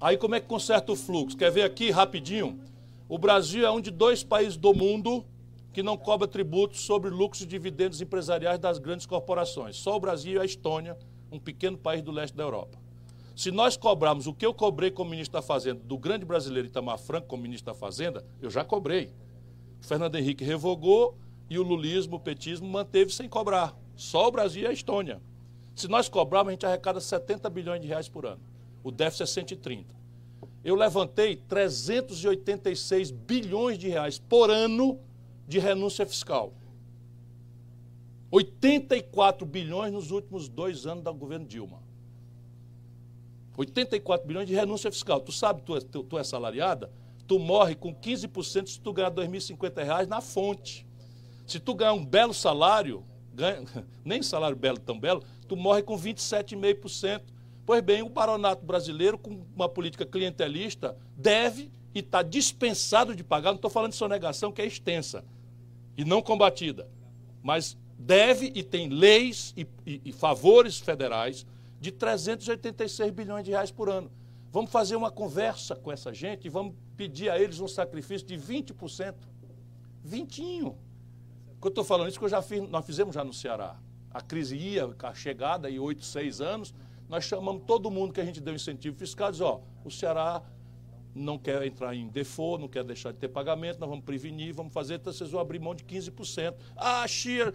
Aí como é que conserta o fluxo? Quer ver aqui rapidinho? O Brasil é um de dois países do mundo que não cobra tributos sobre lucros e dividendos empresariais das grandes corporações. Só o Brasil e a Estônia, um pequeno país do leste da Europa. Se nós cobrarmos o que eu cobrei como ministro da Fazenda, do grande brasileiro Itamar Franco como ministro da Fazenda, eu já cobrei. O Fernando Henrique revogou e o lulismo, o petismo manteve sem cobrar. Só o Brasil e a Estônia. Se nós cobrarmos, a gente arrecada 70 bilhões de reais por ano. O déficit é 130. Eu levantei 386 bilhões de reais por ano de renúncia fiscal. 84 bilhões nos últimos dois anos do governo Dilma. 84 bilhões de renúncia fiscal. Tu sabe, tu, tu, tu é salariada, tu morre com 15% se tu ganhar 2.050 reais na fonte. Se tu ganhar um belo salário, ganha, nem salário belo tão belo, tu morre com 27,5%. Pois bem, o baronato brasileiro, com uma política clientelista, deve e está dispensado de pagar, não estou falando de sonegação, que é extensa e não combatida, mas deve e tem leis e, e, e favores federais de 386 bilhões de reais por ano. Vamos fazer uma conversa com essa gente e vamos pedir a eles um sacrifício de 20%. Vintinho. Eu estou falando isso que eu já fiz, nós fizemos já no Ceará. A crise ia, a chegada, em 8, 6 anos, nós chamamos todo mundo que a gente deu incentivo fiscal, diz, ó, o Ceará não quer entrar em default, não quer deixar de ter pagamento, nós vamos prevenir, vamos fazer, então vocês vão abrir mão de 15%. Ah, Xia,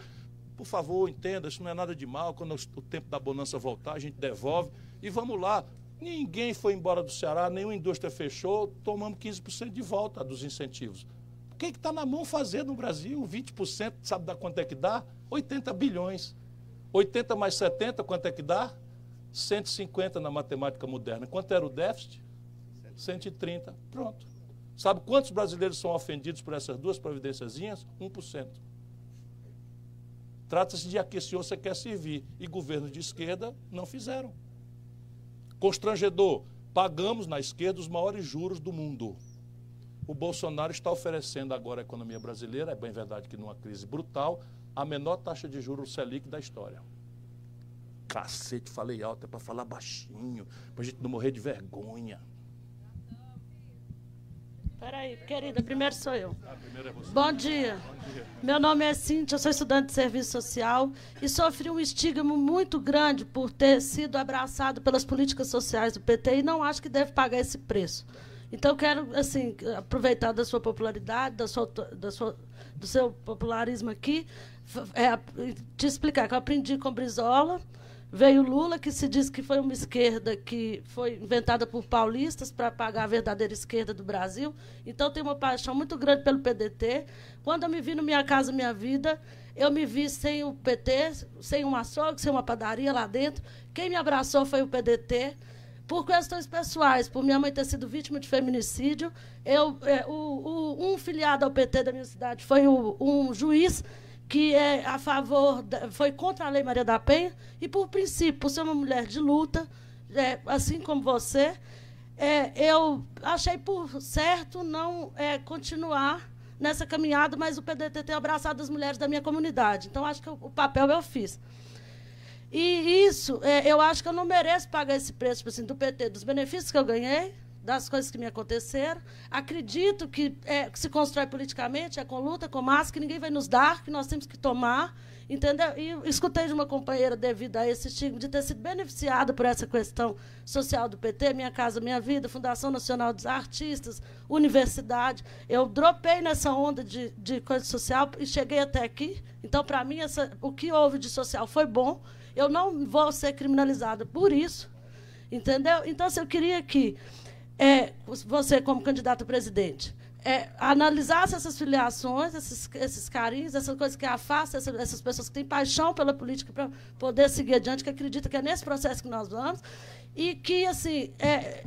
por favor, entenda, isso não é nada de mal, quando o tempo da bonança voltar, a gente devolve e vamos lá. Ninguém foi embora do Ceará, nenhuma indústria fechou, tomamos 15% de volta dos incentivos. O que está na mão fazer no Brasil? 20%, sabe da quanto é que dá? 80 bilhões. 80 mais 70, quanto é que dá? 150 na matemática moderna. Quanto era o déficit? 130. Pronto. Sabe quantos brasileiros são ofendidos por essas duas providênciazinhas? 1%. Trata-se de a que senhor você quer servir. E governos de esquerda não fizeram. Constrangedor. Pagamos na esquerda os maiores juros do mundo. O Bolsonaro está oferecendo agora à economia brasileira, é bem verdade que numa crise brutal, a menor taxa de juros Selic da história. Cacete, falei alto, é para falar baixinho, para a gente não morrer de vergonha. Peraí, querida, primeiro sou eu. Ah, primeiro é você. Bom dia. Bom dia. Meu nome é Cíntia, eu sou estudante de serviço social e sofri um estigma muito grande por ter sido abraçado pelas políticas sociais do PT e não acho que deve pagar esse preço. Então, quero assim, aproveitar da sua popularidade, da sua, da sua, do seu popularismo aqui, é, te explicar que eu aprendi com Brizola, Veio Lula, que se diz que foi uma esquerda que foi inventada por paulistas para pagar a verdadeira esquerda do Brasil. Então, tenho uma paixão muito grande pelo PDT. Quando eu me vi no Minha Casa Minha Vida, eu me vi sem o PT, sem um açougue, sem uma padaria lá dentro. Quem me abraçou foi o PDT. Por questões pessoais, por minha mãe ter sido vítima de feminicídio, eu, é, o, o, um filiado ao PT da minha cidade foi o, um juiz que é a favor, da, foi contra a Lei Maria da Penha, e por princípio, por ser uma mulher de luta, é, assim como você, é, eu achei por certo não é, continuar nessa caminhada, mas o PDT tem abraçado as mulheres da minha comunidade. Então, acho que o, papel eu fiz. E isso, é, eu acho que eu não mereço pagar esse preço tipo assim, do PT, dos benefícios que eu ganhei, das coisas que me aconteceram. Acredito que é, se constrói politicamente, é com luta, com massa, que ninguém vai nos dar, que nós temos que tomar. Entendeu? E escutei de uma companheira, devido a esse estigma, de ter sido beneficiada por essa questão social do PT, Minha Casa Minha Vida, Fundação Nacional dos Artistas, Universidade. Eu dropei nessa onda de, de coisa social e cheguei até aqui. Então, para mim, essa, o que houve de social foi bom. Eu não vou ser criminalizada por isso. Entendeu? Então, se eu queria que é, você como candidato a presidente, é, analisasse essas filiações, esses, esses carinhos, essas coisas que afastam essas, essas pessoas que têm paixão pela política para poder seguir adiante, que acreditam que é nesse processo que nós vamos, e que assim é,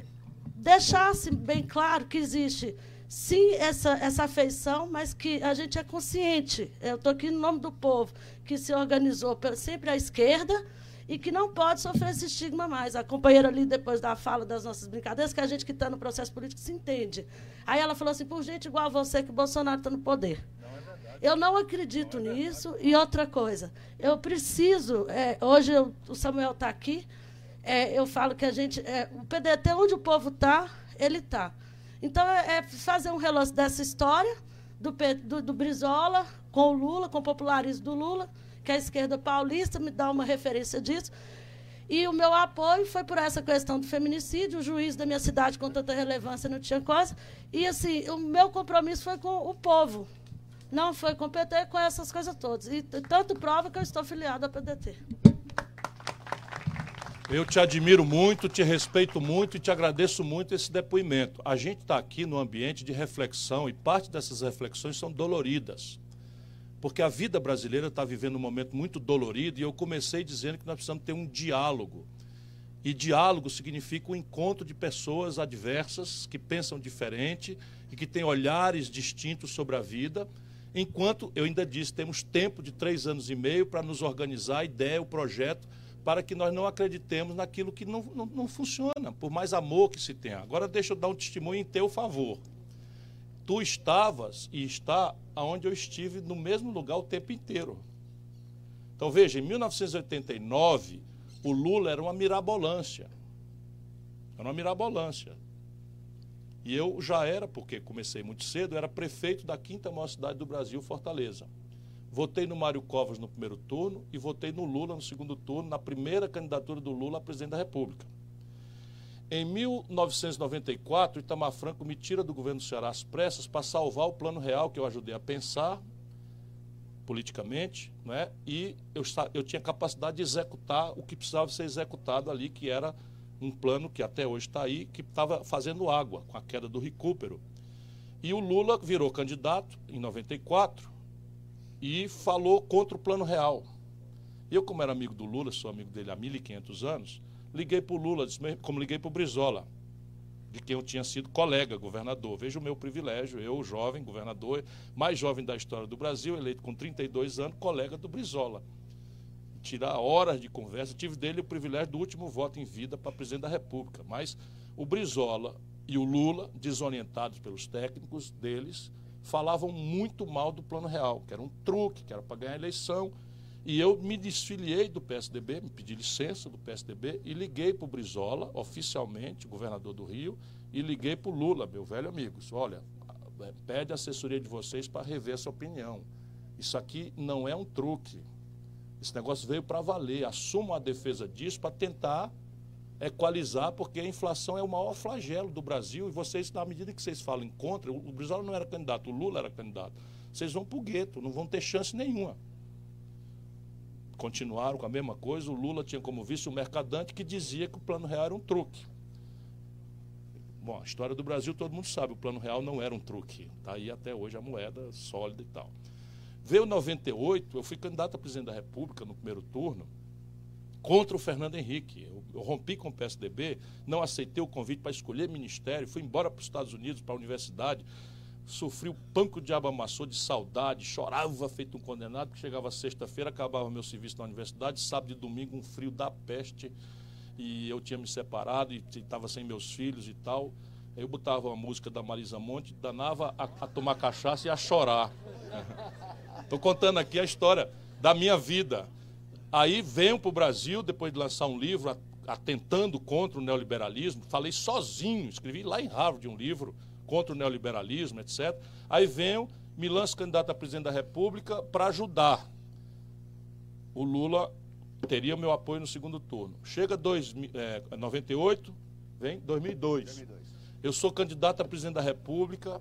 deixasse bem claro que existe sim essa, essa afeição, mas que a gente é consciente. Eu estou aqui no nome do povo que se organizou sempre à esquerda e que não pode sofrer esse estigma mais. A companheira ali, depois da fala das nossas brincadeiras, que a gente que está no processo político se entende. Aí ela falou assim, por gente igual a você, que o Bolsonaro está no poder. Eu não acredito não é nisso. E outra coisa, eu preciso. É, hoje eu, o Samuel está aqui. É, eu falo que a gente. É, o PDT, onde o povo está, ele está. Então, é, é, fazer um relance dessa história do, do, do Brizola com o Lula, com o popularismo do Lula que a esquerda paulista me dá uma referência disso. E o meu apoio foi por essa questão do feminicídio, o juiz da minha cidade com tanta relevância não tinha coisa. E assim, o meu compromisso foi com o povo. Não foi com o PT, com essas coisas todas. E tanto prova que eu estou filiado ao PDT. Eu te admiro muito, te respeito muito e te agradeço muito esse depoimento. A gente está aqui no ambiente de reflexão e parte dessas reflexões são doloridas porque a vida brasileira está vivendo um momento muito dolorido e eu comecei dizendo que nós precisamos ter um diálogo. E diálogo significa o um encontro de pessoas adversas que pensam diferente e que têm olhares distintos sobre a vida. Enquanto, eu ainda disse, temos tempo de três anos e meio para nos organizar a ideia, o projeto, para que nós não acreditemos naquilo que não, não, não funciona, por mais amor que se tenha. Agora, deixa eu dar um testemunho em teu favor tu estavas e está aonde eu estive no mesmo lugar o tempo inteiro. Então veja, em 1989, o Lula era uma mirabolância. Era uma mirabolância. E eu já era, porque comecei muito cedo, era prefeito da quinta maior cidade do Brasil, Fortaleza. Votei no Mário Covas no primeiro turno e votei no Lula no segundo turno, na primeira candidatura do Lula a presidente da República. Em 1994, Itamar Franco me tira do governo do Ceará às pressas para salvar o plano real que eu ajudei a pensar politicamente, né? e eu, eu tinha capacidade de executar o que precisava ser executado ali, que era um plano que até hoje está aí, que estava fazendo água com a queda do recupero. E o Lula virou candidato em 94 e falou contra o plano real. Eu, como era amigo do Lula, sou amigo dele há 1.500 anos, Liguei para o Lula, como liguei para o Brizola, de quem eu tinha sido colega, governador. Veja o meu privilégio, eu, jovem, governador, mais jovem da história do Brasil, eleito com 32 anos, colega do Brizola. Tirar horas de conversa, tive dele o privilégio do último voto em vida para presidente da República. Mas o Brizola e o Lula, desorientados pelos técnicos deles, falavam muito mal do Plano Real, que era um truque, que era para ganhar a eleição e eu me desfiliei do PSDB, me pedi licença do PSDB e liguei para o Brizola, oficialmente, governador do Rio, e liguei para o Lula, meu velho amigo. Olha, é, pede a assessoria de vocês para rever essa opinião. Isso aqui não é um truque. Esse negócio veio para valer. Assumam a defesa disso para tentar equalizar, porque a inflação é o maior flagelo do Brasil. E vocês, na medida que vocês falam contra, o Brizola não era candidato, o Lula era candidato. Vocês vão para o gueto, não vão ter chance nenhuma continuaram com a mesma coisa. O Lula tinha como vice o Mercadante, que dizia que o Plano Real era um truque. Bom, a história do Brasil todo mundo sabe, o Plano Real não era um truque. Está aí até hoje a moeda sólida e tal. Veio 98, eu fui candidato a presidente da República no primeiro turno, contra o Fernando Henrique. Eu, eu rompi com o PSDB, não aceitei o convite para escolher ministério, fui embora para os Estados Unidos, para a universidade sofri o panco de amassou de saudade, chorava feito um condenado, que chegava sexta-feira, acabava meu serviço na universidade, sábado e domingo um frio da peste, e eu tinha me separado e estava sem meus filhos e tal. Eu botava uma música da Marisa Monte, danava a, a tomar cachaça e a chorar. Estou contando aqui a história da minha vida. Aí venho para o Brasil, depois de lançar um livro atentando contra o neoliberalismo, falei sozinho, escrevi lá em Harvard um livro, contra o neoliberalismo, etc. Aí venho, me lanço candidato a presidente da República para ajudar. O Lula teria meu apoio no segundo turno. Chega dois, é, 98, vem 2002. 2002. Eu sou candidato a presidente da República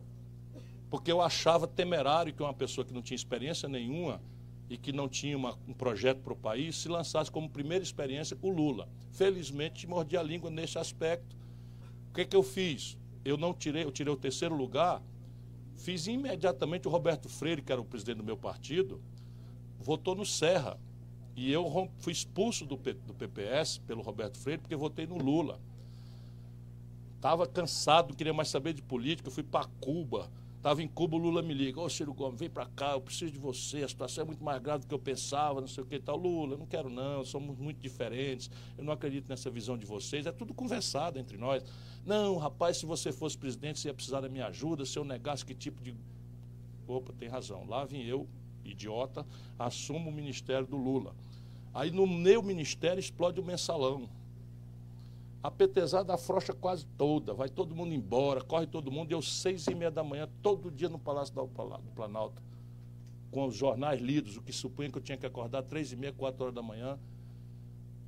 porque eu achava temerário que uma pessoa que não tinha experiência nenhuma e que não tinha uma, um projeto para o país se lançasse como primeira experiência o Lula. Felizmente, mordi a língua nesse aspecto. O que, que eu fiz? Eu não tirei, eu tirei o terceiro lugar Fiz imediatamente o Roberto Freire, que era o presidente do meu partido, votou no Serra. E eu fui expulso do, P, do PPS pelo Roberto Freire porque votei no Lula. Estava cansado, não queria mais saber de política, fui para Cuba. Estava em Cuba, o Lula me liga, ô Ciro Gomes, vem para cá, eu preciso de você, a situação é muito mais grave do que eu pensava, não sei o que e tal. Lula, não quero não, somos muito diferentes, eu não acredito nessa visão de vocês, é tudo conversado entre nós. Não, rapaz, se você fosse presidente, você ia precisar da minha ajuda, se eu negasse que tipo de... Opa, tem razão, lá vim eu, idiota, assumo o ministério do Lula. Aí no meu ministério explode o mensalão a petezada afrouxa quase toda, vai todo mundo embora, corre todo mundo, eu seis e meia da manhã, todo dia no Palácio do Planalto, com os jornais lidos, o que supunha que eu tinha que acordar três e meia, quatro horas da manhã,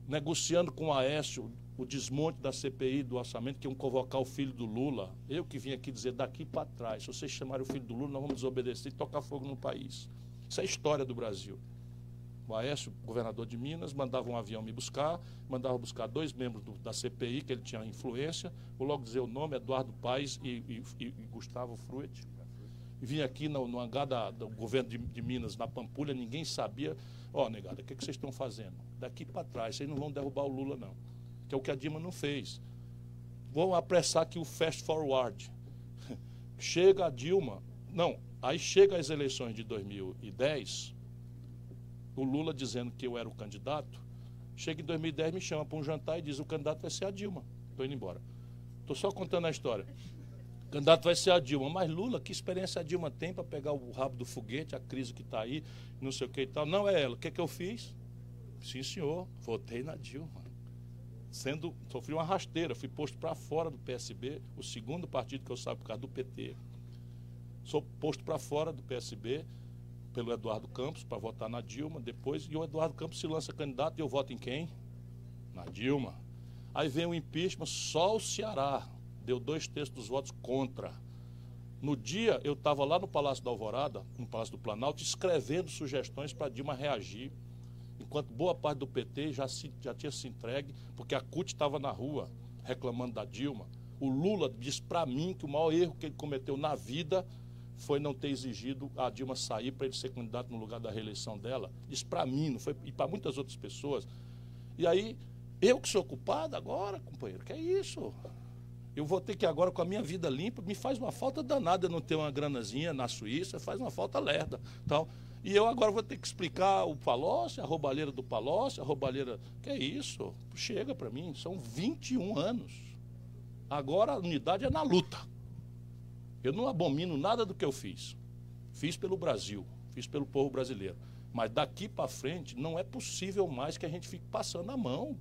negociando com o Aécio o desmonte da CPI do orçamento, que iam convocar o filho do Lula. Eu que vim aqui dizer daqui para trás, se vocês chamarem o filho do Lula, nós vamos desobedecer e tocar fogo no país. Isso é a história do Brasil. O Aécio, governador de Minas, mandava um avião me buscar, mandava buscar dois membros do, da CPI, que ele tinha influência, vou logo dizer o nome, Eduardo Paes e, e, e Gustavo Fruet. Vim aqui no, no hangar da, do governo de, de, Minas, na Pampulha, ninguém sabia. Ó, oh, negada, o que, que vocês estão fazendo? Daqui para trás, vocês não vão derrubar o Lula, não. Que é o que a Dilma não fez. Vou apressar aqui o fast forward. Chega a Dilma. Não, aí chega as eleições de 2010 o Lula dizendo que eu era o candidato, chega em 2010, me chama para um jantar e diz: o candidato vai ser a Dilma. Estou indo embora. Estou só contando a história. O candidato vai ser a Dilma. Mas Lula, que experiência a Dilma tem para pegar o rabo do foguete, a crise que está aí, não sei o que e tal. Não é ela. O que, é que eu fiz? Sim, senhor. Votei na Dilma. Sendo, sofri uma rasteira, fui posto para fora do PSB, o segundo partido que eu saio por causa do PT. Sou posto para fora do PSB, pelo Eduardo Campos para votar na Dilma depois, e o Eduardo Campos se lança candidato e eu voto em quem? Na Dilma. Aí vem o impeachment, só o Ceará deu dois terços dos votos contra. No dia, eu estava lá no Palácio da Alvorada, no Palácio do Planalto, escrevendo sugestões para Dilma reagir, enquanto boa parte do PT já, se, já tinha se entregue, porque a CUT estava na rua reclamando da Dilma. O Lula disse para mim que o maior erro que ele cometeu na vida foi não ter exigido a Dilma sair para ele ser candidato no lugar da reeleição dela. Isso para mim, não foi, e para muitas outras pessoas. E aí, eu que sou culpado agora, companheiro, que é isso? Eu vou ter que agora, com a minha vida limpa, me faz uma falta danada não ter uma granazinha na Suíça, faz uma falta lerda. Tal. E eu agora vou ter que explicar o Palocci, a roubalheira do Palocci, a roubalheira. Que é isso? Chega para mim, são 21 anos. Agora a unidade é na luta. Eu não abomino nada do que eu fiz. Fiz pelo Brasil, fiz pelo povo brasileiro. Mas daqui para frente não é possível mais que a gente fique passando a mão,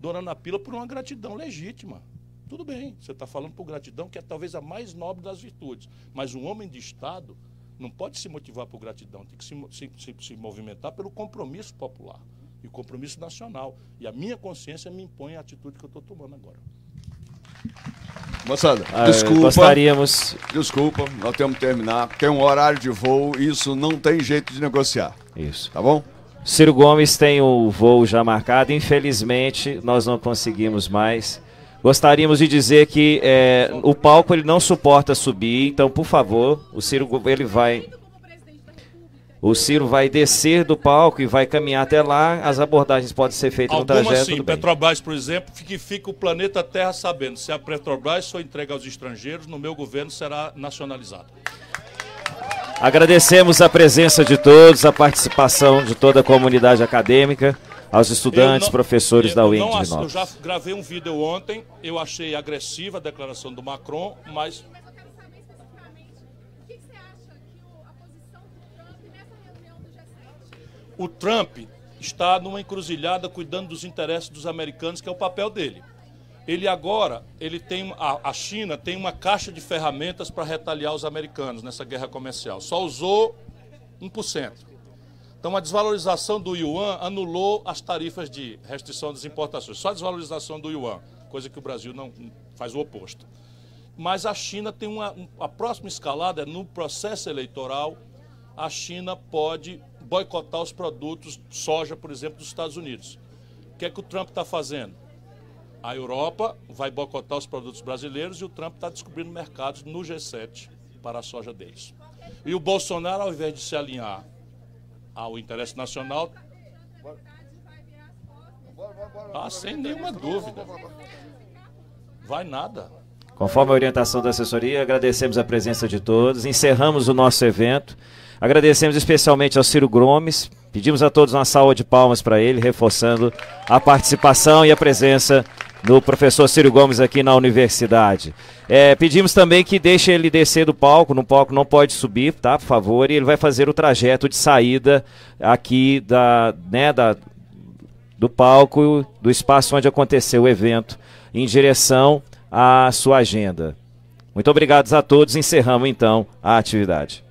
dourando a pila por uma gratidão legítima. Tudo bem, você está falando por gratidão, que é talvez a mais nobre das virtudes. Mas um homem de Estado não pode se motivar por gratidão, tem que se, se, se, se movimentar pelo compromisso popular e compromisso nacional. E a minha consciência me impõe a atitude que eu estou tomando agora. Moçada, ah, desculpa. Gostaríamos. Desculpa, nós temos que terminar. Tem um horário de voo, isso não tem jeito de negociar. Isso. Tá bom? Ciro Gomes tem o voo já marcado. Infelizmente, nós não conseguimos mais. Gostaríamos de dizer que é, o palco ele não suporta subir, então, por favor, o Ciro ele vai o Ciro vai descer do palco e vai caminhar até lá. As abordagens podem ser feitas Algumas no trajeto. Sim, Petrobras, por exemplo, que fica o planeta Terra sabendo. Se a Petrobras for entregue aos estrangeiros, no meu governo será nacionalizado. Agradecemos a presença de todos, a participação de toda a comunidade acadêmica, aos estudantes, não, professores da UEM de Eu já gravei um vídeo ontem, eu achei agressiva a declaração do Macron, mas o Trump está numa encruzilhada cuidando dos interesses dos americanos, que é o papel dele. Ele agora, ele tem a, a China tem uma caixa de ferramentas para retaliar os americanos nessa guerra comercial. Só usou 1%. Então a desvalorização do yuan anulou as tarifas de restrição das importações. Só a desvalorização do yuan, coisa que o Brasil não faz o oposto. Mas a China tem uma a próxima escalada é no processo eleitoral. A China pode boicotar os produtos soja, por exemplo, dos Estados Unidos. O que é que o Trump está fazendo? A Europa vai boicotar os produtos brasileiros e o Trump está descobrindo mercados no G7 para a soja deles. E o Bolsonaro, ao invés de se alinhar ao interesse nacional, ah, sem nenhuma dúvida. Vai nada. Conforme a orientação da assessoria, agradecemos a presença de todos. Encerramos o nosso evento. Agradecemos especialmente ao Ciro Gomes. Pedimos a todos uma salva de palmas para ele, reforçando a participação e a presença do professor Ciro Gomes aqui na universidade. É, pedimos também que deixe ele descer do palco, no palco não pode subir, tá, por favor, e ele vai fazer o trajeto de saída aqui da, né, da, do palco, do espaço onde aconteceu o evento, em direção à sua agenda. Muito obrigado a todos, encerramos então a atividade.